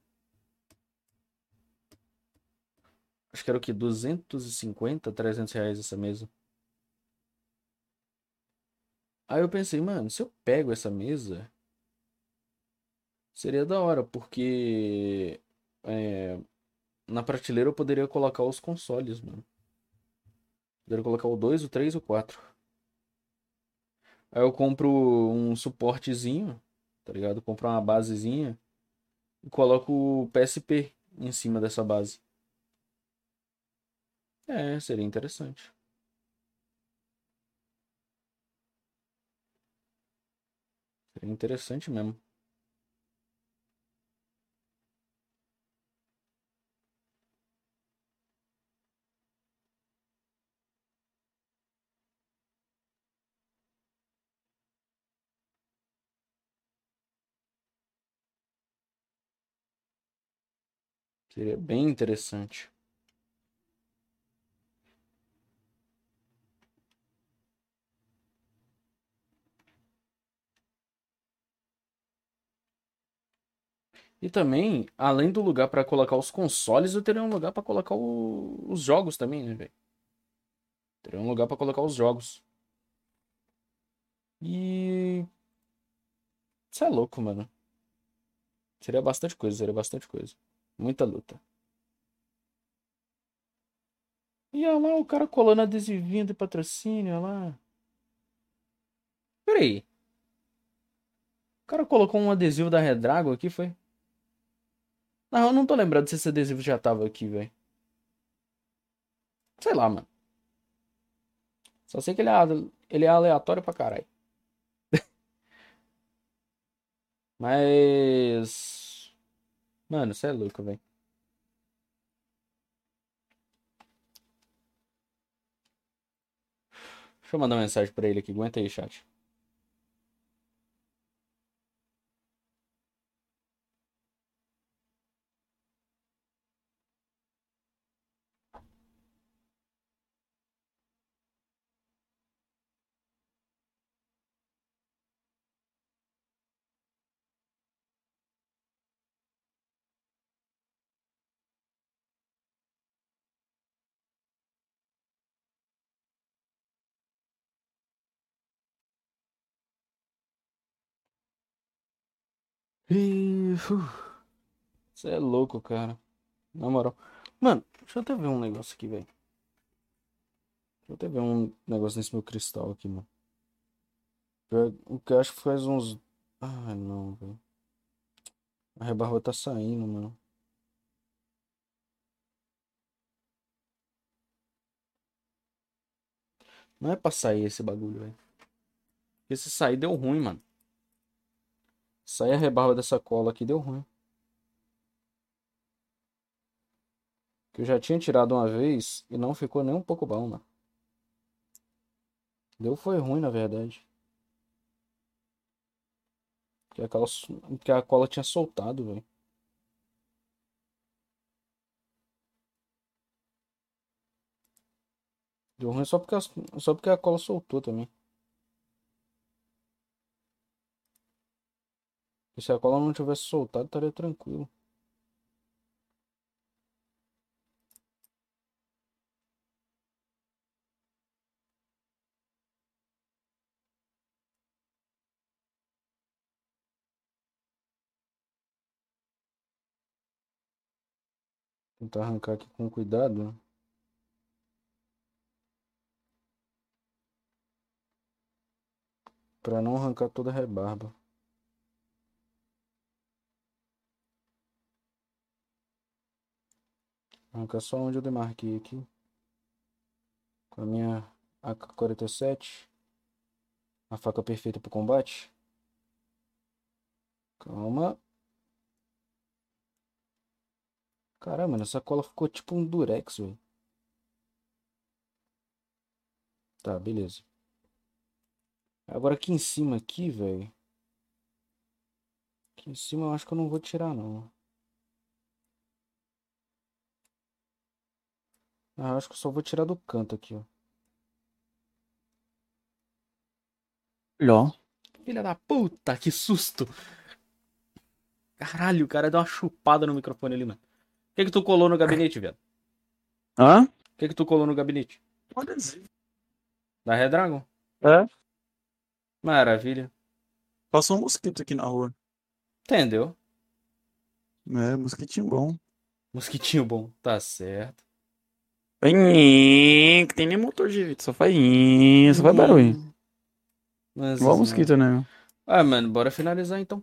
Acho que era o que? 250, 300 reais essa mesa. Aí eu pensei, mano, se eu pego essa mesa, seria da hora, porque é, na prateleira eu poderia colocar os consoles, mano. Poderia colocar o 2, o 3 e o 4. Aí eu compro um suportezinho, tá ligado? Compro uma basezinha e coloco o PSP em cima dessa base. É, seria interessante. Seria interessante mesmo. Seria bem interessante. E também, além do lugar pra colocar os consoles, eu teria um lugar pra colocar o- os jogos também, né, velho? Teria um lugar pra colocar os jogos. E. Isso é louco, mano. Seria bastante coisa, seria bastante coisa. Muita luta. E olha lá o cara colando adesivinho de patrocínio, olha lá. Peraí. O cara colocou um adesivo da Redrago aqui, foi? Não, eu não tô lembrando se esse adesivo já tava aqui, velho. Sei lá, mano. Só sei que ele é, ele é aleatório pra caralho. Mas. Mano, você é louco, velho. Deixa eu mandar uma mensagem pra ele aqui. Aguenta aí, chat. Você é louco, cara. Na moral. Mano, deixa eu até ver um negócio aqui, velho. Deixa eu até ver um negócio nesse meu cristal aqui, mano. O que eu acho que faz uns. Ai, não, velho. A rebarba tá saindo, mano. Não é pra sair esse bagulho, velho. Porque se sair deu ruim, mano. Sair a rebarba dessa cola aqui deu ruim. Que eu já tinha tirado uma vez e não ficou nem um pouco bom, mano. Deu foi ruim, na verdade. Que a a cola tinha soltado, velho. Deu ruim só porque, só porque a cola soltou também. E se a cola não tivesse soltado, estaria tranquilo. Tentar arrancar aqui com cuidado. Pra não arrancar toda a rebarba. Arrancar só onde eu demarquei aqui. Com a minha AK-47. A faca perfeita pro combate. Calma. Caramba, essa cola ficou tipo um durex, velho. Tá, beleza. Agora aqui em cima aqui, velho. Aqui em cima eu acho que eu não vou tirar, não. Ah, eu acho que eu só vou tirar do canto aqui, ó. Ó. Filha da puta, que susto! Caralho, o cara deu uma chupada no microfone ali, mano. O que que tu colou no gabinete, velho? Hã? O que que tu colou no gabinete? Pode dizer. Da Redragon? É? Maravilha. Passou um mosquito aqui na rua. Entendeu? É, mosquitinho bom. Mosquitinho bom. Tá certo. Tem nem motor de vida, só faz só faz barulho. Mas, Igual mosquito, né? Ah, mano, bora finalizar então.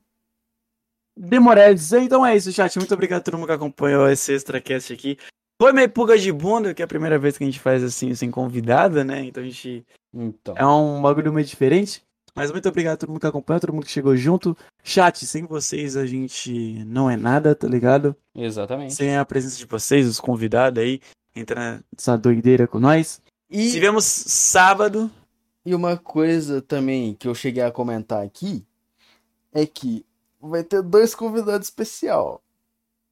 Demoredes, então é isso, chat. Muito obrigado a todo mundo que acompanhou esse extracast aqui. Foi meio pulga de bunda, que é a primeira vez que a gente faz assim, sem convidada, né? Então a gente. Então. É um bagulho meio diferente. Mas muito obrigado a todo mundo que acompanhou, todo mundo que chegou junto. Chat, sem vocês a gente não é nada, tá ligado? Exatamente. Sem a presença de vocês, os convidados aí, entra nessa doideira com nós. E, Se vemos sábado. e uma coisa também que eu cheguei a comentar aqui é que vai ter dois convidados especial.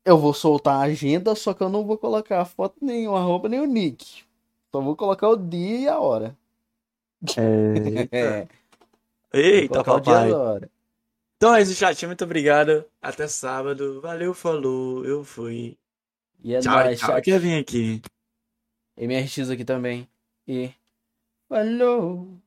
Eu vou soltar a agenda, só que eu não vou colocar a foto, nem o arroba, nem o nick. Só vou colocar o dia e a hora. É... É, Eita, papai. Então é isso, chat. Muito obrigado. Até sábado. Valeu, falou. Eu fui. E é tchau, nóis, tchau. chat. Kevin aqui. MRX aqui também. E. Falou!